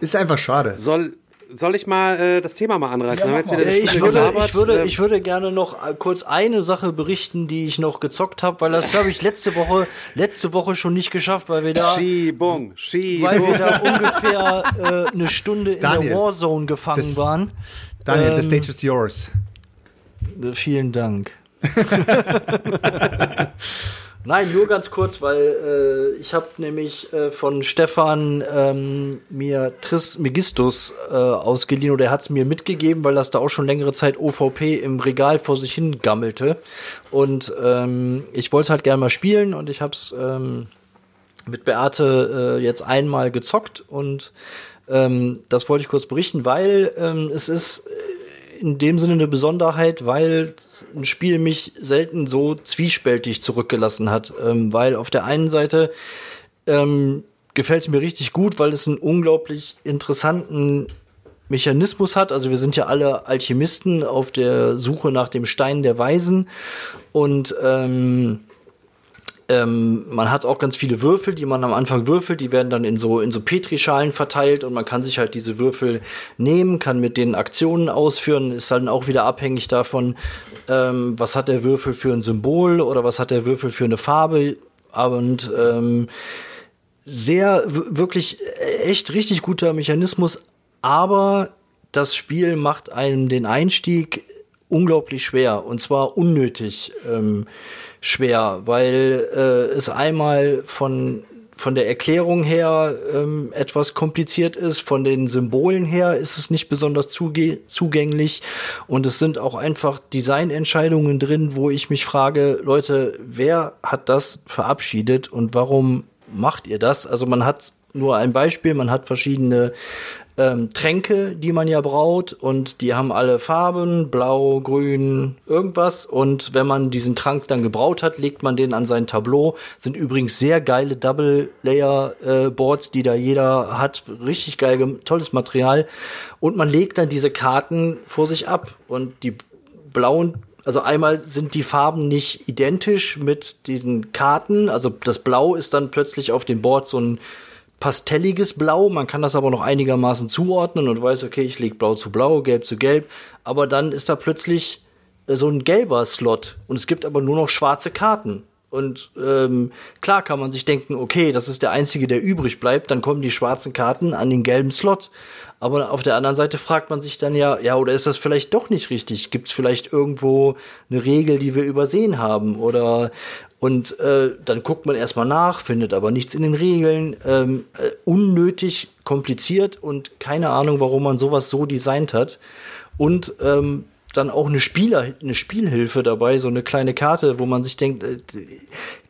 Ist einfach schade. Soll, soll ich mal äh, das Thema mal anreißen? Ja, mal. eine Ich würde, gelabert. ich, würde, Ähm, ich würde gerne noch äh, kurz eine Sache berichten, die ich noch gezockt habe, weil das habe ich letzte Woche, letzte Woche schon nicht geschafft, weil wir da, Schiebung, weil wir Schiebung. da ungefähr äh, eine Stunde in Daniel, der Warzone gefangen das- waren. Daniel, the Ähm, stage is yours. Äh, Vielen Dank. Nein, nur ganz kurz, weil äh, ich habe nämlich äh, von Stefan ähm, mir Tris Megistus äh, ausgeliehen oder er hat es mir mitgegeben, weil das da auch schon längere Zeit OVP im Regal vor sich hin gammelte. Und ähm, ich wollte es halt gerne mal spielen und ich habe es ähm, mit Beate äh, jetzt einmal gezockt und ähm, das wollte ich kurz berichten, weil ähm, es ist in dem Sinne eine Besonderheit, weil ein Spiel mich selten so zwiespältig zurückgelassen hat, ähm, weil auf der einen Seite ähm, gefällt es mir richtig gut, weil es einen unglaublich interessanten Mechanismus hat. Also wir sind ja alle Alchemisten auf der Suche nach dem Stein der Weisen und ähm, ähm, man hat auch ganz viele Würfel, die man am Anfang würfelt, die werden dann in so, in so Petrischalen verteilt und man kann sich halt diese Würfel nehmen, kann mit denen Aktionen ausführen, ist dann auch wieder abhängig davon, ähm, was hat der Würfel für ein Symbol oder was hat der Würfel für eine Farbe. Und ähm, sehr, wirklich äh, echt richtig guter Mechanismus, aber das Spiel macht einem den Einstieg unglaublich schwer und zwar unnötig. Ähm, schwer, weil äh, es einmal von von der Erklärung her ähm, etwas kompliziert ist, von den Symbolen her ist es nicht besonders zugänglich und es sind auch einfach Designentscheidungen drin, wo ich mich frage, Leute, wer hat das verabschiedet und warum macht ihr das? Also man hat nur ein Beispiel, man hat verschiedene ähm, Tränke, die man ja braut und die haben alle Farben, blau, grün, irgendwas und wenn man diesen Trank dann gebraut hat, legt man den an sein Tableau. Sind übrigens sehr geile Double-Layer-Boards, die da jeder hat. Richtig geil, tolles Material. Und man legt dann diese Karten vor sich ab und die blauen also einmal sind die Farben nicht identisch mit diesen Karten. Also das Blau ist dann plötzlich auf dem Board so ein pastelliges Blau. Man kann das aber noch einigermaßen zuordnen und weiß, okay, ich lege Blau zu Blau, Gelb zu Gelb. Aber dann ist da plötzlich äh, so ein gelber Slot und es gibt aber nur noch schwarze Karten. Und ähm, klar kann man sich denken, okay, das ist der einzige, der übrig bleibt, dann kommen die schwarzen Karten an den gelben Slot. Aber auf der anderen Seite fragt man sich dann ja, ja, oder ist das vielleicht doch nicht richtig? Gibt es vielleicht irgendwo eine Regel, die wir übersehen haben? Oder und äh, dann guckt man erstmal nach, findet aber nichts in den Regeln. Ähm, äh, unnötig kompliziert und keine Ahnung, warum man sowas so designt hat. Und ähm, dann auch eine Spieler, eine Spielhilfe dabei, so eine kleine Karte, wo man sich denkt, äh,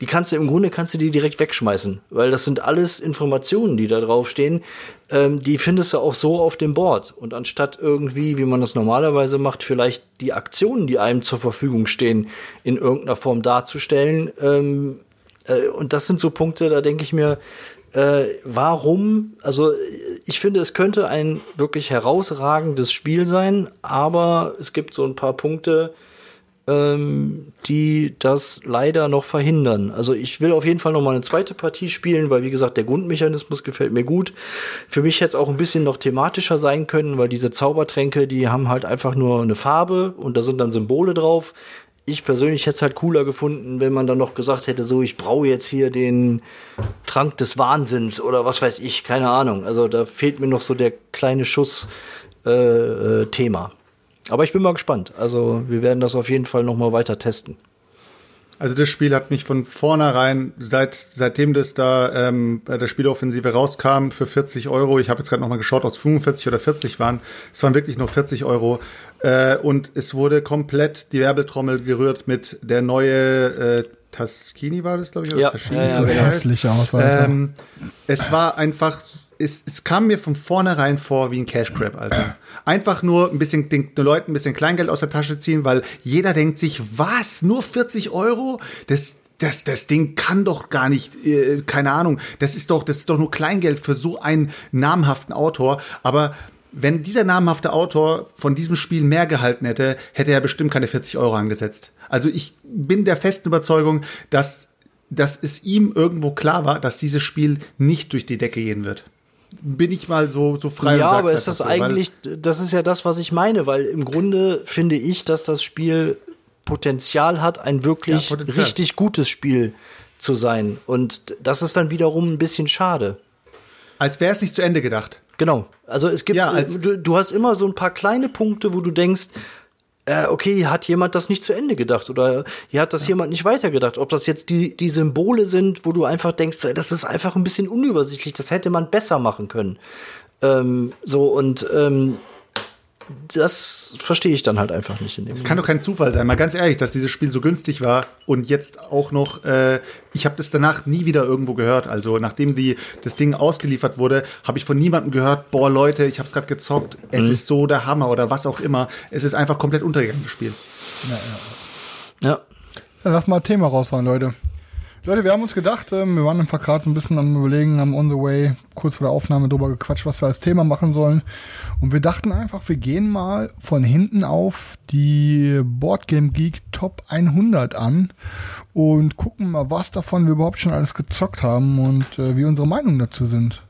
die kannst du im Grunde kannst du die direkt wegschmeißen, weil das sind alles Informationen, die da draufstehen, ähm, die findest du auch so auf dem Board. Und anstatt irgendwie, wie man das normalerweise macht, vielleicht die Aktionen, die einem zur Verfügung stehen, in irgendeiner Form darzustellen, ähm, äh, und das sind so Punkte, da denke ich mir, äh, warum? Also ich finde, es könnte ein wirklich herausragendes Spiel sein, aber es gibt so ein paar Punkte, ähm, die das leider noch verhindern. Also ich will auf jeden Fall noch mal eine zweite Partie spielen, weil wie gesagt, der Grundmechanismus gefällt mir gut. Für mich hätte es auch ein bisschen noch thematischer sein können, weil diese Zaubertränke, die haben halt einfach nur eine Farbe und da sind dann Symbole drauf. Ich persönlich hätte es halt cooler gefunden, wenn man dann noch gesagt hätte, so, ich brauche jetzt hier den Trank des Wahnsinns oder was weiß ich, keine Ahnung. Also da fehlt mir noch so der kleine Schuss äh, äh, Thema. Aber ich bin mal gespannt. Also wir werden das auf jeden Fall noch mal weiter testen. Also das Spiel hat mich von vornherein, seit seitdem das da ähm, bei der Spieloffensive rauskam, für 40 Euro, ich habe jetzt gerade noch mal geschaut, ob es 45 oder 40 waren, es waren wirklich nur 40 Euro. Äh, und es wurde komplett die Werbeltrommel gerührt mit der neue äh, Taschini war das, glaube ich, oder Ja, Taschini, ja, ja, so wie er heißt. hässlich aus. Ähm, es war einfach, es, es kam mir von vornherein vor wie ein Cash Grab, Alter. Einfach nur ein bisschen den, den Leuten ein bisschen Kleingeld aus der Tasche ziehen, weil jeder denkt sich, was, nur 40 Euro? Das, das, das Ding kann doch gar nicht, äh, keine Ahnung, das ist doch, das ist doch nur Kleingeld für so einen namhaften Autor. Aber wenn dieser namhafte Autor von diesem Spiel mehr gehalten hätte, hätte er bestimmt keine 40 Euro angesetzt. Also ich bin der festen Überzeugung, dass dass es ihm irgendwo klar war, dass dieses Spiel nicht durch die Decke gehen wird. Bin ich mal so, so frei ja, aber ist einfach das so, eigentlich, das ist ja das, was ich meine, weil im Grunde finde ich, dass das Spiel Potenzial hat, ein wirklich Ja, richtig gutes Spiel zu sein. Und das ist dann wiederum ein bisschen schade. Als wäre es nicht zu Ende gedacht. Genau. Also es gibt, Ja, du, du hast immer so ein paar kleine Punkte, wo du denkst, äh, okay, hier hat jemand das nicht zu Ende gedacht oder hier hat das jemand nicht weitergedacht. Ob das jetzt die, die Symbole sind, wo du einfach denkst, äh, das ist einfach ein bisschen unübersichtlich, das hätte man besser machen können. Ähm, so und ähm, das verstehe ich dann halt einfach nicht in dem Es kann doch kein Zufall sein, mal ganz ehrlich, dass dieses Spiel so günstig war und jetzt auch noch, äh, ich habe das danach nie wieder irgendwo gehört. Also nachdem die, das Ding ausgeliefert wurde, habe ich von niemandem gehört, boah Leute, ich habe es gerade gezockt, es ist so der Hammer oder was auch immer. Es ist einfach komplett untergegangen, das Spiel. Ja. Dann lass mal ein Thema raushauen, Leute. Leute, wir haben uns gedacht, ähm, wir waren einfach gerade ein bisschen am überlegen, am on the way, kurz vor der Aufnahme drüber gequatscht, was wir als Thema machen sollen. Und wir dachten einfach, wir gehen mal von hinten auf die Boardgame Geek Top 100 an und gucken mal, was davon wir überhaupt schon alles gezockt haben und äh, wie unsere Meinungen dazu sind.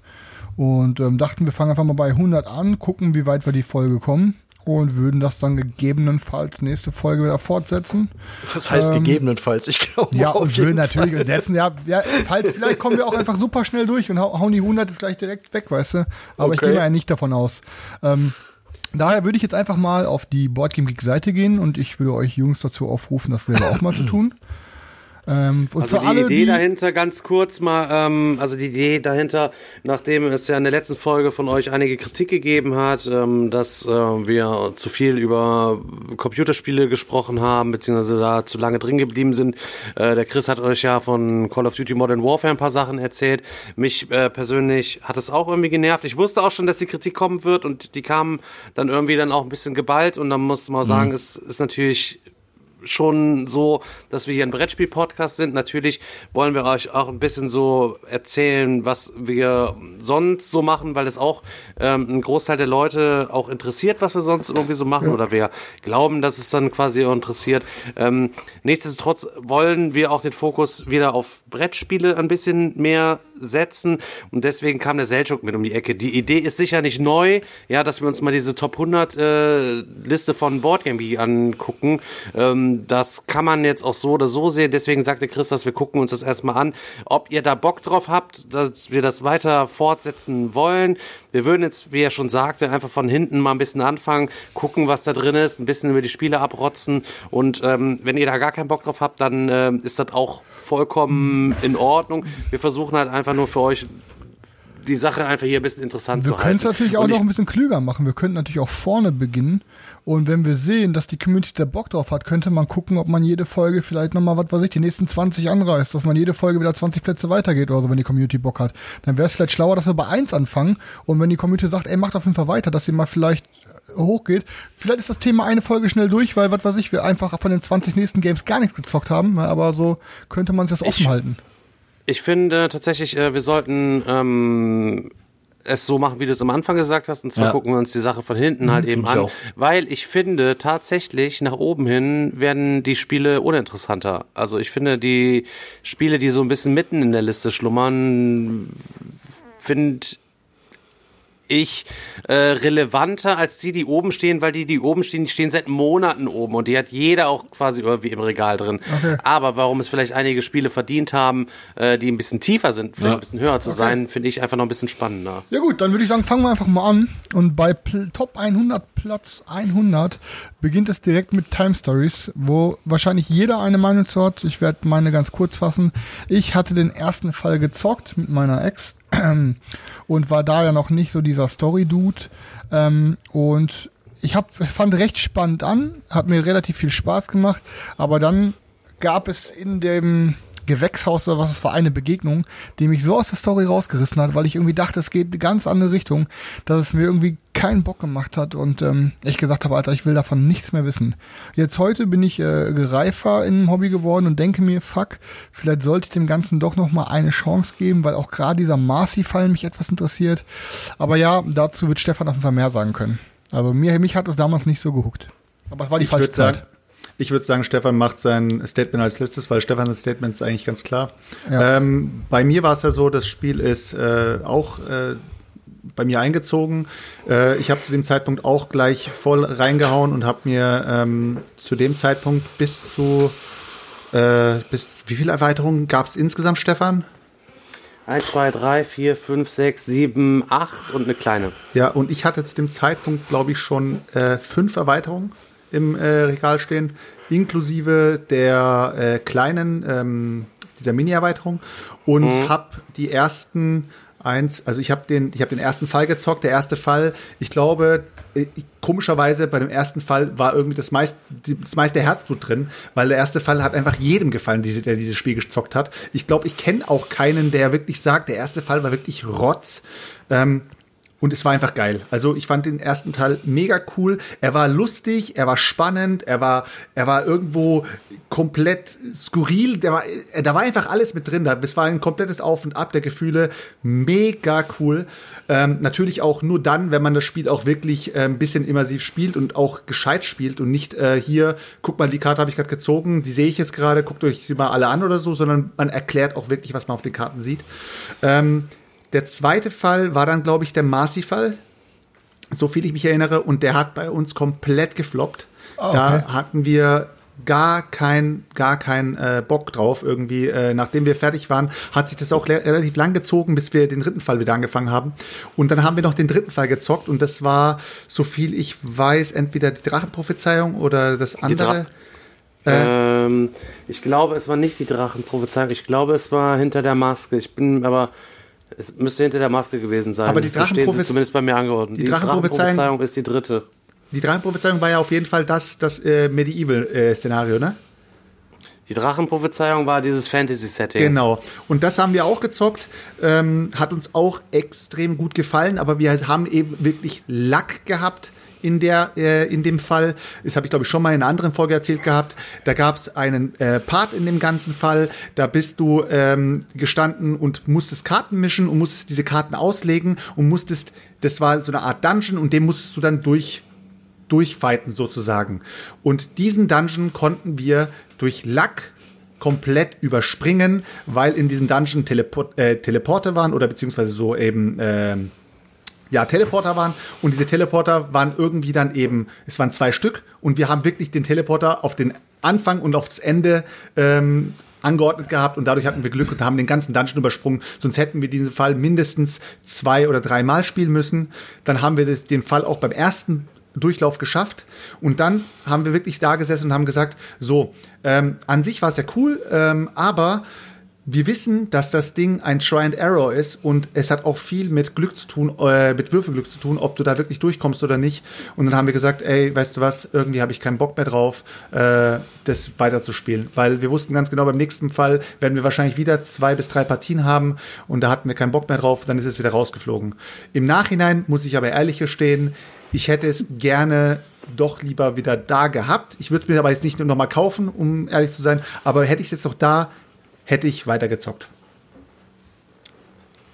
Und ähm, dachten, wir fangen einfach mal bei 100 an, gucken, wie weit wir die Folge kommen und würden das dann gegebenenfalls nächste Folge wieder fortsetzen. Das heißt Ähm, gegebenenfalls, ich glaube. Ja, und würden Fall. natürlich und setzen, ja, ja, falls, vielleicht kommen wir auch einfach super schnell durch und hau- hauen die 100 ist gleich direkt weg, weißt du? Aber ich Okay. gehe mal ja nicht davon aus. Ähm, daher würde ich jetzt einfach mal auf die Boardgame Geek Seite gehen und ich würde euch Jungs dazu aufrufen, das selber auch mal zu tun. Ähm, Also die alle, Idee die, dahinter, ganz kurz mal, ähm, also die Idee dahinter, nachdem es ja in der letzten Folge von euch einige Kritik gegeben hat, ähm, dass äh, wir zu viel über Computerspiele gesprochen haben, beziehungsweise da zu lange drin geblieben sind. Äh, der Chris hat euch ja von Call of Duty Modern Warfare ein paar Sachen erzählt. Mich äh, persönlich hat es auch irgendwie genervt. Ich wusste auch schon, dass die Kritik kommen wird und die kamen dann irgendwie dann auch ein bisschen geballt und dann muss man sagen, es ist natürlich schon so, dass wir hier ein Brettspiel-Podcast sind. Natürlich wollen wir euch auch ein bisschen so erzählen, was wir sonst so machen, weil es auch ähm, ein Großteil der Leute auch interessiert, was wir sonst irgendwie so machen oder wir glauben, dass es dann quasi interessiert. Ähm, nichtsdestotrotz wollen wir auch den Fokus wieder auf Brettspiele ein bisschen mehr setzen und deswegen kam der Selchuk mit um die Ecke. Die Idee ist sicher nicht neu, ja, dass wir uns mal diese Top 100 äh, Liste von Boardgame angucken. Ähm, das kann man jetzt auch so oder so sehen. Deswegen sagte Chris, dass wir gucken uns das erstmal an, ob ihr da Bock drauf habt, dass wir das weiter fortsetzen wollen. Wir würden jetzt, wie er schon sagte, einfach von hinten mal ein bisschen anfangen, gucken, was da drin ist, ein bisschen über die Spiele abrotzen und ähm, wenn ihr da gar keinen Bock drauf habt, dann ähm, ist das auch vollkommen in Ordnung. Wir versuchen halt einfach nur für euch die Sache einfach hier ein bisschen interessant wir zu halten. können es natürlich auch noch ein bisschen klüger machen. Wir könnten natürlich auch vorne beginnen. Und wenn wir sehen, dass die Community da Bock drauf hat, könnte man gucken, ob man jede Folge vielleicht nochmal, was weiß ich, die nächsten 20 anreißt, dass man jede Folge wieder 20 Plätze weitergeht oder so, wenn die Community Bock hat. Dann wäre es vielleicht schlauer, dass wir bei 1 anfangen. Und wenn die Community sagt, ey, macht auf jeden Fall weiter, dass sie mal vielleicht hochgeht. Vielleicht ist das Thema eine Folge schnell durch, weil, was weiß ich, wir einfach von den 20 nächsten Games gar nichts gezockt haben. Ja, Aber so könnte man es jetzt offen halten. Ich finde tatsächlich, äh, wir sollten ähm, es so machen, wie du es am Anfang gesagt hast, und zwar Ja. gucken wir uns die Sache von hinten halt eben ich an, auch. weil ich finde tatsächlich nach oben hin werden die Spiele uninteressanter. Also ich finde die Spiele, die so ein bisschen mitten in der Liste schlummern, finde ich äh, relevanter als die, die oben stehen, weil die, die oben stehen, die stehen seit Monaten oben und die hat jeder auch quasi irgendwie im Regal drin. Okay. Aber warum es vielleicht einige Spiele verdient haben, äh, die ein bisschen tiefer sind, vielleicht ein bisschen höher zu sein, finde ich einfach noch ein bisschen spannender. Ja gut, dann würde ich sagen, fangen wir einfach mal an. Und bei Pl Top 100, Platz 100, beginnt es direkt mit Time Stories, wo wahrscheinlich jeder eine Meinung zu hat. Ich werde meine ganz kurz fassen. Ich hatte den ersten Fall gezockt mit meiner Ex und war da ja noch nicht so dieser Story-Dude. Ähm, und ich hab, fand recht spannend an, hat mir relativ viel Spaß gemacht, aber dann gab es in dem Gewächshaus oder was es war, eine Begegnung, die mich so aus der Story rausgerissen hat, weil ich irgendwie dachte, es geht eine ganz andere Richtung, dass es mir irgendwie keinen Bock gemacht hat und ähm, ich gesagt habe, Alter, ich will davon nichts mehr wissen. Jetzt heute bin ich äh, reifer im Hobby geworden und denke mir, fuck, vielleicht sollte ich dem Ganzen doch noch mal eine Chance geben, weil auch gerade dieser Marcy-Fall mich etwas interessiert. Aber ja, dazu wird Stefan auf jeden Fall mehr sagen können. Also mir, mich hat es damals nicht so gehuckt. Aber es war die Ich falsche würde sagen, Zeit. Ich würde sagen, Stefan macht sein Statement als letztes, weil Stefans Statement ist eigentlich ganz klar. Ja. Ähm, bei mir war es ja so, das Spiel ist äh, auch äh, bei mir eingezogen. Äh, ich habe zu dem Zeitpunkt auch gleich voll reingehauen und habe mir ähm, zu dem Zeitpunkt bis zu äh, bis wie viele Erweiterungen gab es insgesamt, Stefan? 1, 2, 3, 4, 5, 6, 7, 8 und eine kleine. Ja, und ich hatte zu dem Zeitpunkt, glaube ich, schon äh, fünf Erweiterungen im äh, Regal stehen, inklusive der äh, kleinen, ähm, dieser Mini-Erweiterung und Mhm. habe die ersten eins, also ich habe den, ich habe den ersten Fall gezockt. Der erste Fall, ich glaube, äh, komischerweise bei dem ersten Fall war irgendwie das, meist, die- das meiste Herzblut drin, weil der erste Fall hat einfach jedem gefallen, der dieses Spiel gezockt hat. Ich glaube, ich kenne auch keinen, der wirklich sagt, der erste Fall war wirklich Rotz. Ähm, und es war einfach geil. Also ich fand den ersten Teil mega cool. Er war lustig, er war spannend, er war, er war irgendwo komplett skurril. Der war, äh, da war einfach alles mit drin. Es war ein komplettes Auf und Ab der Gefühle. Mega cool. Ähm, natürlich auch nur dann, wenn man das Spiel auch wirklich äh, ein bisschen immersiv spielt und auch gescheit spielt und nicht äh, hier, guck mal, die Karte habe ich gerade gezogen, die sehe ich jetzt gerade, guckt euch sie mal alle an oder so, sondern man erklärt auch wirklich, was man auf den Karten sieht. Ähm, der zweite Fall war dann, glaube ich, der Marcy-Fall, so viel ich mich erinnere, und der hat bei uns komplett gefloppt. Da okay. hatten wir gar kein, gar kein äh, Bock drauf. Irgendwie, äh, nachdem wir fertig waren, hat sich das auch relativ lang gezogen, bis wir den dritten Fall wieder angefangen haben. Und dann haben wir noch den dritten Fall gezockt und das war, so viel ich weiß, entweder die Drachenprophezeiung oder das andere. Ähm, ich glaube, es war nicht die Drachenprophezeiung. Ich glaube, es war hinter der Maske. Ich bin aber. Es müsste hinter der Maske gewesen sein. Aber die So stehen sie Drachenprophez- zumindest bei mir angeordnet. die Drachenprophezeiung- ist die dritte. Die Drachenprophezeiung war ja auf jeden Fall das, das äh, Medieval-Szenario, ne? Die Drachenprophezeiung war dieses Fantasy-Setting. Genau. Und das haben wir auch gezockt. Ähm, hat uns auch extrem gut gefallen, aber wir haben eben wirklich Lack gehabt in, der, äh, in dem Fall. Das habe ich, glaube ich, schon mal in einer anderen Folge erzählt gehabt. Da gab es einen äh, Part in dem ganzen Fall. Da bist du ähm, gestanden und musstest Karten mischen und musstest diese Karten auslegen und musstest, das war so eine Art Dungeon und den musstest du dann durch durchfighten sozusagen. Und diesen Dungeon konnten wir durch Lack komplett überspringen, weil in diesem Dungeon Teleport, äh, Teleporter waren oder beziehungsweise so eben ähm, ja, Teleporter waren und diese Teleporter waren irgendwie dann eben, es waren zwei Stück und wir haben wirklich den Teleporter auf den Anfang und aufs Ende ähm, angeordnet gehabt und dadurch hatten wir Glück und haben den ganzen Dungeon übersprungen. Sonst hätten wir diesen Fall mindestens zwei oder dreimal spielen müssen. Dann haben wir das, den Fall auch beim ersten Durchlauf geschafft und dann haben wir wirklich da gesessen und haben gesagt, so, ähm, an sich war es ja cool, ähm, aber wir wissen, dass das Ding ein Try and Error ist und es hat auch viel mit Glück zu tun, äh, mit Würfelglück zu tun, ob du da wirklich durchkommst oder nicht. Und dann haben wir gesagt, ey, weißt du was, irgendwie habe ich keinen Bock mehr drauf, äh, das weiterzuspielen. Weil wir wussten ganz genau, beim nächsten Fall werden wir wahrscheinlich wieder zwei bis drei Partien haben und da hatten wir keinen Bock mehr drauf, dann ist es wieder rausgeflogen. Im Nachhinein muss ich aber ehrlich gestehen, ich hätte es gerne doch lieber wieder da gehabt. Ich würde es mir aber jetzt nicht nur noch mal kaufen, um ehrlich zu sein, aber hätte ich es jetzt noch da, hätte ich weitergezockt.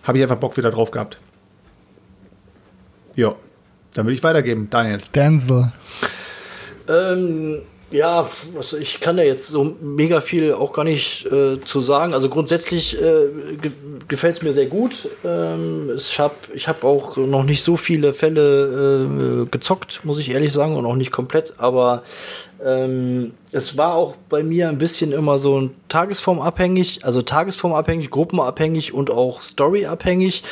Habe ich einfach Bock wieder drauf gehabt. Ja, dann würde ich weitergeben, Daniel. Denzel. Ähm, ja, was, ich kann da jetzt so mega viel auch gar nicht äh, zu sagen. Also grundsätzlich äh, ge gefällt es mir sehr gut. Ähm, ich habe ich hab auch noch nicht so viele Fälle äh, gezockt, muss ich ehrlich sagen, und auch nicht komplett. Aber ähm, es war auch bei mir ein bisschen immer so ein tagesformabhängig, also tagesformabhängig, gruppenabhängig und auch storyabhängig.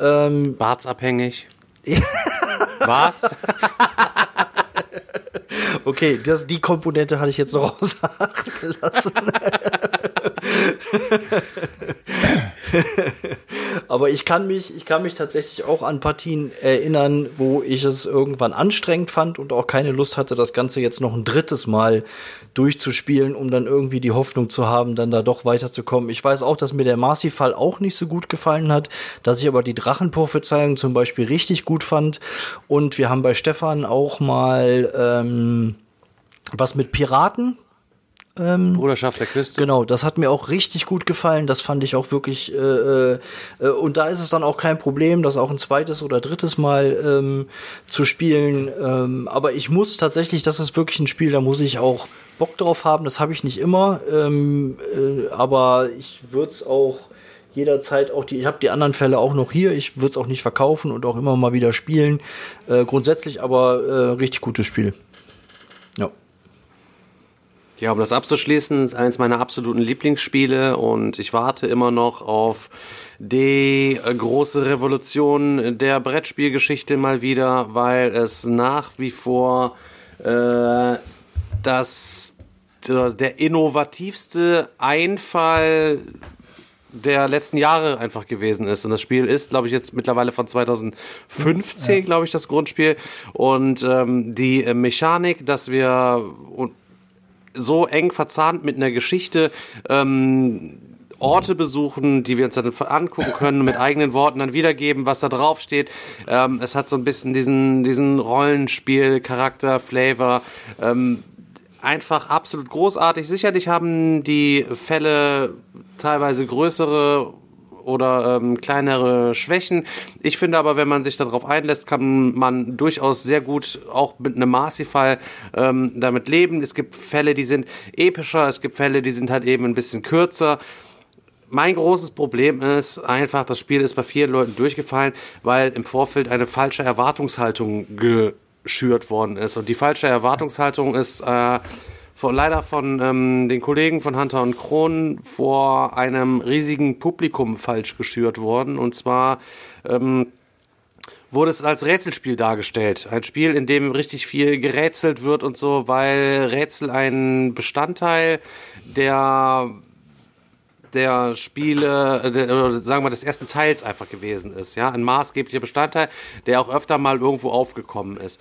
Ähm, Bartsabhängig. Was? Okay, das, die Komponente hatte ich jetzt noch außer Acht gelassen. Aber ich kann mich, ich kann mich tatsächlich auch an Partien erinnern, wo ich es irgendwann anstrengend fand und auch keine Lust hatte, das Ganze jetzt noch ein drittes Mal durchzuspielen, um dann irgendwie die Hoffnung zu haben, dann da doch weiterzukommen. Ich weiß auch, dass mir der Marcy-Fall auch nicht so gut gefallen hat, dass ich aber die Drachenprophezeiung zum Beispiel richtig gut fand. Und wir haben bei Stefan auch mal ähm, was mit Piraten. Bruderschaft der Küste. Genau, das hat mir auch richtig gut gefallen. Das fand ich auch wirklich. Äh, äh, äh, und da ist es dann auch kein Problem, das auch ein zweites oder drittes Mal ähm, zu spielen. Ähm, aber ich muss tatsächlich, das ist wirklich ein Spiel, da muss ich auch Bock drauf haben. Das habe ich nicht immer. Ähm, äh, aber ich würde es auch jederzeit auch die, ich habe die anderen Fälle auch noch hier. Ich würde es auch nicht verkaufen und auch immer mal wieder spielen. Äh, grundsätzlich aber äh, richtig gutes Spiel. Ja. Um das abzuschließen, ist eines meiner absoluten Lieblingsspiele und ich warte immer noch auf die große Revolution der Brettspielgeschichte mal wieder, weil es nach wie vor äh, das der innovativste Einfall der letzten Jahre einfach gewesen ist. Und das Spiel ist, glaube ich, jetzt mittlerweile von 2015, ja. glaube ich, das Grundspiel. Und ähm, die Mechanik, dass wir so eng verzahnt mit einer Geschichte ähm, Orte besuchen, die wir uns dann angucken können, mit eigenen Worten dann wiedergeben, was da drauf steht. Ähm, es hat so ein bisschen diesen, diesen Rollenspiel-Charakter, Flavor. Ähm, einfach absolut großartig. Sicherlich haben die Fälle teilweise größere oder ähm, kleinere Schwächen. Ich finde aber, wenn man sich darauf einlässt, kann man durchaus sehr gut auch mit einem Marcy-Fall ähm, damit leben. Es gibt Fälle, die sind epischer, es gibt Fälle, die sind halt eben ein bisschen kürzer. Mein großes Problem ist einfach, das Spiel ist bei vielen Leuten durchgefallen, weil im Vorfeld eine falsche Erwartungshaltung geschürt worden ist. Und die falsche Erwartungshaltung ist äh, von, leider von ähm, den Kollegen von Hunter und Kron vor einem riesigen Publikum falsch geschürt worden. Und zwar ähm, wurde es als Rätselspiel dargestellt. Ein Spiel, in dem richtig viel gerätselt wird und so, weil Rätsel ein Bestandteil der der Spiele, der, oder sagen wir des ersten Teils einfach gewesen ist, ja, ein maßgeblicher Bestandteil, der auch öfter mal irgendwo aufgekommen ist.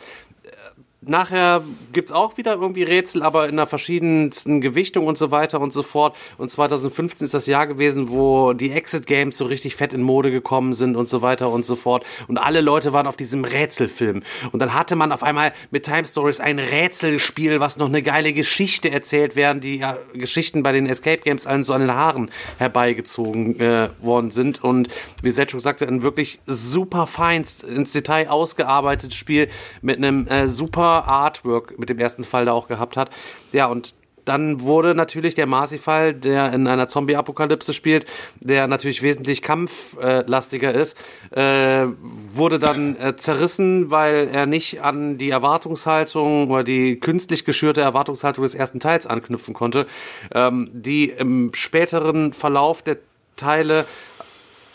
Nachher gibt's auch wieder irgendwie Rätsel, aber in einer verschiedensten Gewichtung und so weiter und so fort. Und 2015 ist das Jahr gewesen, wo die Exit Games so richtig fett in Mode gekommen sind und so weiter und so fort. Und alle Leute waren auf diesem Rätselfilm. Und dann hatte man auf einmal mit Time Stories ein Rätselspiel, was noch eine geile Geschichte erzählt werden, die ja, Geschichten bei den Escape Games allen so an den Haaren herbeigezogen äh, worden sind. Und wie Setschuk sagte, ein wirklich super feinst ins Detail ausgearbeitetes Spiel mit einem äh, super Artwork mit dem ersten Fall da auch gehabt hat. Ja, und dann wurde natürlich der Marcy-Fall, der in einer Zombie-Apokalypse spielt, der natürlich wesentlich kampflastiger ist, äh, wurde dann äh, zerrissen, weil er nicht an die Erwartungshaltung oder die künstlich geschürte Erwartungshaltung des ersten Teils anknüpfen konnte, ähm, die im späteren Verlauf der Teile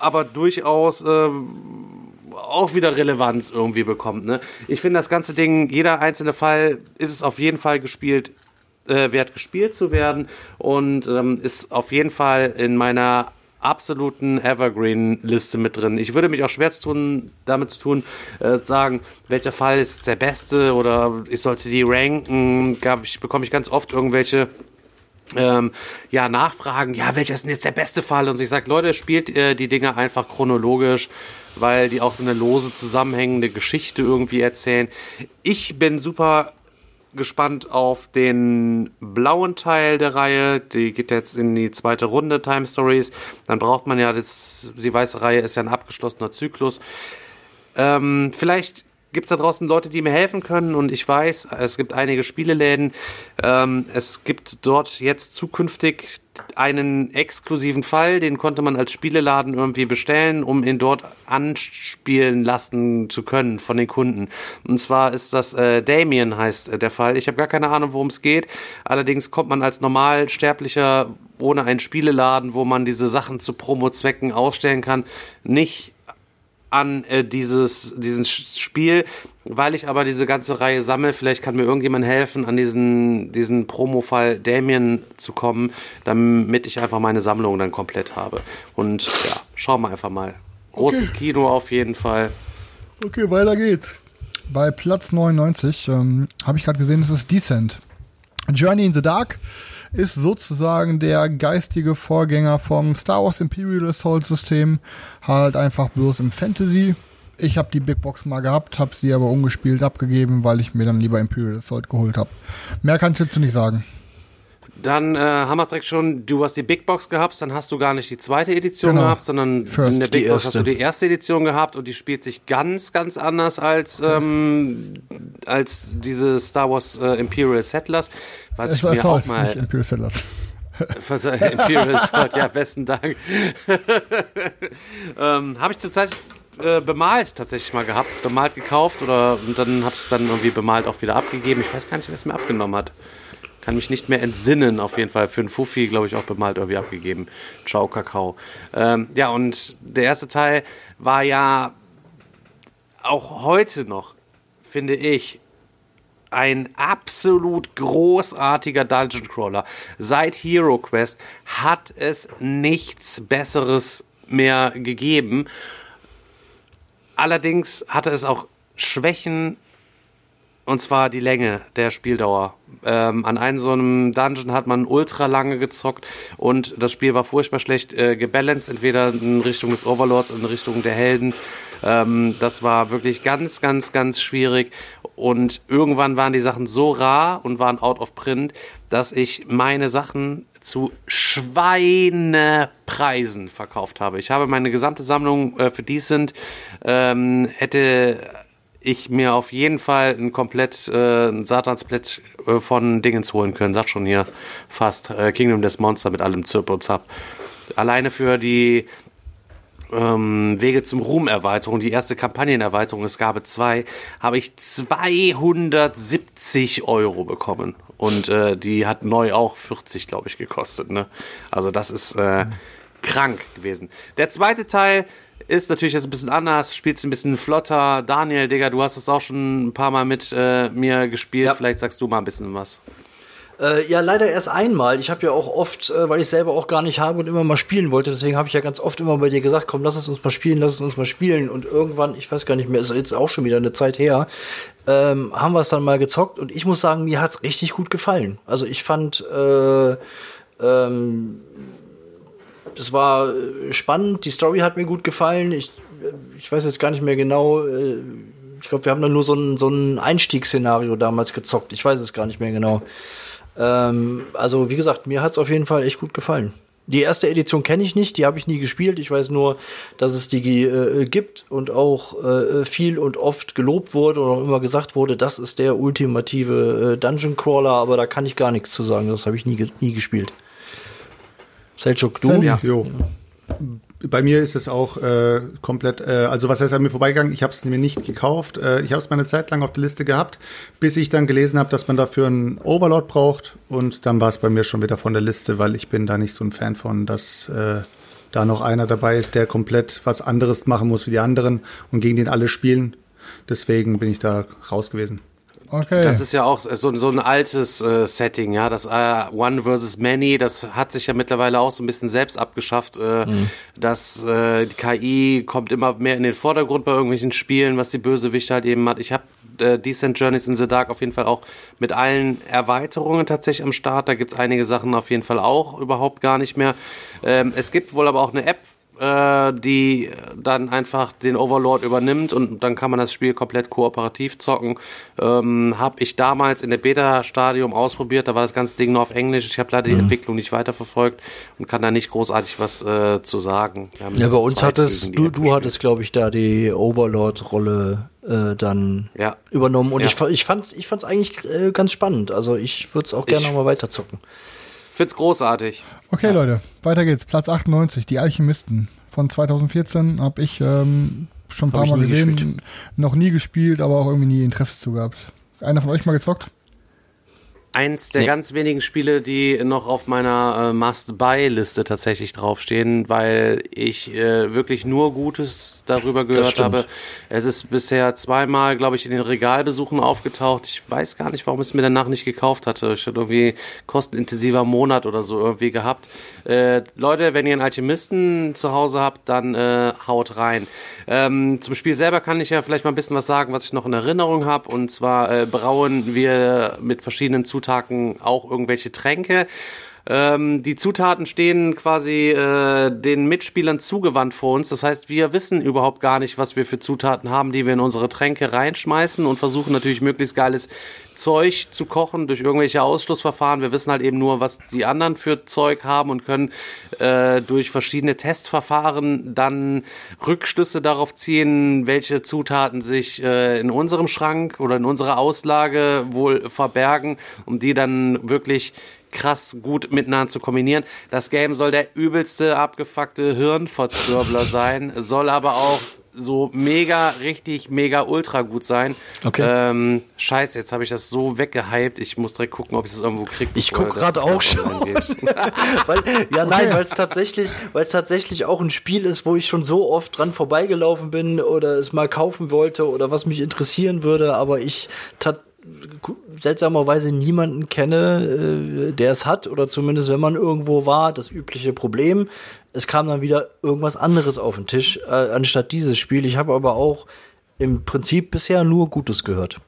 aber durchaus äh, auch wieder Relevanz irgendwie bekommt. Ne? Ich finde das ganze Ding, jeder einzelne Fall ist es auf jeden Fall gespielt, äh, wert gespielt zu werden und ähm, ist auf jeden Fall in meiner absoluten Evergreen-Liste mit drin. Ich würde mich auch schwer tun, damit zu tun, äh, sagen, welcher Fall ist der beste oder ich sollte die ranken. Gab ich, bekomme ich ganz oft irgendwelche ähm, ja, nachfragen, ja, welcher ist denn jetzt der beste Fall? Und ich sage, Leute, spielt äh, die Dinge einfach chronologisch weil die auch so eine lose zusammenhängende Geschichte irgendwie erzählen. Ich bin super gespannt auf den blauen Teil der Reihe. Die geht jetzt in die zweite Runde Time Stories. Dann braucht man ja das, die weiße Reihe ist ja ein abgeschlossener Zyklus. Ähm, vielleicht gibt es da draußen Leute, die mir helfen können und ich weiß, es gibt einige Spieleläden. Ähm, es gibt dort jetzt zukünftig einen exklusiven Fall, den konnte man als Spieleladen irgendwie bestellen, um ihn dort anspielen lassen zu können von den Kunden. Und zwar ist das äh, Damien heißt äh, der Fall. Ich habe gar keine Ahnung, worum es geht. Allerdings kommt man als Normalsterblicher ohne einen Spieleladen, wo man diese Sachen zu Promo-Zwecken ausstellen kann, nicht an äh, dieses, dieses Spiel, weil ich aber diese ganze Reihe sammle. Vielleicht kann mir irgendjemand helfen, an diesen, diesen Promo-Fall Damien zu kommen, damit ich einfach meine Sammlung dann komplett habe. Und ja, schauen wir einfach mal. Großes okay. Kino auf jeden Fall. Okay, weiter geht's. Bei Platz 99 ähm, habe ich gerade gesehen, es ist Descent. Journey in the Dark ist sozusagen der geistige Vorgänger vom Star Wars Imperial Assault System, halt einfach bloß im Fantasy. Ich habe die Big Box mal gehabt, habe sie aber ungespielt abgegeben, weil ich mir dann lieber Imperial Assault geholt habe. Mehr kann ich dazu nicht sagen. Dann äh, haben wir direkt schon, du hast die Big Box gehabt, dann hast du gar nicht die zweite Edition genau. gehabt, sondern First. in der Big Box hast du die erste Edition gehabt und die spielt sich ganz, ganz anders als, ähm, als diese Star Wars äh, Imperial Settlers. Was es ich mir auch mal. Nicht Imperial Settlers. Imperial Sword, ja, besten Dank. ähm, habe ich zurzeit äh, bemalt tatsächlich mal gehabt, bemalt gekauft oder und dann habe ich es dann irgendwie bemalt auch wieder abgegeben. Ich weiß gar nicht, wer es mir abgenommen hat. Kann mich nicht mehr entsinnen, auf jeden Fall. Für einen Fuffi, glaube ich, auch bemalt irgendwie abgegeben. Ciao, Kakao. Ähm, ja, und der erste Teil war ja auch heute noch, finde ich, ein absolut großartiger Dungeon Crawler. Seit Hero Quest hat es nichts Besseres mehr gegeben. Allerdings hatte es auch Schwächen, und zwar die Länge der Spieldauer. Ähm, an einem so einem Dungeon hat man ultra lange gezockt und das Spiel war furchtbar schlecht äh, gebalanced, entweder in Richtung des Overlords, in Richtung der Helden. Ähm, das war wirklich ganz, ganz, ganz schwierig. Und irgendwann waren die Sachen so rar und waren out of print, dass ich meine Sachen zu Schweinepreisen verkauft habe. Ich habe meine gesamte Sammlung äh, für Decent ähm, hätte ich mir auf jeden Fall ein komplett äh, ein Satansplatz äh, von Dingens holen können. Sagt schon hier fast äh, Kingdom des Monster mit allem Zirp und Zap. Alleine für die ähm, Wege zum Ruhm Erweiterung, die erste Kampagnenerweiterung es gab zwei, habe ich 270 Euro bekommen. Und äh, die hat neu auch 40, glaube ich, gekostet. Ne? Also das ist äh, krank gewesen. Der zweite Teil ist natürlich jetzt ein bisschen anders, spielt ein bisschen flotter. Daniel, Digga, du hast es auch schon ein paar Mal mit äh, mir gespielt. Ja. Vielleicht sagst du mal ein bisschen was. Äh, ja, leider erst einmal. Ich habe ja auch oft, äh, weil ich selber auch gar nicht habe und immer mal spielen wollte, deswegen habe ich ja ganz oft immer bei dir gesagt, komm, lass es uns mal spielen, lass es uns mal spielen. Und irgendwann, ich weiß gar nicht mehr, ist jetzt auch schon wieder eine Zeit her, ähm, haben wir es dann mal gezockt und ich muss sagen, mir hat's richtig gut gefallen. Also ich fand, äh, ähm, das war äh, spannend, die Story hat mir gut gefallen. Ich, äh, ich weiß jetzt gar nicht mehr genau. äh, Ich glaube, wir haben dann nur so ein, so ein Einstiegsszenario damals gezockt. Ich weiß es gar nicht mehr genau. Ähm, also, wie gesagt, mir hat's auf jeden Fall echt gut gefallen. Die erste Edition kenne ich nicht, die habe ich nie gespielt. Ich weiß nur, dass es die äh, gibt und auch äh, viel und oft gelobt wurde und auch immer gesagt wurde, das ist der ultimative äh, Dungeon Crawler, aber da kann ich gar nichts zu sagen. Das habe ich nie, nie gespielt. Selchuk, du? Sammy. Jo. Bei mir ist es auch äh, komplett, äh, also was heißt an mir vorbeigegangen? Ich habe es mir nicht gekauft. Äh, ich habe es mal eine Zeit lang auf der Liste gehabt, bis ich dann gelesen habe, dass man dafür einen Overlord braucht. Und dann war es bei mir schon wieder von der Liste, weil ich bin da nicht so ein Fan von, dass äh, da noch einer dabei ist, der komplett was anderes machen muss wie die anderen und gegen den alle spielen. Deswegen bin ich da raus gewesen. Okay. Das ist ja auch so, so ein altes äh, Setting, ja. Das äh, One versus Many, das hat sich ja mittlerweile auch so ein bisschen selbst abgeschafft. Äh, dass äh, die KI kommt immer mehr in den Vordergrund bei irgendwelchen Spielen, was die Bösewichte halt eben hat. Ich habe äh, Decent Journeys in the Dark auf jeden Fall auch mit allen Erweiterungen tatsächlich am Start. Da gibt's einige Sachen auf jeden Fall auch überhaupt gar nicht mehr. Ähm, es gibt wohl aber auch eine App, äh, die dann einfach den Overlord übernimmt und dann kann man das Spiel komplett kooperativ zocken. Ähm, habe ich damals in der Beta-Stadium ausprobiert, da war das ganze Ding nur auf Englisch. Ich habe leider die Entwicklung nicht weiterverfolgt und kann da nicht großartig was äh, zu sagen. Ja, bei uns hattest du, du hattest, glaube ich, da die Overlord-Rolle äh, dann Ja. übernommen. Und Ja. ich, ich fand's, ich fand's eigentlich äh, ganz spannend. Also ich würde es auch gerne Ich- noch mal weiterzocken. Find's großartig. Okay, Leute, weiter geht's. Platz 98, die Alchemisten. Von 2014 habe ich ähm, schon ein paar Mal gesehen. gespielt. Noch nie gespielt, aber auch irgendwie nie Interesse zu gehabt. Einer von euch mal gezockt? Eins der Nee. ganz wenigen Spiele, die noch auf meiner äh, Must-Buy-Liste tatsächlich draufstehen, weil ich äh, wirklich nur Gutes darüber gehört habe. Es ist bisher zweimal, glaube ich, in den Regalbesuchen aufgetaucht. Ich weiß gar nicht, warum es mir danach nicht gekauft hatte. Ich hatte irgendwie kostenintensiver Monat oder so irgendwie gehabt. Äh, Leute, wenn ihr einen Alchemisten zu Hause habt, dann äh, haut rein. Ähm, zum Spiel selber kann ich ja vielleicht mal ein bisschen was sagen, was ich noch in Erinnerung habe. Und zwar äh, brauen wir mit verschiedenen Zutaten auch irgendwelche Tränke. Ähm, die Zutaten stehen quasi äh, den Mitspielern zugewandt vor uns. Das heißt, wir wissen überhaupt gar nicht, was wir für Zutaten haben, die wir in unsere Tränke reinschmeißen und versuchen natürlich möglichst geiles Zeug zu kochen durch irgendwelche Ausschlussverfahren. Wir wissen halt eben nur, was die anderen für Zeug haben und können äh, durch verschiedene Testverfahren dann Rückschlüsse darauf ziehen, welche Zutaten sich äh, in unserem Schrank oder in unserer Auslage wohl verbergen, um die dann wirklich krass gut miteinander zu kombinieren. Das Game soll der übelste abgefuckte Hirnverzwirbler sein, soll aber auch so mega, richtig, mega ultra gut sein. Okay. Ähm, scheiße, jetzt habe ich das so weggehypt. Ich muss direkt gucken, ob ich das irgendwo kriege. Ich guck gerade auch schon. weil, ja, nein, weil es tatsächlich, weil es tatsächlich auch ein Spiel ist, wo ich schon so oft dran vorbeigelaufen bin oder es mal kaufen wollte oder was mich interessieren würde, aber ich tat seltsamerweise niemanden kenne, äh, der es hat oder zumindest wenn man irgendwo war, das übliche Problem. Es kam dann wieder irgendwas anderes auf den Tisch äh, anstatt dieses Spiel. Ich habe aber auch im Prinzip bisher nur Gutes gehört.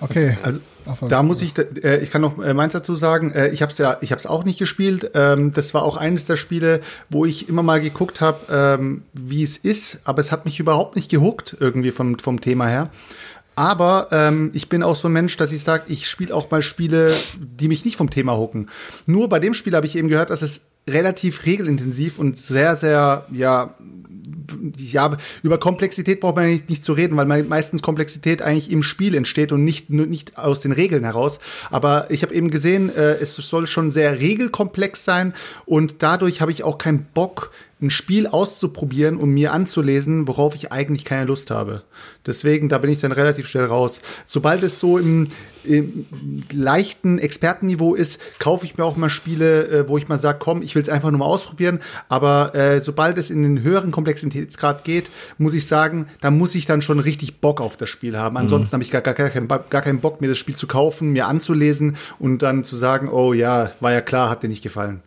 Okay. Also Ach so, da muss ich, äh, ich kann noch äh, meins dazu sagen. Äh, ich habe es ja, ich habe es auch nicht gespielt. Ähm, das war auch eines der Spiele, wo ich immer mal geguckt habe, ähm, wie es ist, aber es hat mich überhaupt nicht gehuckt irgendwie vom vom Thema her. Aber ähm, ich bin auch so ein Mensch, dass ich sage, ich spiele auch mal Spiele, die mich nicht vom Thema hucken. Nur bei dem Spiel habe ich eben gehört, dass es relativ regelintensiv und sehr, sehr, ja, ja, über Komplexität braucht man nicht, nicht zu reden, weil me- meistens Komplexität eigentlich im Spiel entsteht und nicht, nicht aus den Regeln heraus. Aber ich habe eben gesehen, äh, es soll schon sehr regelkomplex sein und dadurch habe ich auch keinen Bock, ein Spiel auszuprobieren, um mir anzulesen, worauf ich eigentlich keine Lust habe. Deswegen, da bin ich dann relativ schnell raus. Sobald es so im, im leichten Expertenniveau ist, kaufe ich mir auch mal Spiele, äh, wo ich mal sage, komm, ich will es einfach nur mal ausprobieren. Aber äh, sobald es in den höheren Komplexitätsgrad geht, muss ich sagen, da muss ich dann schon richtig Bock auf das Spiel haben. Ansonsten habe ich gar, gar, gar, keinen, gar keinen Bock, mir das Spiel zu kaufen, mir anzulesen und dann zu sagen, oh ja, war ja klar, hat dir nicht gefallen.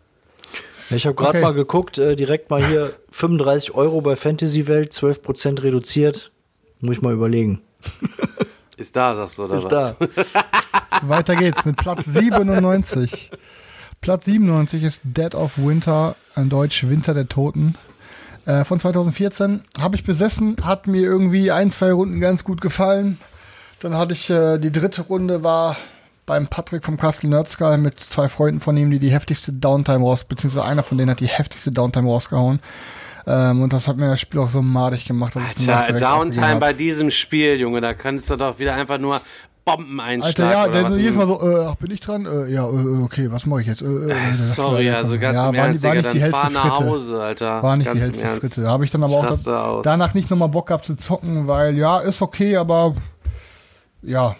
Ich habe gerade Okay. mal geguckt, äh, direkt mal hier 35 Euro bei Fantasy Welt, 12% reduziert. Muss ich mal überlegen. Ist da das oder Ist was? da. Weiter geht's mit Platz 97. Platz 97 ist Dead of Winter, an Deutsch Winter der Toten. Äh, von 2014 habe ich besessen, hat mir irgendwie ein, zwei Runden ganz gut gefallen. Dann hatte ich äh, die dritte Runde war beim Patrick vom Castle Nerdsky mit zwei Freunden von ihm, die die heftigste Downtime raus, beziehungsweise einer von denen hat die heftigste Downtime rausgehauen. Ähm, und das hat mir das Spiel auch so madig gemacht. Dass direkt Downtime bei diesem Spiel, Junge, da könntest du doch wieder einfach nur Bomben einschlagen. Alter, ja, der so jedes Mal so, äh, ach, bin ich dran? Äh, ja, äh, okay, was mache ich jetzt? Äh, äh, äh, Sorry, also ganz ja, im Ernst, Digga, dann fahr nach. Hause, Alter. War nicht ganz die hellste Ernst. Fritte. Da habe ich dann aber Ich auch da, danach nicht nochmal Bock gehabt zu zocken, weil ja, ist okay, aber ja,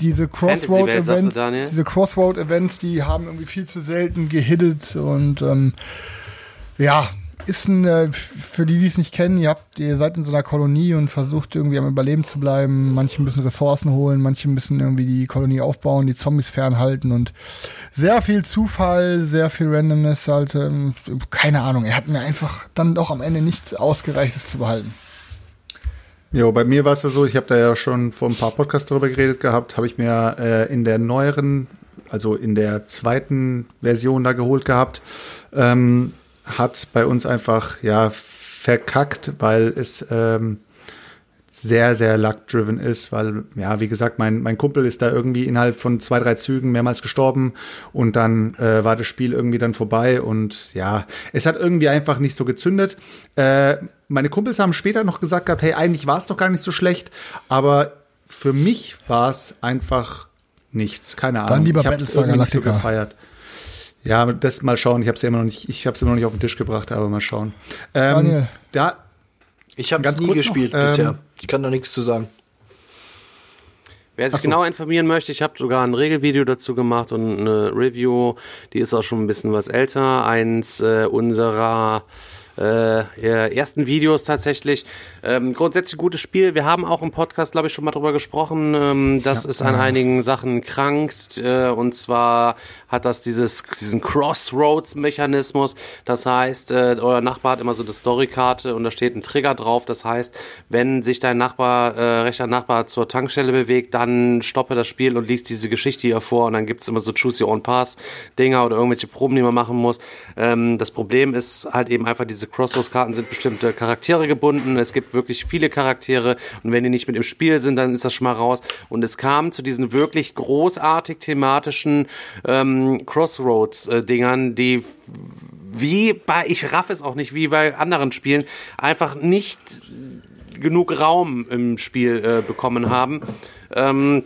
diese Fantasy-Welt, sagst du, diese Crossroad-Events, die haben irgendwie viel zu selten gehittet und ähm, ja, ist ein, äh, für die, die es nicht kennen, ihr habt, ihr seid in so einer Kolonie und versucht irgendwie am Überleben zu bleiben, manche müssen Ressourcen holen, manche müssen irgendwie die Kolonie aufbauen, die Zombies fernhalten und sehr viel Zufall, sehr viel Randomness, halt, ähm, keine Ahnung, er hat mir einfach dann doch am Ende nicht ausgereicht, es zu behalten. Jo, bei mir war es ja so, ich habe da ja schon vor ein paar Podcasts darüber geredet gehabt, habe ich mir äh, in der neueren, also in der zweiten Version da geholt gehabt, ähm, hat bei uns einfach ja verkackt, weil es ähm, sehr, sehr luck-driven ist, weil, ja, wie gesagt, mein, mein Kumpel ist da irgendwie innerhalb von zwei, drei Zügen mehrmals gestorben und dann äh, war das Spiel irgendwie dann vorbei und ja, es hat irgendwie einfach nicht so gezündet. Äh, meine Kumpels haben später noch gesagt gehabt, hey, eigentlich war es doch gar nicht so schlecht, aber für mich war es einfach nichts, keine Ahnung. lieber ich hab's Battlestar nicht so Galactica. gefeiert. Ja, das mal schauen. Ich habe es ja immer noch nicht, ich habe es immer noch nicht auf den Tisch gebracht, aber mal schauen. Ähm, Daniel. da, Ich habe Ganz nie gespielt noch, ähm, bisher. Ich kann da nichts zu sagen. Wer sich genau informieren möchte, ich habe sogar ein Regelvideo dazu gemacht und eine Review, die ist auch schon ein bisschen was älter. Eins äh, unserer äh, ja, ersten Videos tatsächlich. Ähm, grundsätzlich gutes Spiel. Wir haben auch im Podcast, glaube ich, schon mal drüber gesprochen, ähm, dass es an einigen Sachen krankt. Äh, und zwar hat das dieses, diesen Crossroads-Mechanismus. Das heißt, äh, euer Nachbar hat immer so eine Storykarte und da steht ein Trigger drauf. Das heißt, wenn sich dein Nachbar, äh, rechter Nachbar zur Tankstelle bewegt, dann stoppe das Spiel und liest diese Geschichte hier vor und dann gibt's immer so Choose Your Own Pass Dinger oder irgendwelche Proben, die man machen muss. Ähm, das Problem ist halt eben einfach, diese Crossroads-Karten sind bestimmte Charaktere gebunden. Es gibt wirklich viele Charaktere und wenn die nicht mit im Spiel sind, dann ist das schon mal raus. Und es kam zu diesen wirklich großartig thematischen ähm, Crossroads-Dingern, die wie bei, ich raff es auch nicht, wie bei anderen Spielen, einfach nicht genug Raum im Spiel äh, bekommen haben. Ähm,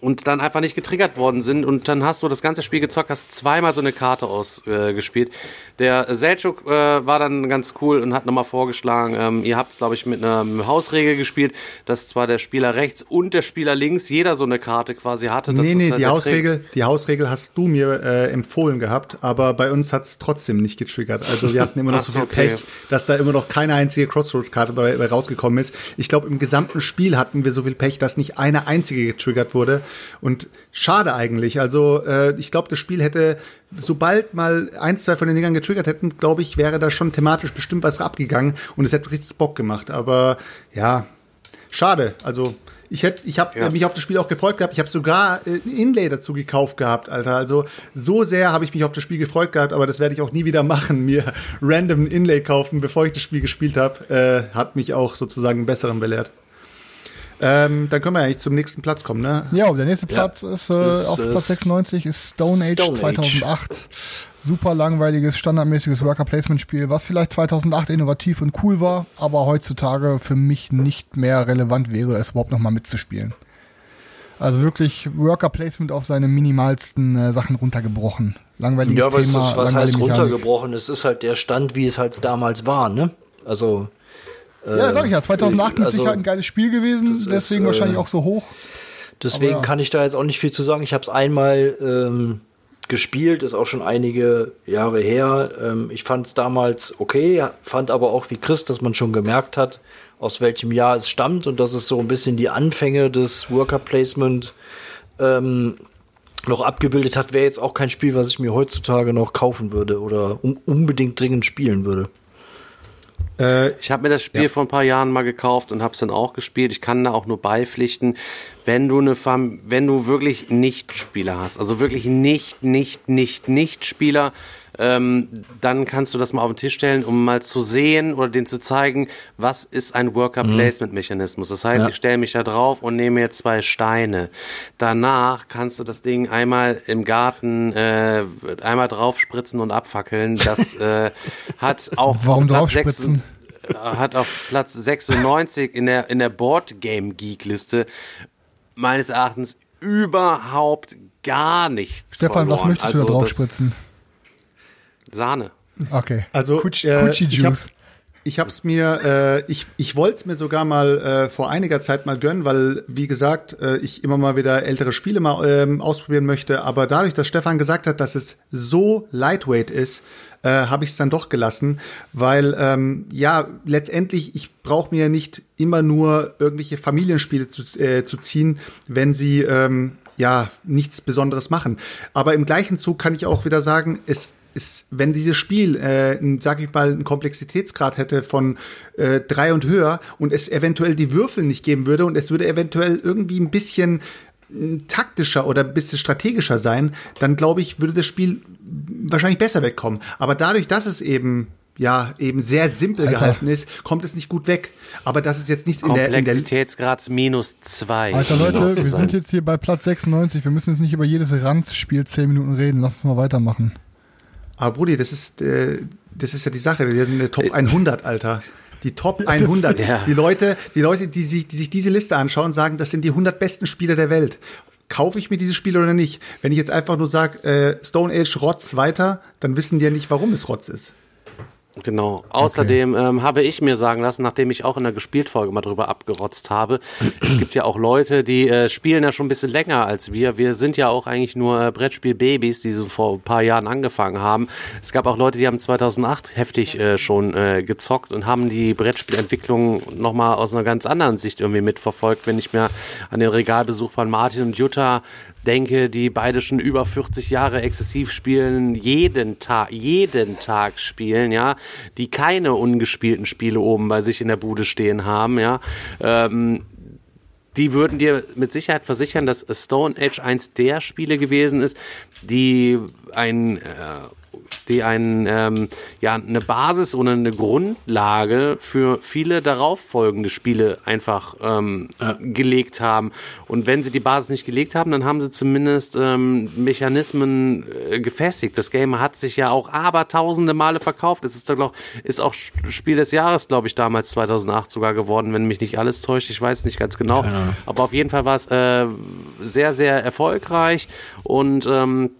und dann einfach nicht getriggert worden sind und dann hast du das ganze Spiel gezockt, hast zweimal so eine Karte ausgespielt. Äh, der Selchuk äh, war dann ganz cool und hat nochmal vorgeschlagen, ähm, ihr habt es glaube ich mit einer Hausregel gespielt, dass zwar der Spieler rechts und der Spieler links jeder so eine Karte quasi hatte. nee, nee, halt die Hausregel, die Hausregel hast du mir äh, empfohlen gehabt, aber bei uns hat es trotzdem nicht getriggert. Also wir hatten immer noch so viel okay. Pech, dass da immer noch keine einzige Crossroad-Karte bei, bei rausgekommen ist. Ich glaube, im gesamten Spiel hatten wir so viel Pech, dass nicht eine einzige getriggert wurde. Und schade eigentlich. Also äh, ich glaube, das Spiel hätte, sobald mal ein, zwei von den Dingern getriggert hätten, glaube ich, wäre da schon thematisch bestimmt was abgegangen und es hätte richtig Bock gemacht. Aber ja, schade. Also ich hätte, ich habe ja. mich auf das Spiel auch gefreut gehabt. Ich habe sogar äh, ein Inlay dazu gekauft gehabt, Alter. Also so sehr habe ich mich auf das Spiel gefreut gehabt, aber das werde ich auch nie wieder machen. Mir random ein Inlay kaufen, bevor ich das Spiel gespielt habe, äh, hat mich auch sozusagen einen besseren belehrt. Ähm, dann können wir eigentlich zum nächsten Platz kommen, ne? Ja, der nächste Platz ja. ist, äh, ist, auf Platz 96 ist Stone Age Stone 2008. Age. Super langweiliges, standardmäßiges Worker Placement Spiel, was vielleicht 2008 innovativ und cool war, aber heutzutage für mich nicht mehr relevant wäre, es überhaupt nochmal mitzuspielen. Also wirklich Worker Placement auf seine minimalsten äh, Sachen runtergebrochen. Langweiliges ja, aber Thema. Ja, was heißt runtergebrochen? Es ist halt der Stand, wie es halt damals war, ne? Also ja, sag ich ja, 2008 ist also, halt ein geiles Spiel gewesen, deswegen ist, wahrscheinlich äh, auch so hoch. Deswegen ja. kann ich da jetzt auch nicht viel zu sagen. Ich habe es einmal ähm, gespielt, ist auch schon einige Jahre her. Ähm, ich fand es damals okay, fand aber auch wie Chris, dass man schon gemerkt hat, aus welchem Jahr es stammt und dass es so ein bisschen die Anfänge des Worker Placement ähm, noch abgebildet hat, wäre jetzt auch kein Spiel, was ich mir heutzutage noch kaufen würde oder um, unbedingt dringend spielen würde. Äh, ich habe mir das Spiel ja. vor ein paar Jahren mal gekauft und habe es dann auch gespielt. Ich kann da auch nur beipflichten, wenn du eine Fam wenn du wirklich Nicht-Spieler hast, also wirklich nicht, nicht, nicht, Nicht-Spieler, ähm, dann kannst du das mal auf den Tisch stellen, um mal zu sehen oder denen zu zeigen, was ist ein Worker-Placement-Mechanismus. Das heißt, ja. ich stelle mich da drauf und nehme mir zwei Steine. Danach kannst du das Ding einmal im Garten äh, einmal draufspritzen und abfackeln. Das äh, hat auch Warum draufspritzen? Äh, hat auf Platz 96 in der, in der Board Game Geek Liste meines Erachtens überhaupt gar nichts. Stefan, verloren. was möchtest also du da also draufspritzen? Sahne. Okay. Also Kutschi, äh, Juice. Ich habe es mir, äh, ich, ich wollte es mir sogar mal äh, vor einiger Zeit mal gönnen, weil, wie gesagt, äh, ich immer mal wieder ältere Spiele mal ähm, ausprobieren möchte. Aber dadurch, dass Stefan gesagt hat, dass es so lightweight ist, äh, habe ich es dann doch gelassen, weil ähm, ja letztendlich ich brauche mir nicht immer nur irgendwelche Familienspiele zu, äh, zu ziehen, wenn sie ähm, ja nichts Besonderes machen. Aber im gleichen Zug kann ich auch wieder sagen, es ist, wenn dieses Spiel, äh, sag ich mal, einen Komplexitätsgrad hätte von äh, drei und höher und es eventuell die Würfel nicht geben würde und es würde eventuell irgendwie ein bisschen äh, taktischer oder ein bisschen strategischer sein, dann glaube ich, würde das Spiel wahrscheinlich besser wegkommen. Aber dadurch, dass es eben ja eben sehr simpel Alter. gehalten ist, kommt es nicht gut weg. Aber das ist jetzt nichts in der Komplexitätsgrad minus zwei. Alter Leute, wir sind jetzt hier bei Platz 96. Wir müssen jetzt nicht über jedes Ranzspiel zehn Minuten reden. Lass uns mal weitermachen. Aber Brudi, das ist, äh, das ist ja die Sache. Wir sind in der Top 100, äh, Alter. Die Top 100. Ja. Die Leute, die Leute, die sich, die sich diese Liste anschauen, sagen, das sind die 100 besten Spieler der Welt. Kaufe ich mir dieses Spiel oder nicht? Wenn ich jetzt einfach nur sage, äh, Stone Age Rotz weiter, dann wissen die ja nicht, warum es Rotz ist. Genau. Außerdem okay. ähm, habe ich mir sagen lassen, nachdem ich auch in der Gespieltfolge mal drüber abgerotzt habe, es gibt ja auch Leute, die äh, spielen ja schon ein bisschen länger als wir. Wir sind ja auch eigentlich nur äh, Brettspiel-Babys, die so vor ein paar Jahren angefangen haben. Es gab auch Leute, die haben 2008 heftig äh, schon äh, gezockt und haben die Brettspielentwicklung nochmal aus einer ganz anderen Sicht irgendwie mitverfolgt. Wenn ich mir an den Regalbesuch von Martin und Jutta denke, die beide schon über 40 Jahre exzessiv spielen, jeden Tag, jeden Tag spielen, ja, die keine ungespielten Spiele oben bei sich in der Bude stehen haben, ja, ähm, die würden dir mit Sicherheit versichern, dass Stone Age eins der Spiele gewesen ist, die ein äh, die einen, ähm, ja, eine Basis oder eine Grundlage für viele darauffolgende Spiele einfach ähm, gelegt haben. Und wenn sie die Basis nicht gelegt haben, dann haben sie zumindest ähm, Mechanismen äh, gefestigt. Das Game hat sich ja auch abertausende Male verkauft. Es ist doch, glaub, ist auch Spiel des Jahres, glaube ich, damals 2008 sogar geworden, wenn mich nicht alles täuscht. Ich weiß nicht ganz genau. Aber auf jeden Fall war es äh, sehr, sehr erfolgreich und ähm,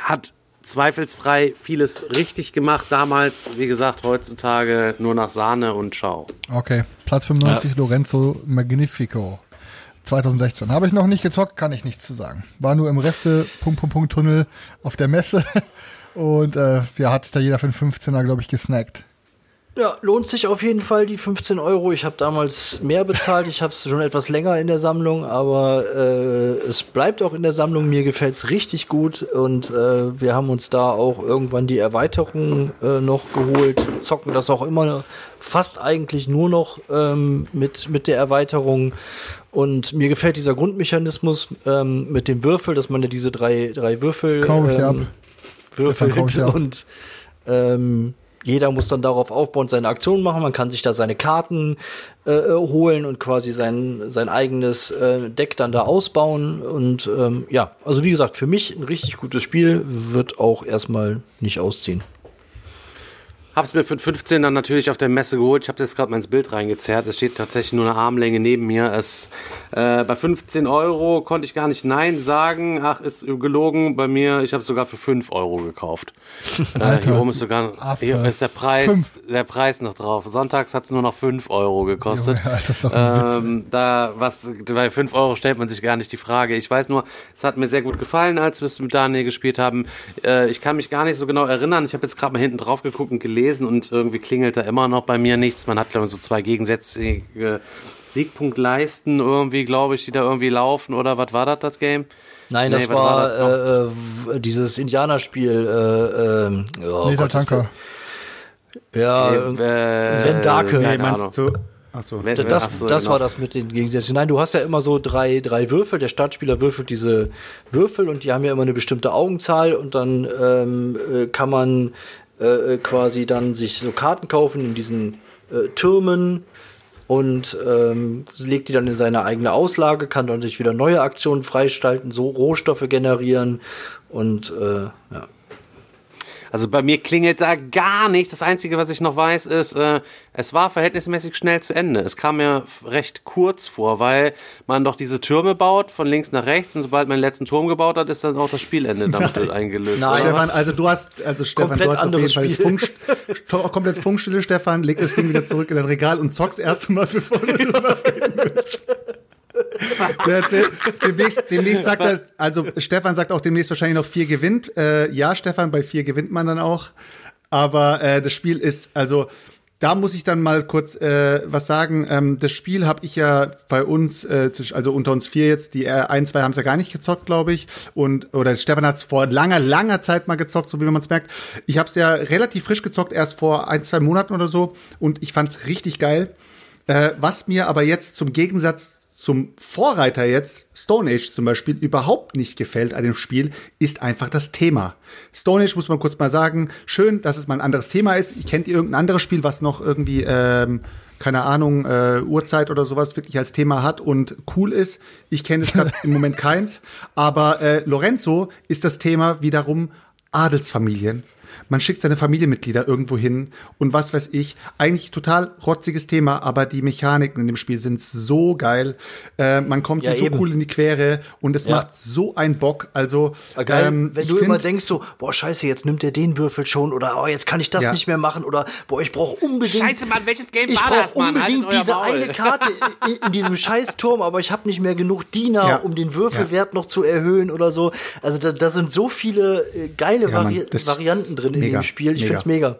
hat zweifelsfrei vieles richtig gemacht damals. Wie gesagt, heutzutage nur nach Sahne und Ciao. Okay, Platz 95, Lorenzo Magnifico. 2016. Habe ich noch nicht gezockt, kann ich nichts zu sagen. War nur im Reste Punkt, Punkt, Punkt Tunnel auf der Messe und äh, ja, hat da jeder für einen 15er, glaube ich, gesnackt. Ja, lohnt sich auf jeden Fall die 15 Euro. Ich habe damals mehr bezahlt. Ich habe es schon etwas länger in der Sammlung, aber äh, es bleibt auch in der Sammlung. Mir gefällt es richtig gut und äh, wir haben uns da auch irgendwann die Erweiterung äh, noch geholt. Zocken das auch immer fast eigentlich nur noch ähm, mit, mit der Erweiterung. Und mir gefällt dieser Grundmechanismus ähm, mit dem Würfel, dass man ja diese drei, drei Würfel ähm, ab. und ähm, jeder muss dann darauf aufbauen, seine Aktionen machen. Man kann sich da seine Karten äh, äh, holen und quasi sein, sein eigenes äh, Deck dann da ausbauen. Und ähm, ja, also wie gesagt, für mich ein richtig gutes Spiel, wird auch erstmal nicht ausziehen. Hab's mir für 15 dann natürlich auf der Messe geholt. Ich habe jetzt gerade mal ins Bild reingezerrt. Es steht tatsächlich nur eine Armlänge neben mir. Es, äh, bei 15 Euro konnte ich gar nicht Nein sagen. Ach, ist gelogen. Bei mir, ich habe sogar für 5 Euro gekauft. äh, Alter, hier oben ist sogar Affe. hier ist der Preis, Fünf. der Preis noch drauf. Sonntags hat's nur noch 5 Euro gekostet. Junge, Alter, ähm, da was bei 5 Euro stellt man sich gar nicht die Frage. Ich weiß nur, es hat mir sehr gut gefallen, als wir es mit Daniel gespielt haben. Äh, ich kann mich gar nicht so genau erinnern. Ich habe jetzt gerade mal hinten drauf geguckt und gelesen und irgendwie klingelt da immer noch bei mir nichts. Man hat glaube ich so zwei gegensätzliche Siegpunktleisten irgendwie, glaube ich, die da irgendwie laufen oder was war das das Game? Nein, Nee, das was war, das äh, äh, dieses Indianerspiel. Äh, ähm, oh nee, der Gott, das Tanker. war- Ja, äh, Wenn Darke. Nee, meinst du? Achso. Das, Ach so, das genau. war das mit den Gegensätzen. Nein, du hast ja immer so drei, drei Würfel. Der Startspieler würfelt diese Würfel und die haben ja immer eine bestimmte Augenzahl und dann ähm, äh, kann man äh, quasi dann sich so Karten kaufen in diesen äh, Türmen und ähm, legt die dann in seine eigene Auslage, kann dann sich wieder neue Aktionen freischalten, so Rohstoffe generieren und äh, ja. Also bei mir klingelt da gar nichts. Das Einzige, was ich noch weiß, ist, äh, es war verhältnismäßig schnell zu Ende. Es kam mir recht kurz vor, weil man doch diese Türme baut, von links nach rechts, und sobald man den letzten Turm gebaut hat, ist dann auch das Spielende damit wird eingelöst. Nein. Stefan, also du hast, also Stefan, Komplett du hast auf jeden anderes Fall das Spiel. Funk, komplett Funkstille, Stefan, leg das Ding wieder zurück in dein Regal und zock's erst mal, bevor du drüber reden willst. Demnächst, demnächst sagt er, also Stefan sagt auch demnächst wahrscheinlich noch vier gewinnt. Äh, ja, Stefan, bei vier gewinnt man dann auch. Aber äh, das Spiel ist, also da muss ich dann mal kurz äh, was sagen. Ähm, das Spiel habe ich ja bei uns, äh, also unter uns vier jetzt, die äh, ein, zwei haben es ja gar nicht gezockt, glaube ich. Und oder Stefan hat es vor langer, langer Zeit mal gezockt, so wie man es merkt. Ich habe es ja relativ frisch gezockt, erst vor ein, zwei Monaten oder so. Und ich fand es richtig geil. Äh, was mir aber jetzt zum Gegensatz zum Vorreiter jetzt, Stone Age zum Beispiel, überhaupt nicht gefällt an dem Spiel, ist einfach das Thema. Stone Age muss man kurz mal sagen, schön, dass es mal ein anderes Thema ist. Ich kennt ihr irgendein anderes Spiel, was noch irgendwie, ähm, keine Ahnung, äh, Uhrzeit oder sowas wirklich als Thema hat und cool ist. Ich kenne es gerade im Moment keins. Aber äh, Lorenzo ist das Thema wiederum Adelsfamilien. Man schickt seine Familienmitglieder irgendwo hin und was weiß ich. Eigentlich total rotziges Thema, aber die Mechaniken in dem Spiel sind so geil. Äh, man kommt Ja, hier so eben. cool in die Quere und es Ja. macht so einen Bock. Also, Geil, ähm, wenn du immer denkst so, boah, scheiße, jetzt nimmt er den Würfel schon oder oh, jetzt kann ich das Ja. nicht mehr machen oder boah, ich brauche unbedingt Scheiße, Mann, welches Game ich war brauche das, Mann? unbedingt Haltet euer diese eine Karte in, in diesem scheiß Turm, aber ich habe nicht mehr genug Diener, Ja. um den Würfelwert noch zu erhöhen oder so. Also da, da sind so viele äh, geile Ja, Mann, Vari das Varianten drin in mega, dem Spiel. Ich mega. find's mega.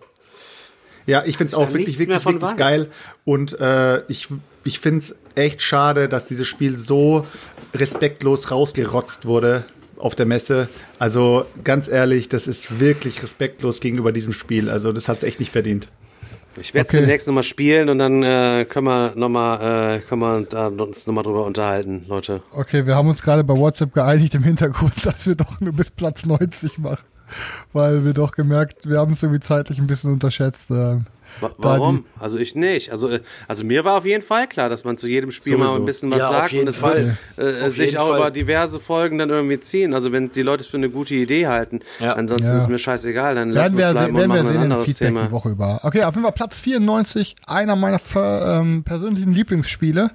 Ja, ich find's auch wirklich, wirklich, wirklich weiß. geil. Und äh, ich, ich find's echt schade, dass dieses Spiel so respektlos rausgerotzt wurde auf der Messe. Also ganz ehrlich, das ist wirklich respektlos gegenüber diesem Spiel. Also das hat's echt nicht verdient. Ich werde es Okay. demnächst nochmal spielen und dann äh, können wir nochmal äh, können wir da uns nochmal drüber unterhalten, Leute. Okay, wir haben uns gerade bei WhatsApp geeinigt im Hintergrund, dass wir doch nur bis Platz 90 machen. Weil wir doch gemerkt, wir haben es irgendwie zeitlich ein bisschen unterschätzt. Äh, Wa warum? Also ich nicht. Also, äh, also mir war auf jeden Fall klar, dass man zu jedem Spiel Sowieso. mal ein bisschen was ja, sagt und es wird äh, sich auch Fall. über diverse Folgen dann irgendwie ziehen. Also wenn die Leute es für eine gute Idee halten, ja. ansonsten ja. ist es mir scheißegal, dann lassen wir es bleiben und machen ein anderes Feedback Thema. Die Woche über. Okay, auf jeden Fall Platz 94, einer meiner ähm, persönlichen Lieblingsspiele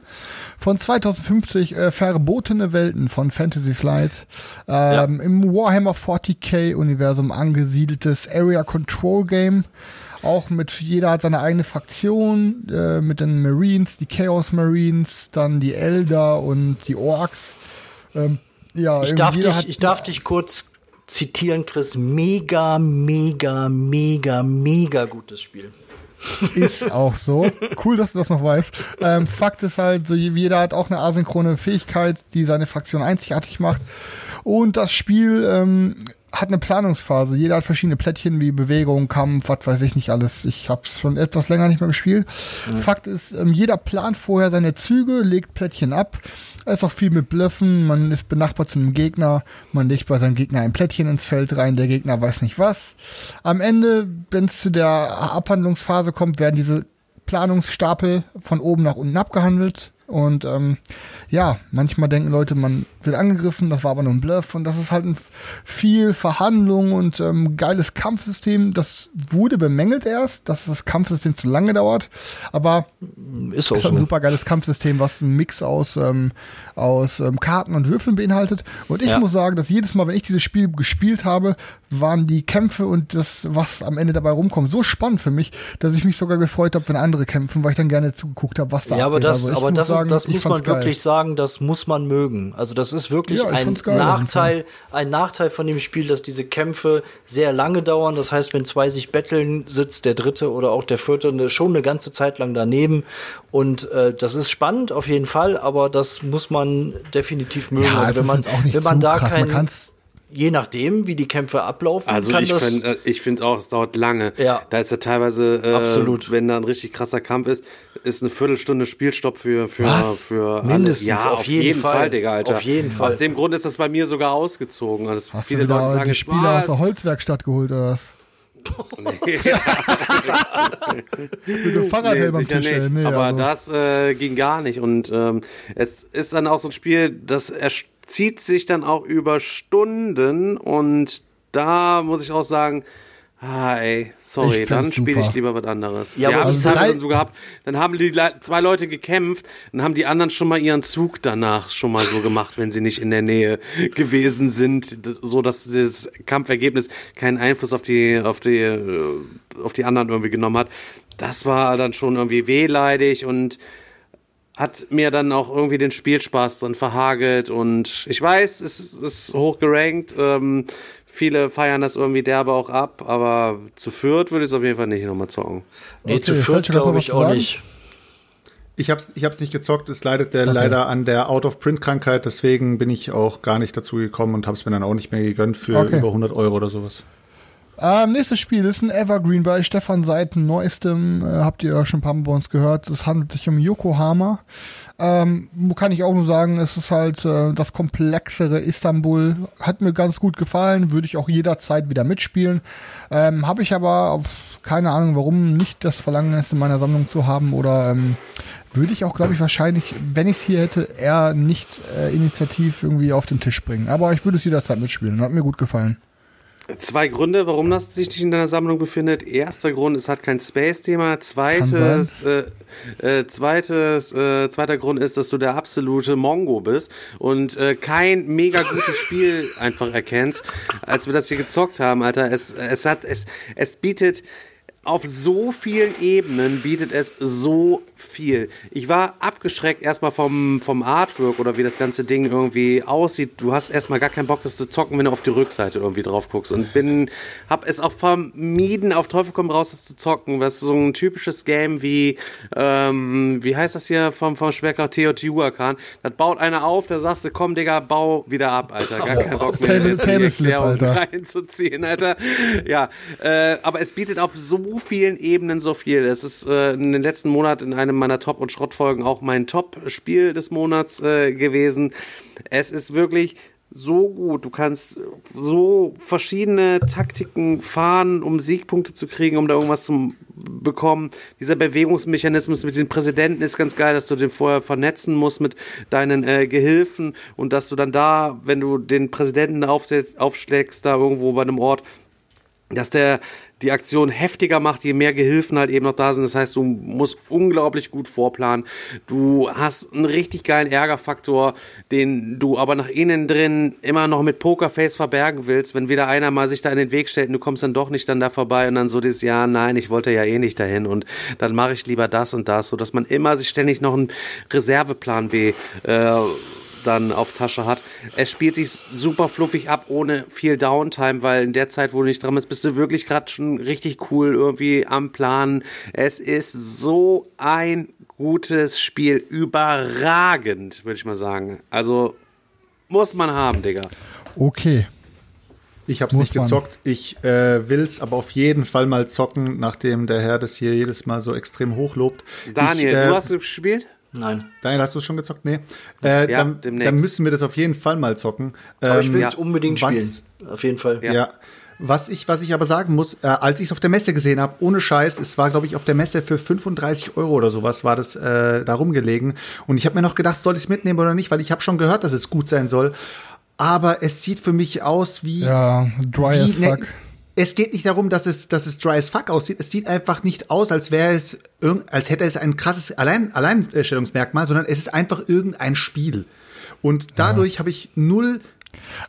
von 2050 äh, verbotene Welten von Fantasy Flight ähm, im Warhammer 40k Universum angesiedeltes Area Control Game auch mit jeder hat seine eigene Fraktion, äh, mit den Marines, die Chaos Marines, dann die Elder und die Orks. Ähm, ja, ich darf, dich, ich darf dich kurz zitieren, Chris. Mega, mega, mega, mega gutes Spiel. Ist auch so. Cool, dass du das noch weißt. Ähm, Fakt ist halt, so jeder hat auch eine asynchrone Fähigkeit, die seine Fraktion einzigartig macht. Und das Spiel ähm, hat eine Planungsphase. Jeder hat verschiedene Plättchen wie Bewegung, Kampf, was weiß ich nicht alles. Ich habe es schon etwas länger nicht mehr gespielt. Mhm. Fakt ist, ähm, jeder plant vorher seine Züge, legt Plättchen ab. Ist auch viel mit Blöffen. Man ist benachbart zu einem Gegner. Man legt bei seinem Gegner ein Plättchen ins Feld rein. Der Gegner weiß nicht was. Am Ende, wenn es zu der Abhandlungsphase kommt, werden diese Planungsstapel von oben nach unten abgehandelt. Und ähm, ja, manchmal denken Leute, man wird angegriffen, das war aber nur ein Bluff und das ist halt ein viel Verhandlung und ähm, geiles Kampfsystem. Das wurde bemängelt erst, dass das Kampfsystem zu lange dauert, aber ist, auch ist halt ein so. super geiles Kampfsystem, was einen Mix aus, ähm, aus ähm, Karten und Würfeln beinhaltet. Und ich ja. muss sagen, dass jedes Mal, wenn ich dieses Spiel gespielt habe, waren die Kämpfe und das, was am Ende dabei rumkommt, so spannend für mich, dass ich mich sogar gefreut habe, wenn andere kämpfen, weil ich dann gerne zugeguckt habe, was da Ja, aber das, also aber das, sagen, ist, das muss man wirklich sagen sagen, das muss man mögen. Also das ist wirklich ja, ein Nachteil, ein Nachteil von dem Spiel, dass diese Kämpfe sehr lange dauern. Das heißt, wenn zwei sich betteln, sitzt der dritte oder auch der vierte schon eine ganze Zeit lang daneben. Und äh, das ist spannend auf jeden Fall, aber das muss man definitiv mögen. Ja, also wenn man, wenn man da krass. kein man je nachdem, wie die Kämpfe ablaufen. Also ich finde äh, ich finde auch, es dauert lange. Ja. Da ist ja teilweise, äh, Absolut. wenn da ein richtig krasser Kampf ist, ist eine Viertelstunde Spielstopp für für Was? für mindestens ja, auf, auf jeden, jeden Fall. Fall, Digga, Alter. Auf jeden Fall. Aus dem Grund ist das bei mir sogar ausgezogen. Also Hast viele du Leute sagen, die Spieler aus der Holzwerkstatt geholt oder was? Nee. Mit dem Fahrradhelm nee, am Tisch. Nicht. Nee, aber also. das äh, ging gar nicht. Und ähm, es ist dann auch so ein Spiel, das zieht sich dann auch über Stunden und da muss ich auch sagen, Ah, ey, sorry, dann spiele ich lieber was anderes. Ja, ja aber also dann so gehabt. Dann haben die zwei Leute gekämpft, dann haben die anderen schon mal ihren Zug danach schon mal so gemacht, wenn sie nicht in der Nähe gewesen sind, so dass das Kampfergebnis keinen Einfluss auf die auf die äh, auf die anderen irgendwie genommen hat. Das war dann schon irgendwie wehleidig und hat mir dann auch irgendwie den Spielspaß dann verhagelt und ich weiß, es ist hoch gerankt. Ähm, viele feiern das irgendwie derbe auch ab, aber zu Fürth würde ich es auf jeden Fall nicht nochmal zocken. Nee, okay, zu Fürth glaube ich auch nicht. Ich hab's, ich hab's nicht gezockt, es leidet der okay. leider an der Out-of-Print-Krankheit, deswegen bin ich auch gar nicht dazu gekommen und hab's mir dann auch nicht mehr gegönnt für okay. über 100 Euro oder sowas. Ähm, nächstes Spiel ist ein Evergreen bei Stefan Seiten neuestem. Äh, habt ihr ja schon ein paar Mal bei uns gehört. Es handelt sich um Yokohama. Ähm, kann ich auch nur sagen, es ist halt äh, das komplexere Istanbul. Hat mir ganz gut gefallen. Würde ich auch jederzeit wieder mitspielen. Ähm, Habe ich aber auf keine Ahnung warum nicht das Verlangen ist, in meiner Sammlung zu haben oder ähm, würde ich auch, glaube ich, wahrscheinlich, wenn ich es hier hätte, eher nicht äh, initiativ irgendwie auf den Tisch bringen. Aber ich würde es jederzeit mitspielen. Hat mir gut gefallen. Zwei Gründe, warum das sich nicht in deiner Sammlung befindet. Erster Grund, es hat kein Space-Thema. Zweites, äh, äh, zweites, äh, zweiter Grund ist, dass du der absolute Mongo bist und äh, kein mega gutes Spiel einfach erkennst. Als wir das hier gezockt haben, Alter, es, es hat, es, es bietet auf so vielen Ebenen bietet es so viel. Ich war abgeschreckt erstmal vom, vom Artwork oder wie das ganze Ding irgendwie aussieht. Du hast erstmal gar keinen Bock, das zu zocken, wenn du auf die Rückseite irgendwie drauf guckst. Und bin, hab es auch vermieden, auf Teufel komm raus, das zu zocken. Was so ein typisches Game wie, ähm, wie heißt das hier vom, vom Schwerkraft Teotihuacan? Das baut einer auf, da sagst du, komm, Digga, bau wieder ab, Alter. Gar keinen Bock mehr, jetzt die Erklärung reinzuziehen, Alter. Ja, äh, aber es bietet auf so vielen Ebenen so viel. Es ist äh, in den letzten Monaten in einem meiner Top- und Schrottfolgen auch mein Top-Spiel des Monats äh, gewesen. Es ist wirklich so gut. Du kannst so verschiedene Taktiken fahren, um Siegpunkte zu kriegen, um da irgendwas zu bekommen. Dieser Bewegungsmechanismus mit den Präsidenten ist ganz geil, dass du den vorher vernetzen musst mit deinen äh, Gehilfen und dass du dann da, wenn du den Präsidenten aufschlägst, da irgendwo bei einem Ort, dass der die Aktion heftiger macht, je mehr Gehilfen halt eben noch da sind. Das heißt, du musst unglaublich gut vorplanen. Du hast einen richtig geilen Ärgerfaktor, den du aber nach innen drin immer noch mit Pokerface verbergen willst, wenn wieder einer mal sich da in den Weg stellt und du kommst dann doch nicht dann da vorbei und dann so dieses, ja, nein, ich wollte ja eh nicht dahin und dann mache ich lieber das und das, so dass man immer sich ständig noch einen Reserveplan B äh, dann auf Tasche hat. Es spielt sich super fluffig ab, ohne viel Downtime, weil in der Zeit, wo du nicht dran bist, bist du wirklich gerade schon richtig cool irgendwie am Plan. Es ist so ein gutes Spiel. Überragend, würde ich mal sagen. Also muss man haben, Digga. Okay. Ich habe es nicht gezockt. Ich äh, will es aber auf jeden Fall mal zocken, nachdem der Herr das hier jedes Mal so extrem hochlobt. Daniel, ich, äh, du hast es gespielt? Nein. Daniel, hast du es schon gezockt? Nee. Äh, Ja, dann, demnächst. dann müssen wir das auf jeden Fall mal zocken. Aber ich Ähm, will es ja. unbedingt was- spielen. Auf jeden Fall. Ja. Was ich, was ich aber sagen muss, äh, als ich es auf der Messe gesehen habe, ohne Scheiß, es war, glaube ich, auf der Messe für 35 Euro oder sowas war das äh, da rumgelegen. Und ich habe mir noch gedacht, soll ich es mitnehmen oder nicht, weil ich habe schon gehört, dass es gut sein soll. Aber es sieht für mich aus wie. Ja, dry as wie, ne, fuck. Es geht nicht darum, dass es, dass es dry as fuck aussieht. Es sieht einfach nicht aus, als wäre es, als hätte es ein krasses Allein, Alleinstellungsmerkmal, sondern es ist einfach irgendein Spiel. Und dadurch habe ich null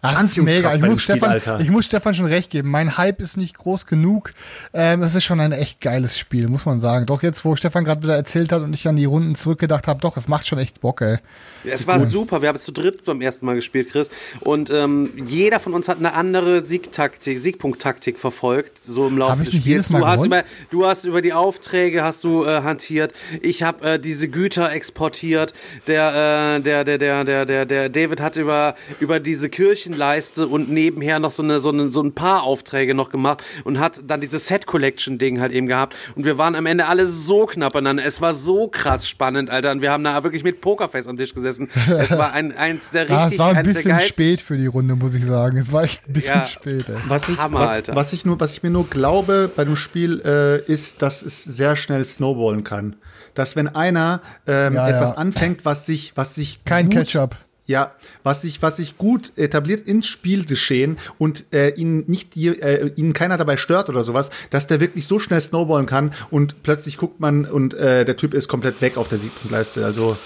Ach, mega. Ich muss, Spiel, Stefan, Alter. ich muss Stefan schon recht geben. Mein Hype ist nicht groß genug. Ähm, es ist schon ein echt geiles Spiel, muss man sagen. Doch jetzt, wo Stefan gerade wieder erzählt hat und ich an die Runden zurückgedacht habe, doch, es macht schon echt Bock, ey. Es war super. Wir haben es zu dritt beim ersten Mal gespielt, Chris. Und ähm, jeder von uns hat eine andere Siegtaktik, Siegpunkttaktik verfolgt, so im Laufe des Spiels. Du hast, über, du hast über die Aufträge hast du äh, hantiert. Ich habe äh, diese Güter exportiert. Der, äh, der, der, der, der, der, der David hat über, über diese Kirchenleiste und nebenher noch so eine, so eine, so ein paar Aufträge noch gemacht und hat dann dieses Set Collection Ding halt eben gehabt. Und wir waren am Ende alle so knapp aneinander. Es war so krass spannend, Alter. Und wir haben da wirklich mit Pokerface am Tisch gesessen. Es war ein, eins der Ah, richtig, es war ein bisschen geilsten spät für die Runde, muss ich sagen. Es war echt ein bisschen Ja. spät, ey. Was ich, Hammer, was, Alter. was ich nur, was ich mir nur glaube bei dem Spiel, äh, ist, dass es sehr schnell snowballen kann. Dass wenn einer ähm, Ja, etwas ja. anfängt, was sich, was sich Kein gut, Ketchup. Ja, was sich, was sich gut etabliert ins Spielgeschehen und äh, ihn nicht äh, ihn keiner dabei stört oder sowas, dass der wirklich so schnell snowballen kann und plötzlich guckt man und äh, der Typ ist komplett weg auf der Siegpunktleiste. Also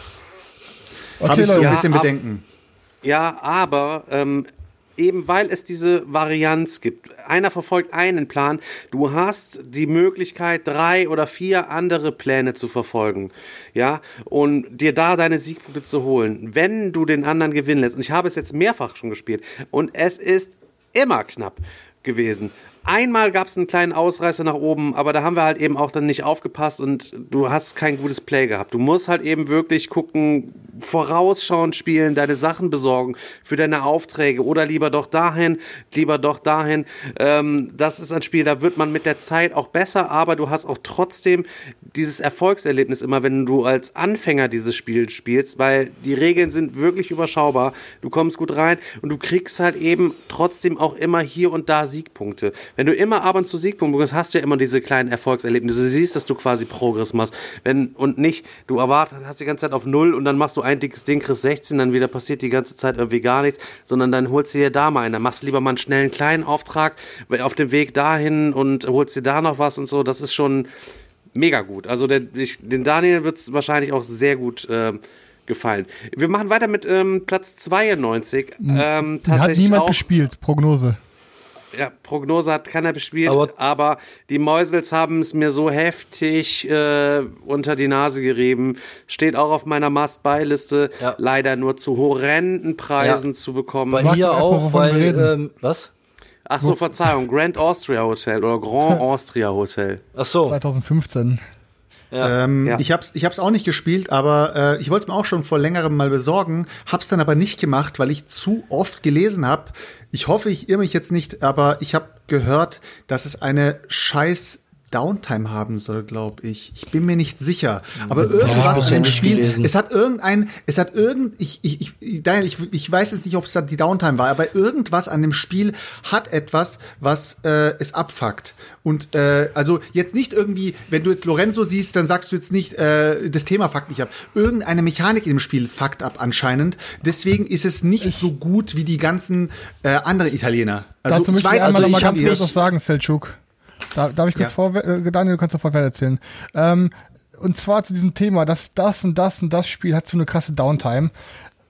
habe Okay, ich so ein bisschen Ja, ab- Bedenken. Ja, aber ähm, eben weil es diese Varianz gibt. Einer verfolgt einen Plan. Du hast die Möglichkeit, drei oder vier andere Pläne zu verfolgen. Ja, und dir da deine Siegpunkte zu holen. Wenn du den anderen gewinnen lässt. Und ich habe es jetzt mehrfach schon gespielt. Und es ist immer knapp gewesen. Einmal gab es einen kleinen Ausreißer nach oben, aber da haben wir halt eben auch dann nicht aufgepasst und du hast kein gutes Play gehabt. Du musst halt eben wirklich gucken, vorausschauend spielen, deine Sachen besorgen für deine Aufträge oder lieber doch dahin, lieber doch dahin. Ähm, das ist ein Spiel, da wird man mit der Zeit auch besser, aber du hast auch trotzdem dieses Erfolgserlebnis immer, wenn du als Anfänger dieses Spiel spielst, weil die Regeln sind wirklich überschaubar. Du kommst gut rein und du kriegst halt eben trotzdem auch immer hier und da Siegpunkte. Wenn du immer ab und zu Siegpunkte bekommst, hast du ja immer diese kleinen Erfolgserlebnisse. Du siehst, dass du quasi Progress machst. Wenn, und nicht, du erwartest, hast die ganze Zeit auf Null und dann machst du ein dickes Ding, kriegst 16, dann wieder passiert die ganze Zeit irgendwie gar nichts, sondern dann holst du dir da mal einen. Dann machst du lieber mal einen schnellen kleinen Auftrag auf dem Weg dahin und holst dir da noch was und so. Das ist schon mega gut. Also der, ich, den Daniel wird es wahrscheinlich auch sehr gut ähm, gefallen. Wir machen weiter mit ähm, Platz 92. Ähm, Hat tatsächlich niemand auch, gespielt, Prognose. Ja, Prognose hat keiner bespielt, Aber- aber, die Mäusels haben es mir so heftig äh, unter die Nase gerieben. Steht auch auf meiner Must-Buy-Liste. Ja. Leider nur zu horrenden Preisen Ja. zu bekommen. Bei hier auch, weil, ähm, was? Ach so, Verzeihung. Grand Austria Hotel oder Grand Austria Hotel. Ach so. 2015. Ja. Ähm, Ja. Ich hab's, ich hab's auch nicht gespielt, aber äh, ich wollte es mir auch schon vor längerem mal besorgen, hab's dann aber nicht gemacht, weil ich zu oft gelesen habe. Ich hoffe, ich irre mich jetzt nicht, aber ich habe gehört, dass es eine scheiß Downtime haben soll, glaube ich. Ich bin mir nicht sicher. Aber irgendwas ja dem nicht Spiel, gelesen. es hat irgendein, es hat irgend, ich, ich, ich, Daniel, ich, ich weiß jetzt nicht, ob es da die Downtime war, aber irgendwas an dem Spiel hat etwas, was äh, es abfuckt. Und äh, also jetzt nicht irgendwie, wenn du jetzt Lorenzo siehst, dann sagst du jetzt nicht, äh, das Thema fuckt mich ab. Irgendeine Mechanik dem Spiel fuckt ab anscheinend. Deswegen ist es nicht so gut wie die ganzen äh, andere Italiener. Also Dazu möchte ich weiß, einmal also noch mal ich hab ganz kurz was sagen, Selchuk. Da, darf ich kurz Ja. vor, äh, Daniel, du kannst sofort weiter erzählen. Ähm, und zwar zu diesem Thema, dass das und das und das Spiel hat so eine krasse Downtime.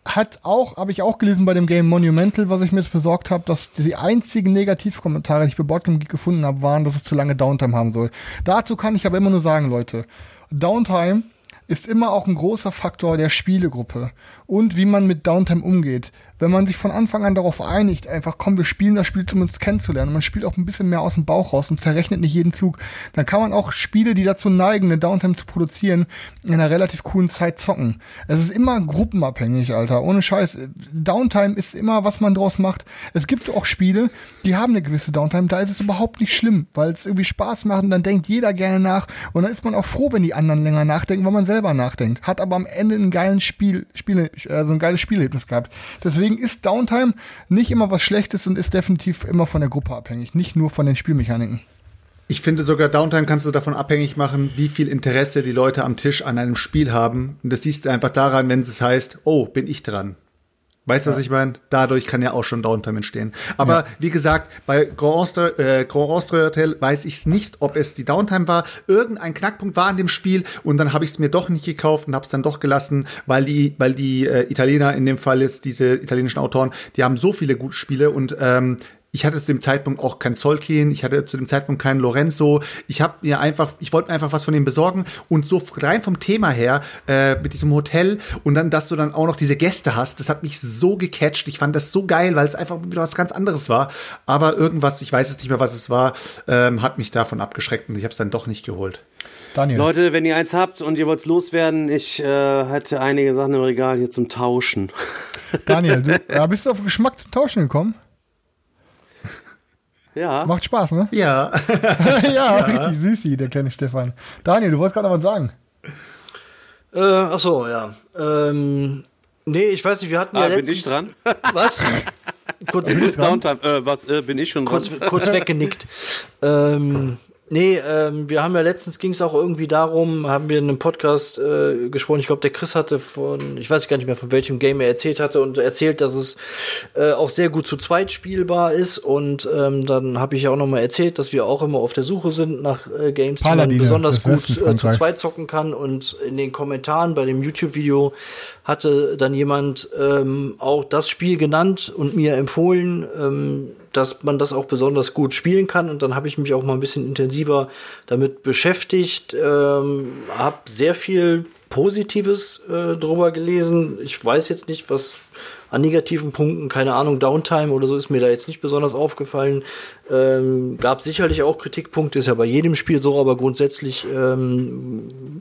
Hat auch, habe ich auch gelesen bei dem Game Monumental, was ich mir jetzt besorgt habe, dass die einzigen Negativkommentare, die ich bei Boardgame Geek gefunden habe, waren, dass es zu lange Downtime haben soll. Dazu kann ich aber immer nur sagen, Leute, Downtime ist immer auch ein großer Faktor der Spielegruppe und wie man mit Downtime umgeht. Wenn man sich von Anfang an darauf einigt, einfach komm, wir spielen das Spiel, um uns kennenzulernen, und man spielt auch ein bisschen mehr aus dem Bauch raus und zerrechnet nicht jeden Zug, dann kann man auch Spiele, die dazu neigen, eine Downtime zu produzieren, in einer relativ coolen Zeit zocken. Es ist immer gruppenabhängig, Alter. Ohne Scheiß. Downtime ist immer, was man draus macht. Es gibt auch Spiele, die haben eine gewisse Downtime, da ist es überhaupt nicht schlimm, weil es irgendwie Spaß macht und dann denkt jeder gerne nach und dann ist man auch froh, wenn die anderen länger nachdenken, weil man selber nachdenkt. Hat aber am Ende einen geilen Spiel, Spiele, äh, so ein geiles Spielerlebnis gehabt. Deswegen ist Downtime nicht immer was Schlechtes und ist definitiv immer von der Gruppe abhängig, nicht nur von den Spielmechaniken. Ich finde sogar Downtime kannst du davon abhängig machen, wie viel Interesse die Leute am Tisch an einem Spiel haben. Und das siehst du einfach daran, wenn es heißt, oh, bin ich dran. Weißt du, was ich meine? Dadurch kann ja auch schon Downtime entstehen. Aber wie gesagt, bei Grand Austria, äh, Grand Austria Hotel weiß ich nicht, ob es die Downtime war. Irgendein Knackpunkt war in dem Spiel und dann habe ich es mir doch nicht gekauft und habe es dann doch gelassen, weil die, weil die äh, Italiener in dem Fall jetzt diese italienischen Autoren, die haben so viele gute Spiele und ähm, ich hatte zu dem Zeitpunkt auch kein Solkin, ich hatte zu dem Zeitpunkt keinen Lorenzo. Ich habe mir einfach, ich wollte mir einfach was von ihm besorgen und so rein vom Thema her äh, mit diesem Hotel und dann, dass du dann auch noch diese Gäste hast, das hat mich so gecatcht. Ich fand das so geil, weil es einfach wieder was ganz anderes war. Aber irgendwas, ich weiß jetzt nicht mehr, was es war, ähm, hat mich davon abgeschreckt und ich habe es dann doch nicht geholt. Daniel. Leute, wenn ihr eins habt und ihr wollt's loswerden, ich äh, hätte einige Sachen im Regal hier zum Tauschen. Daniel, du ja, bist du auf den Geschmack zum Tauschen gekommen? Ja. Macht Spaß, ne? Ja. ja, richtig süßi, der kleine Stefan. Daniel, du wolltest gerade noch was sagen. Äh, ach so, ja. Ähm, nee, ich weiß nicht, wir hatten ja Ah, bin letztens... ich dran? Was? kurz, Downtime, äh, was, äh, bin ich schon dran? kurz, kurz weggenickt. ähm, nee, ähm, wir haben ja letztens ging es auch irgendwie darum, haben wir in einem Podcast äh, gesprochen. Ich glaube, der Chris hatte von, ich weiß gar nicht mehr von welchem Game er erzählt hatte und erzählt, dass es äh, auch sehr gut zu zweit spielbar ist. Und ähm, dann habe ich ja auch noch mal erzählt, dass wir auch immer auf der Suche sind nach äh, Games, die man Paladine, besonders gut äh, zu zweit zocken kann. Und in den Kommentaren bei dem YouTube-Video hatte dann jemand ähm, auch das Spiel genannt und mir empfohlen, ähm, dass man das auch besonders gut spielen kann. Und dann habe ich mich auch mal ein bisschen intensiver damit beschäftigt, ähm, habe sehr viel Positives äh, drüber gelesen. Ich weiß jetzt nicht, was an negativen Punkten, keine Ahnung, Downtime oder so ist mir da jetzt nicht besonders aufgefallen. Ähm, gab sicherlich auch Kritikpunkte, ist ja bei jedem Spiel so, aber grundsätzlich ähm,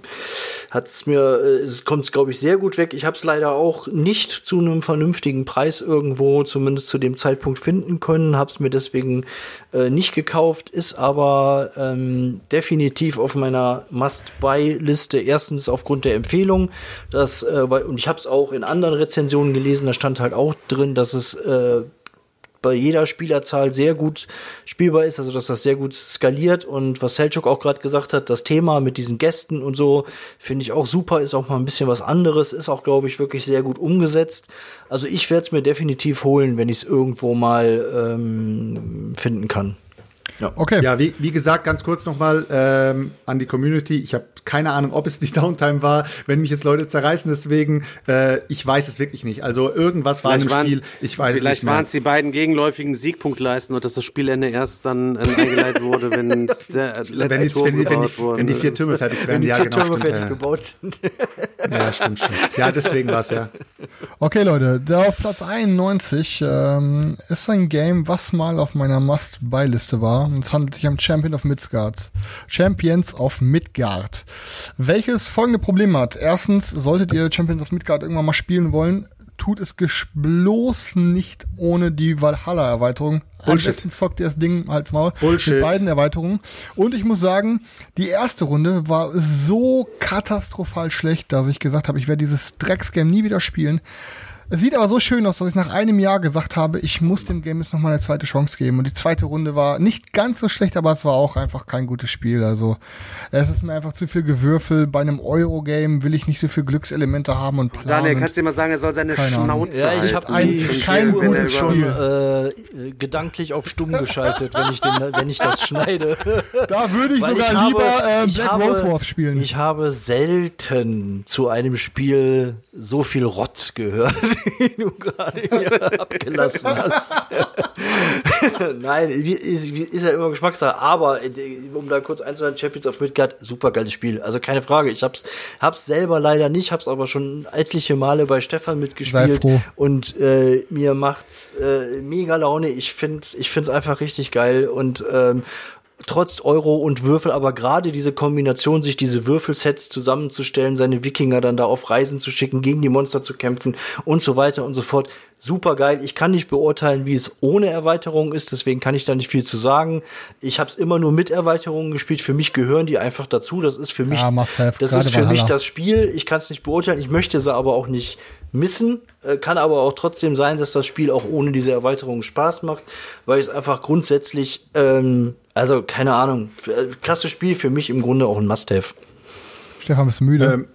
hat es mir, äh, es kommt glaube ich sehr gut weg. Ich habe es leider auch nicht zu einem vernünftigen Preis irgendwo, zumindest zu dem Zeitpunkt finden können, habe es mir deswegen äh, nicht gekauft, ist aber ähm, definitiv auf meiner Must-Buy-Liste. Erstens aufgrund der Empfehlung, dass, äh, weil, und ich habe es auch in anderen Rezensionen gelesen, da stand halt auch drin, dass es äh, bei jeder Spielerzahl sehr gut spielbar ist, also dass das sehr gut skaliert und was Selchuk auch gerade gesagt hat, das Thema mit diesen Gästen und so, finde ich auch super, ist auch mal ein bisschen was anderes, ist auch, glaube ich, wirklich sehr gut umgesetzt. Also ich werde es mir definitiv holen, wenn ich es irgendwo mal ähm, finden kann. Okay. Ja, wie, wie gesagt, ganz kurz nochmal ähm, an die Community. Ich habe keine Ahnung, ob es die Downtime war, wenn mich jetzt Leute zerreißen. Deswegen, äh, ich weiß es wirklich nicht. Also irgendwas war in dem waren's- Spiel. Ich weiß es Vielleicht nicht mehr. waren es die beiden gegenläufigen Siegpunktleisten und dass das Spielende erst dann äh, eingeleitet wurde, wenn der letzte wenn, die, Tor wenn, die, wenn, die, wurde. wenn die vier Türme fertig Wenn werden, die ja, vier genau. Türme Stimmt, fertig ja, gebaut sind. ja, stimmt, stimmt. Ja, deswegen war es ja. Okay, Leute, da auf Platz 91 ähm, ist ein Game, was mal auf meiner Must-Buy-Liste war. Und es handelt sich um Champion of Midgard. Champions of Midgard. Welches folgende Problem hat. Erstens, solltet ihr Champions of Midgard irgendwann mal spielen wollen, tut es bloß nicht ohne die Valhalla-Erweiterung. Am besten zockt ihr das Ding als Maul Bullshit. mit beiden Erweiterungen. Und ich muss sagen, die erste Runde war so katastrophal schlecht, dass ich gesagt habe, ich werde dieses Drecksgame nie wieder spielen. Es sieht aber so schön aus, dass ich nach einem Jahr gesagt habe, ich muss dem Game jetzt noch mal eine zweite Chance geben. Und die zweite Runde war nicht ganz so schlecht, aber es war auch einfach kein gutes Spiel. Also es ist mir einfach zu viel Gewürfel. Bei einem Euro-Game will ich nicht so viel Glückselemente haben und planen. Daniel, kannst du dir mal sagen, er soll seine Keine Ahnung. Schnauze Ja, ich habe kein gutes schon Spiel. äh, äh, gedanklich auf stumm geschaltet, wenn ich, den, wenn ich das schneide. Da würde ich Weil sogar ich habe- lieber äh, ich Black habe- Rose Wars spielen. Ich habe selten zu einem Spiel so viel Rotz gehört, wie du gerade hier abgelassen hast. Nein, wie- ist, wie- ist ja immer Geschmackssache. Aber äh, um da kurz einzuhalten, Champions of Midgard, super geiles Spiel. Also keine Frage. Ich hab's, hab's selber leider nicht, hab's aber schon etliche Male bei Stefan mitgespielt. Und äh, mir macht's äh, mega Laune. Ich find's, ich find's einfach richtig geil. Und ähm, trotz Euro und Würfel, aber gerade diese Kombination, sich diese Würfelsets zusammenzustellen, seine Wikinger dann da auf Reisen zu schicken, gegen die Monster zu kämpfen und so weiter und so fort. Super geil. Ich kann nicht beurteilen, wie es ohne Erweiterung ist, deswegen kann ich da nicht viel zu sagen. Ich habe es immer nur mit Erweiterungen gespielt. Für mich gehören die einfach dazu. Das ist für mich, Ja, das ist für mich das Spiel. Ich kann es nicht beurteilen. Ich möchte sie aber auch nicht missen. Äh, Kann aber auch trotzdem sein, dass das Spiel auch ohne diese Erweiterung Spaß macht, weil es einfach grundsätzlich, ähm, also keine Ahnung, äh, klasse Spiel für mich im Grunde auch ein Must-Have. Stefan, bist du müde? Ähm,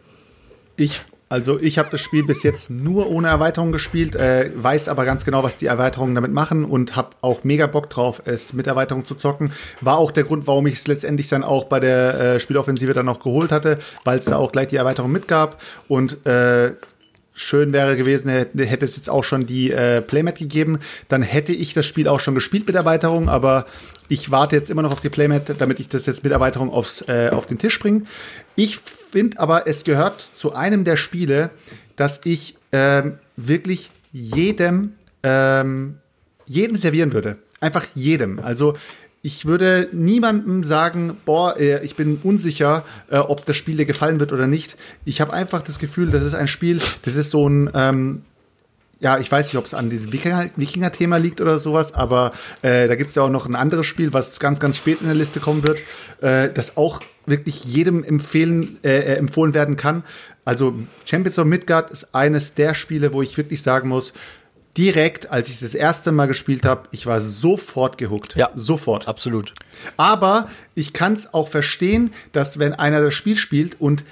Ich, also ich habe das Spiel bis jetzt nur ohne Erweiterung gespielt, äh, weiß aber ganz genau, was die Erweiterungen damit machen und habe auch mega Bock drauf, es mit Erweiterung zu zocken. War auch der Grund, warum ich es letztendlich dann auch bei der äh, Spieloffensive dann noch geholt hatte, weil es da auch gleich die Erweiterung mitgab und äh, schön wäre gewesen, hätte, es jetzt auch schon die äh, Playmat gegeben, dann hätte ich das Spiel auch schon gespielt mit Erweiterung, aber ich warte jetzt immer noch auf die Playmat, damit ich das jetzt mit Erweiterung aufs, äh, auf den Tisch bringe. Ich finde aber, es gehört zu einem der Spiele, dass ich ähm, wirklich jedem, ähm, jedem servieren würde. Einfach jedem. Also ich würde niemandem sagen, boah, äh, ich bin unsicher, äh, ob das Spiel dir gefallen wird oder nicht. Ich habe einfach das Gefühl, das ist ein Spiel, das ist so ein, ähm, ja, ich weiß nicht, ob es an diesem Wikinger- Wikinger-Thema liegt oder sowas, aber äh, da gibt es ja auch noch ein anderes Spiel, was ganz, ganz spät in der Liste kommen wird, äh, das auch wirklich jedem empfehlen, äh, äh, empfohlen werden kann. Also Champions of Midgard ist eines der Spiele, wo ich wirklich sagen muss, direkt, als ich das erste Mal gespielt habe, ich war sofort gehuckt. Ja. Sofort. Absolut. Aber ich kann es auch verstehen, dass wenn einer das Spiel spielt und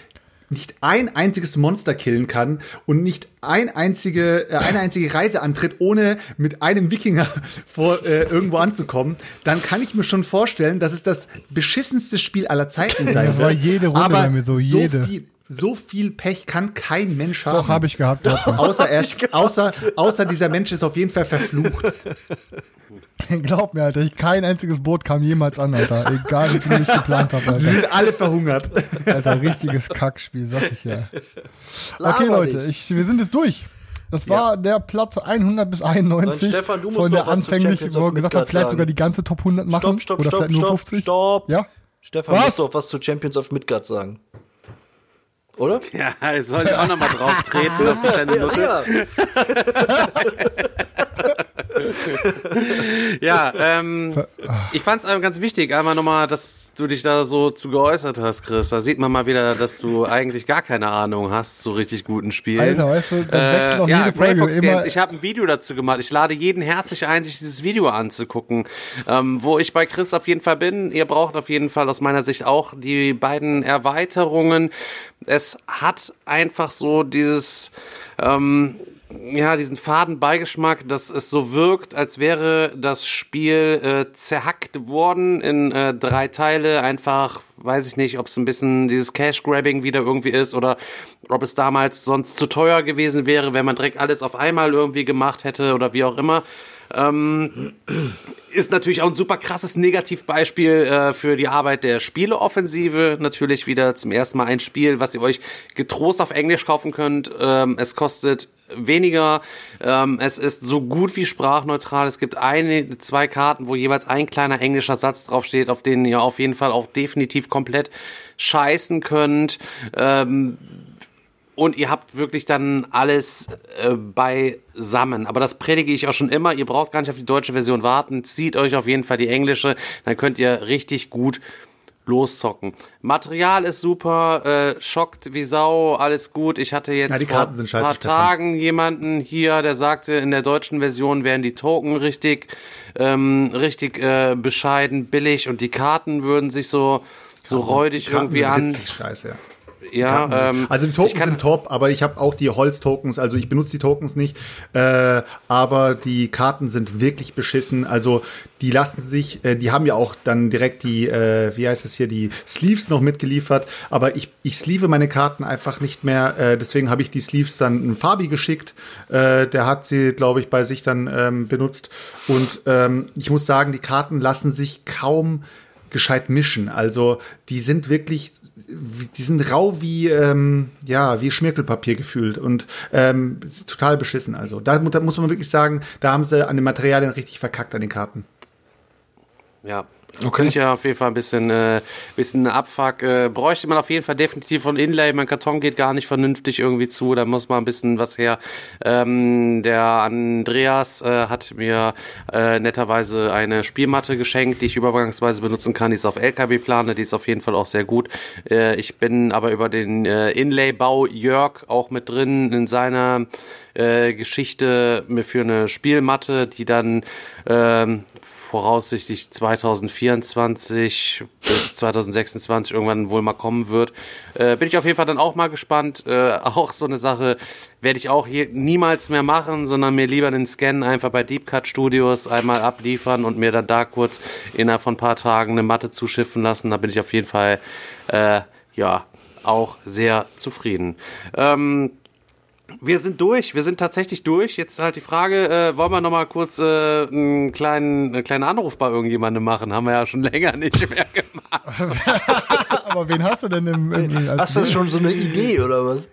nicht ein einziges Monster killen kann und nicht ein einzige, äh, eine einzige Reise antritt, ohne mit einem Wikinger vor, äh, irgendwo anzukommen, dann kann ich mir schon vorstellen, dass es das beschissenste Spiel aller Zeiten sein Das wird. war jede Runde Aber mir so, jede. Viel, so viel Pech kann kein Mensch haben. Doch, habe ich gehabt. Außer, er, außer, außer dieser Mensch ist auf jeden Fall verflucht. Glaub mir, Alter, ich, kein einziges Boot kam jemals an, Alter. Egal, wie viel ich geplant habe, Sie Alter. sind alle verhungert. Alter, richtiges Kackspiel, sag ich ja. Okay, Leute, ich, wir sind jetzt durch. Das war der Platz 100 bis 91 Dann, Stefan, du musst von der noch was zu anfänglich, Champions wo er gesagt hat, vielleicht sagen. sogar die ganze Top 100 machen. Stopp, stopp, oder stopp, vielleicht nur stopp, 50. stopp. Ja? Stefan, Was? musst doch was zu Champions of Midgard sagen. Oder? Ja, jetzt soll ich auch nochmal drauf treten auf die kleine Nutte. Ja. Ja, ähm, ich fand es ganz wichtig, einmal nochmal, dass du dich da so zu geäußert hast, Chris. Da sieht man mal wieder, dass du eigentlich gar keine Ahnung hast zu richtig guten Spielen. Alter, weißt du, Äh, ja, jede Folge Fox immer. Games. Ich habe ein Video dazu gemacht. Ich lade jeden herzlich ein, sich dieses Video anzugucken. Ähm, wo ich bei Chris auf jeden Fall bin. Ihr braucht auf jeden Fall aus meiner Sicht auch die beiden Erweiterungen. Es hat einfach so dieses, ähm, ja, diesen faden Beigeschmack, dass es so wirkt, als wäre das Spiel äh, zerhackt worden in äh, drei Teile. Einfach, weiß ich nicht, ob es ein bisschen dieses Cash-Grabbing wieder irgendwie ist oder ob es damals sonst zu teuer gewesen wäre, wenn man direkt alles auf einmal irgendwie gemacht hätte oder wie auch immer. Ähm, ist natürlich auch ein super krasses Negativbeispiel äh, für die Arbeit der Spieleoffensive. Natürlich wieder zum ersten Mal ein Spiel, was ihr euch getrost auf Englisch kaufen könnt. Ähm, es kostet weniger. Ähm, es ist so gut wie sprachneutral. Es gibt eine, zwei Karten, wo jeweils ein kleiner englischer Satz draufsteht, auf den ihr auf jeden Fall auch definitiv komplett scheißen könnt. Ähm, und ihr habt wirklich dann alles äh, beisammen. Aber das predige ich auch schon immer. Ihr braucht gar nicht auf die deutsche Version warten. Zieht euch auf jeden Fall die englische. Dann könnt ihr richtig gut loszocken. Material ist super, äh, schockt wie Sau, alles gut. Ich hatte jetzt Ja, vor ein paar. Tagen jemanden hier, der sagte, in der deutschen Version wären die Token richtig, ähm, richtig äh, bescheiden, billig und die Karten würden sich so so räudig irgendwie an. scheiße, ja. Ja, ähm, also die Tokens sind top, aber ich habe auch die Holz-Tokens, also ich benutze die Tokens nicht, äh, aber die Karten sind wirklich beschissen. Also die lassen sich, äh, die haben ja auch dann direkt die, äh, wie heißt es hier, die Sleeves noch mitgeliefert, aber ich, ich sleeve meine Karten einfach nicht mehr, äh, deswegen habe ich die Sleeves dann einen Fabi geschickt, äh, der hat sie, glaube ich, bei sich dann ähm, benutzt und ähm, ich muss sagen, die Karten lassen sich kaum gescheit mischen. Also die sind wirklich, die sind rau wie ähm, ja wie Schmirkelpapier gefühlt und ähm, total beschissen. Also da, da muss man wirklich sagen, da haben sie an den Materialien richtig verkackt an den Karten. Ja. Okay. Finde ich ja auf jeden Fall ein bisschen, äh, bisschen Abfuck. Äh, bräuchte man auf jeden Fall definitiv von Inlay. Mein Karton geht gar nicht vernünftig irgendwie zu. Da muss mal ein bisschen was her. Ähm, der Andreas äh, hat mir äh, netterweise eine Spielmatte geschenkt, die ich übergangsweise benutzen kann. Die ist auf LKW-Plane, die ist auf jeden Fall auch sehr gut. Äh, ich bin aber über den äh, Inlay-Bau Jörg auch mit drin in seiner äh, Geschichte mir für eine Spielmatte, die dann ähm, voraussichtlich 2024 bis 2026 irgendwann wohl mal kommen wird. Äh, bin ich auf jeden Fall dann auch mal gespannt. Äh, auch so eine Sache werde ich auch hier niemals mehr machen, sondern mir lieber den Scan einfach bei Deep Cut Studios einmal abliefern und mir dann da kurz innerhalb von ein paar Tagen eine Matte zuschiffen lassen. Da bin ich auf jeden Fall äh, ja auch sehr zufrieden. Ähm, wir sind durch, wir sind tatsächlich durch. Jetzt halt die Frage, äh, wollen wir noch mal kurz äh, einen, kleinen, einen kleinen Anruf bei irgendjemandem machen? Haben wir ja schon länger nicht mehr gemacht. Aber wen hast du denn im, im Hast du schon so eine Idee oder was?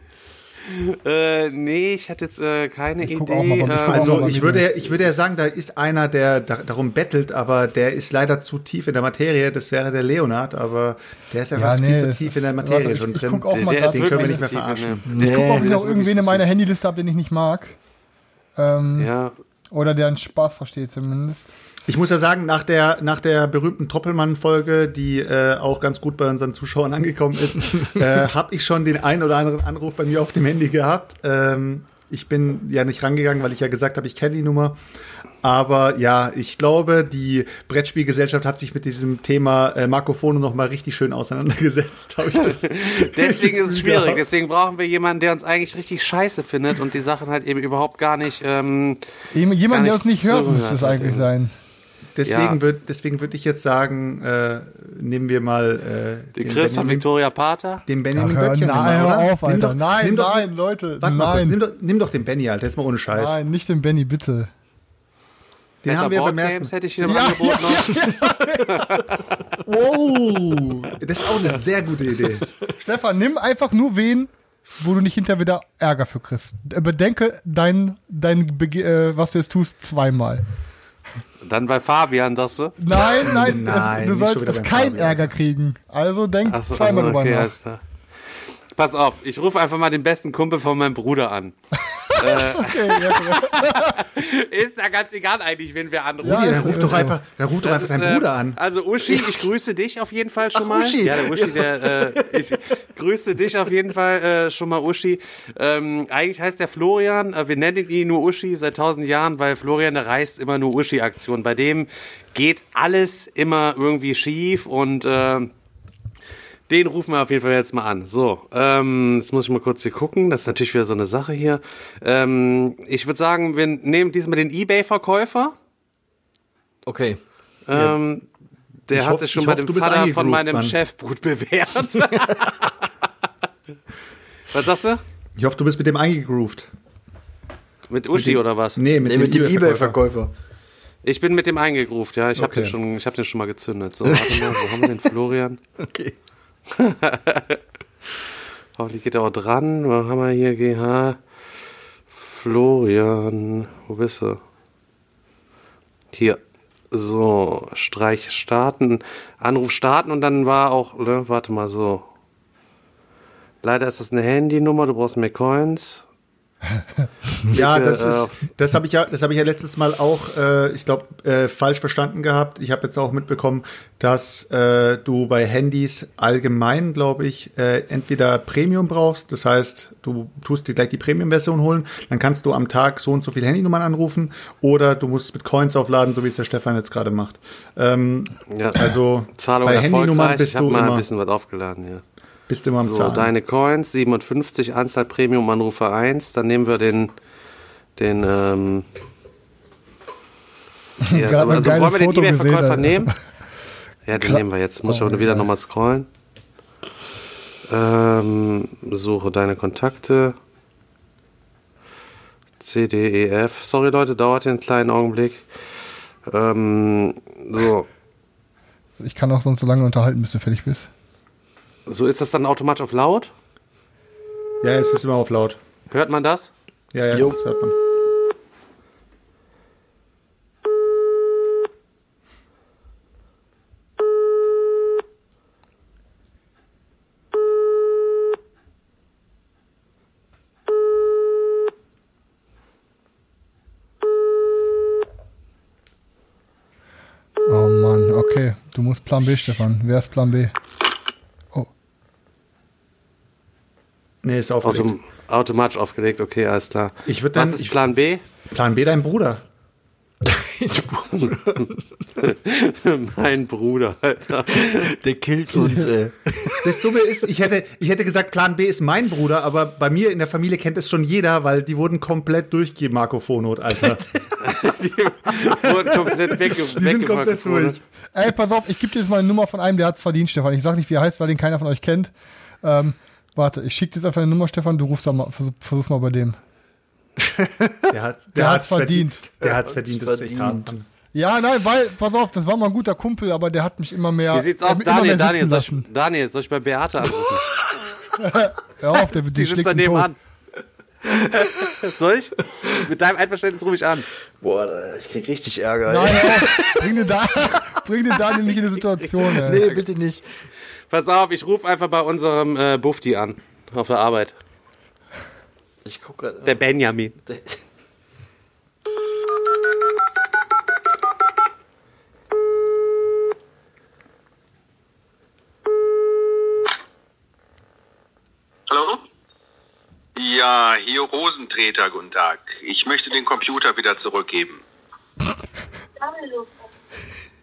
Äh, nee, ich hatte jetzt äh, keine Ich Idee. auch mal, ich ähm, auch Also ich würde, ich würde ja sagen, da ist einer, der da, darum bettelt, aber der ist leider zu tief in der Materie. Das wäre der Leonard, aber der ist einfach Ja, nee, viel zu tief in der warte, Materie ich- schon ich drin. guck auch mal der Den können wir nicht mehr tief, verarschen. ne? Ich guck mal, ob ich ist irgendwen in meiner Handyliste habe, den ich nicht mag. Ähm, Ja, Oder der einen Spaß versteht zumindest. Ich muss ja sagen, nach der, nach der berühmten Troppelmann-Folge, die äh, auch ganz gut bei unseren Zuschauern angekommen ist, äh, habe ich schon den einen oder anderen Anruf bei mir auf dem Handy gehabt. Ähm, ich bin ja nicht rangegangen, weil ich ja gesagt habe, ich kenne die Nummer. Aber ja, ich glaube, die Brettspielgesellschaft hat sich mit diesem Thema äh, Marco noch mal richtig schön auseinandergesetzt. Hab ich das deswegen ist es schwierig. Deswegen brauchen wir jemanden, der uns eigentlich richtig scheiße findet und die Sachen halt eben überhaupt gar nicht. Ähm, Jem- Jemand, der nicht uns nicht hört, müsste es eigentlich sein. Deswegen Ja. würde deswegen würd ich jetzt sagen, äh, nehmen wir mal äh, die den Chris von Benjamin- Victoria Pater. den Ach, Benjamin hör, Böttcher. nein, nimm mal, hör oder? auf, Alter. Nimm doch, nein, nimm doch, nein, Leute. Warte mal, kurz, nein. nimm, doch, nimm doch den Benny, Alter, jetzt mal ohne Scheiß. nein, nicht den Benny, bitte. Den haben wir beim Board ersten. Games hätte ich hier Ja, Angebot noch. Wow, das ist auch eine sehr gute Idee. Stefan, nimm einfach nur wen, wo du nicht hinterher wieder Ärger für kriegst. Bedenke dein, dein Bege äh, was du jetzt tust, zweimal. Dann bei Fabian, sagst du? Nein, nein, Nein, es, du sollst es keinen Fabian. Ärger kriegen. Also denk so, zweimal also, drüber okay, nach. alles klar. Pass auf, ich rufe einfach mal den besten Kumpel von meinem Bruder an. Okay. Ist ja ganz egal eigentlich, wen wir anrufen. Ja, Rudi, dann ruf doch einfach, dann ruf doch Das einfach ist, deinen äh, Bruder an. Also Uschi, ich grüße dich auf jeden Fall schon Ach, mal. Uschi. Ja, der Uschi, der, äh, ich grüße dich auf jeden Fall äh, schon mal Uschi. Ähm, eigentlich heißt der Florian, äh, wir nennen ihn nur Uschi seit tausend Jahren, weil Florian, der reißt immer nur Uschi-Aktionen. Bei dem geht alles immer irgendwie schief und äh, den rufen wir auf jeden Fall jetzt mal an. So, ähm, jetzt muss ich mal kurz hier gucken. Das ist natürlich wieder so eine Sache hier. Ähm, ich würde sagen, wir nehmen diesmal den EBay-Verkäufer. Okay. Ähm, der Ich hat hoff- sich schon bei hoff, dem du bist Vater von meinem Mann. Chef gut bewährt. was sagst du? Ich hoffe, du bist mit dem eingegroovt. Mit Uschi oder was? Nee, mit, Nee, mit dem eBay-Verkäufer. Ich bin mit dem eingegroovt, ja. Ich habe Okay. den, schon- ich hab den schon mal gezündet. So, warte mal, wo haben wir den Florian? Okay. Hoffentlich geht er auch dran. Was haben wir hier? GH. Florian. Wo bist du? Hier. So, Streich starten. Anruf starten und dann war auch, oder? Warte mal so. Leider ist das eine Handynummer, du brauchst mehr Coins. Ja, das ist, äh, das habe ich ja, das habe ich ja letztes Mal auch, äh, ich glaube, äh, falsch verstanden gehabt. Ich habe jetzt auch mitbekommen, dass äh, du bei Handys allgemein, glaube ich, äh, entweder Premium brauchst. Das heißt, du tust dir gleich die Premium-Version holen, dann kannst du am Tag so und so viele Handynummern anrufen, oder du musst mit Coins aufladen, so wie es der Stefan jetzt gerade macht. Ähm, Ja. also Zahlung bei Handynummern bist ich du mal ein immer, bisschen was aufgeladen, ja. Bist du immer am So, Zahlen. deine Coins, 57, Anzahl Premium-Anrufer 1. Dann nehmen wir den, den, ähm, ein also wollen wir den E-Mail-Verkäufer nehmen? Ja, den Gra- nehmen wir jetzt. Muss ich Oh, aber wieder nochmal scrollen. Ähm, suche deine Kontakte. C, D, E, F. Sorry, Leute, dauert hier einen kleinen Augenblick. Ähm, so. Ich kann auch sonst so lange unterhalten, bis du fertig bist. So ist das dann automatisch auf laut? ja, es ist immer auf laut. Hört man das? Ja, ja, Jo. das hört man. Oh Mann, okay. Du musst Plan B, Stefan. Wer ist Plan B? Oh, Nee, ist aufgelegt. Autom automatisch aufgelegt, okay, alles klar. Ich würd Was dann- ist ich- Plan B? Plan B, dein Bruder. mein Bruder, Alter. Der killt uns, ey. Das Dumme ist, ich hätte, ich hätte gesagt, Plan B ist mein Bruder, aber bei mir in der Familie kennt es schon jeder, weil die wurden komplett durchgegeben, Marco Fonot, Alter. Die wurden komplett weg, Die sind komplett durch. Ey, pass auf, ich gebe dir jetzt mal eine Nummer von einem, der hat's verdient, Stefan. Ich sag nicht, wie er heißt, weil den keiner von euch kennt. Ähm, warte, ich schicke dir jetzt einfach eine Nummer, Stefan, du rufst da mal, versuch, versuch's mal bei dem. Der, hat, Der hat's verdient. Der hat's verdient, das ist echt hart. verdient. Ja, nein, weil, pass auf, das war mal ein guter Kumpel, aber der hat mich immer mehr. Wie sieht's aus, Daniel? Daniel soll, ich. Daniel, soll ich bei Beate anrufen? Hör auf, der, Die die sitzt schlägt daneben an. soll ich? Mit deinem Einverständnis rufe ich an. Boah, ich krieg richtig Ärger. Nein, auf. bring den, da bring den Daniel nicht in die Situation, ey. Nee, bitte nicht. Pass auf, ich rufe einfach bei unserem äh, Bufti an. Auf der Arbeit. Ich guck grad. Der Benjamin. Hallo? Ja, hier Rosentreter, guten Tag. Ich möchte den Computer wieder zurückgeben.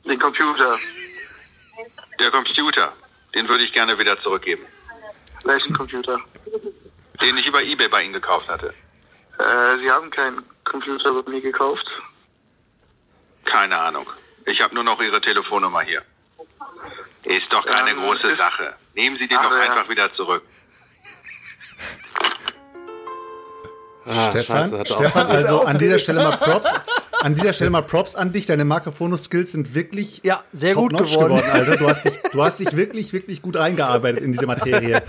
Den Computer. Der Computer. Den würde ich gerne wieder zurückgeben. Welchen Computer? Den ich über Ebay bei Ihnen gekauft hatte. Äh, Sie haben keinen Computer bei mir gekauft. Keine Ahnung. Ich habe nur noch Ihre Telefonnummer hier. Ist doch keine Ähm, große Sache. Nehmen Sie den doch einfach wieder zurück. Ah, Stefan, scheiße, hat Stefan, also an dieser Stelle mal Props. An dieser Stelle mal Props an dich. Deine Markefono-Skills sind wirklich Ja, sehr gut top-notch geworden. Alter. Du hast, dich, du hast dich wirklich, wirklich gut eingearbeitet in diese Materie.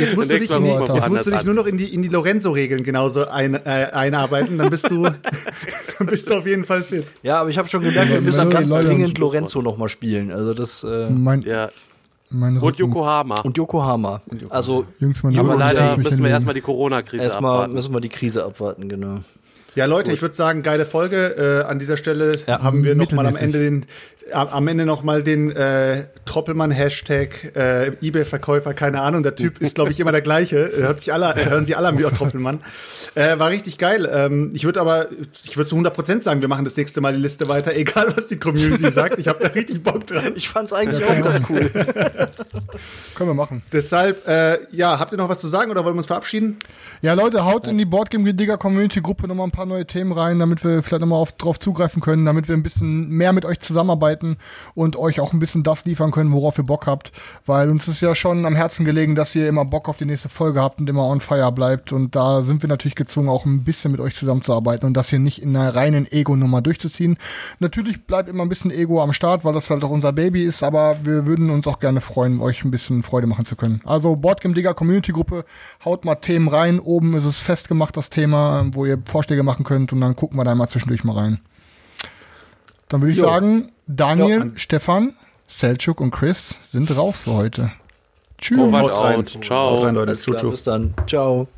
Jetzt musst, du dich, in die, jetzt musst du dich nur noch in die, in die Lorenzo-Regeln genauso ein, äh, einarbeiten. Dann bist du, dann bist du auf jeden Fall fit. Ja, aber ich habe schon gemerkt, wir müssen ganz dringend. Lorenzo noch mal spielen. Also das äh, Mein, Ja. mein Und Yokohama. und Yokohama. Also Jungs, mein Aber leider müssen wir erstmal die Corona-Krise erstmal abwarten. müssen wir die Krise abwarten, genau. Ja, Leute, ich würde sagen, geile Folge. Äh, an dieser Stelle Ja, haben wir noch mal am. Ende den, am, am Ende noch mal den äh, Troppelmann-Hashtag äh, eBay-Verkäufer, keine Ahnung. Der Typ ist, glaube ich, immer der gleiche. Hört sich alle, hören sie alle an wie auch Troppelmann. Äh, war richtig geil. Ähm, ich würde aber, ich würde zu 100% sagen, wir machen das nächste Mal die Liste weiter, egal was die Community sagt. Ich habe da richtig Bock dran. Ich fand's eigentlich auch ganz cool. Können wir machen. Deshalb, äh, ja, habt ihr noch was zu sagen oder wollen wir uns verabschieden? Ja, Leute, haut in die Boardgame Digger Community Gruppe nochmal ein paar neue Themen rein, damit wir vielleicht nochmal auf, drauf zugreifen können, damit wir ein bisschen mehr mit euch zusammenarbeiten und euch auch ein bisschen das liefern können, worauf ihr Bock habt. Weil uns ist ja schon am Herzen gelegen, dass ihr immer Bock auf die nächste Folge habt und immer on fire bleibt. Und da sind wir natürlich gezwungen, auch ein bisschen mit euch zusammenzuarbeiten und das hier nicht in einer reinen Ego-Nummer durchzuziehen. Natürlich bleibt immer ein bisschen Ego am Start, weil das halt auch unser Baby ist, aber wir würden uns auch gerne freuen, euch ein bisschen Freude machen zu können. Also Boardgame Digger Community Gruppe, haut mal Themen rein. Oben ist es festgemacht, das Thema, wo ihr Vorschläge machen könnt und dann gucken wir da mal zwischendurch mal rein. Dann würde ich Jo. sagen, Daniel, Jo. Stefan, Selchuk und Chris sind raus für heute. Tschüss. Ciao. Leute. Alles klar, bis dann. Ciao.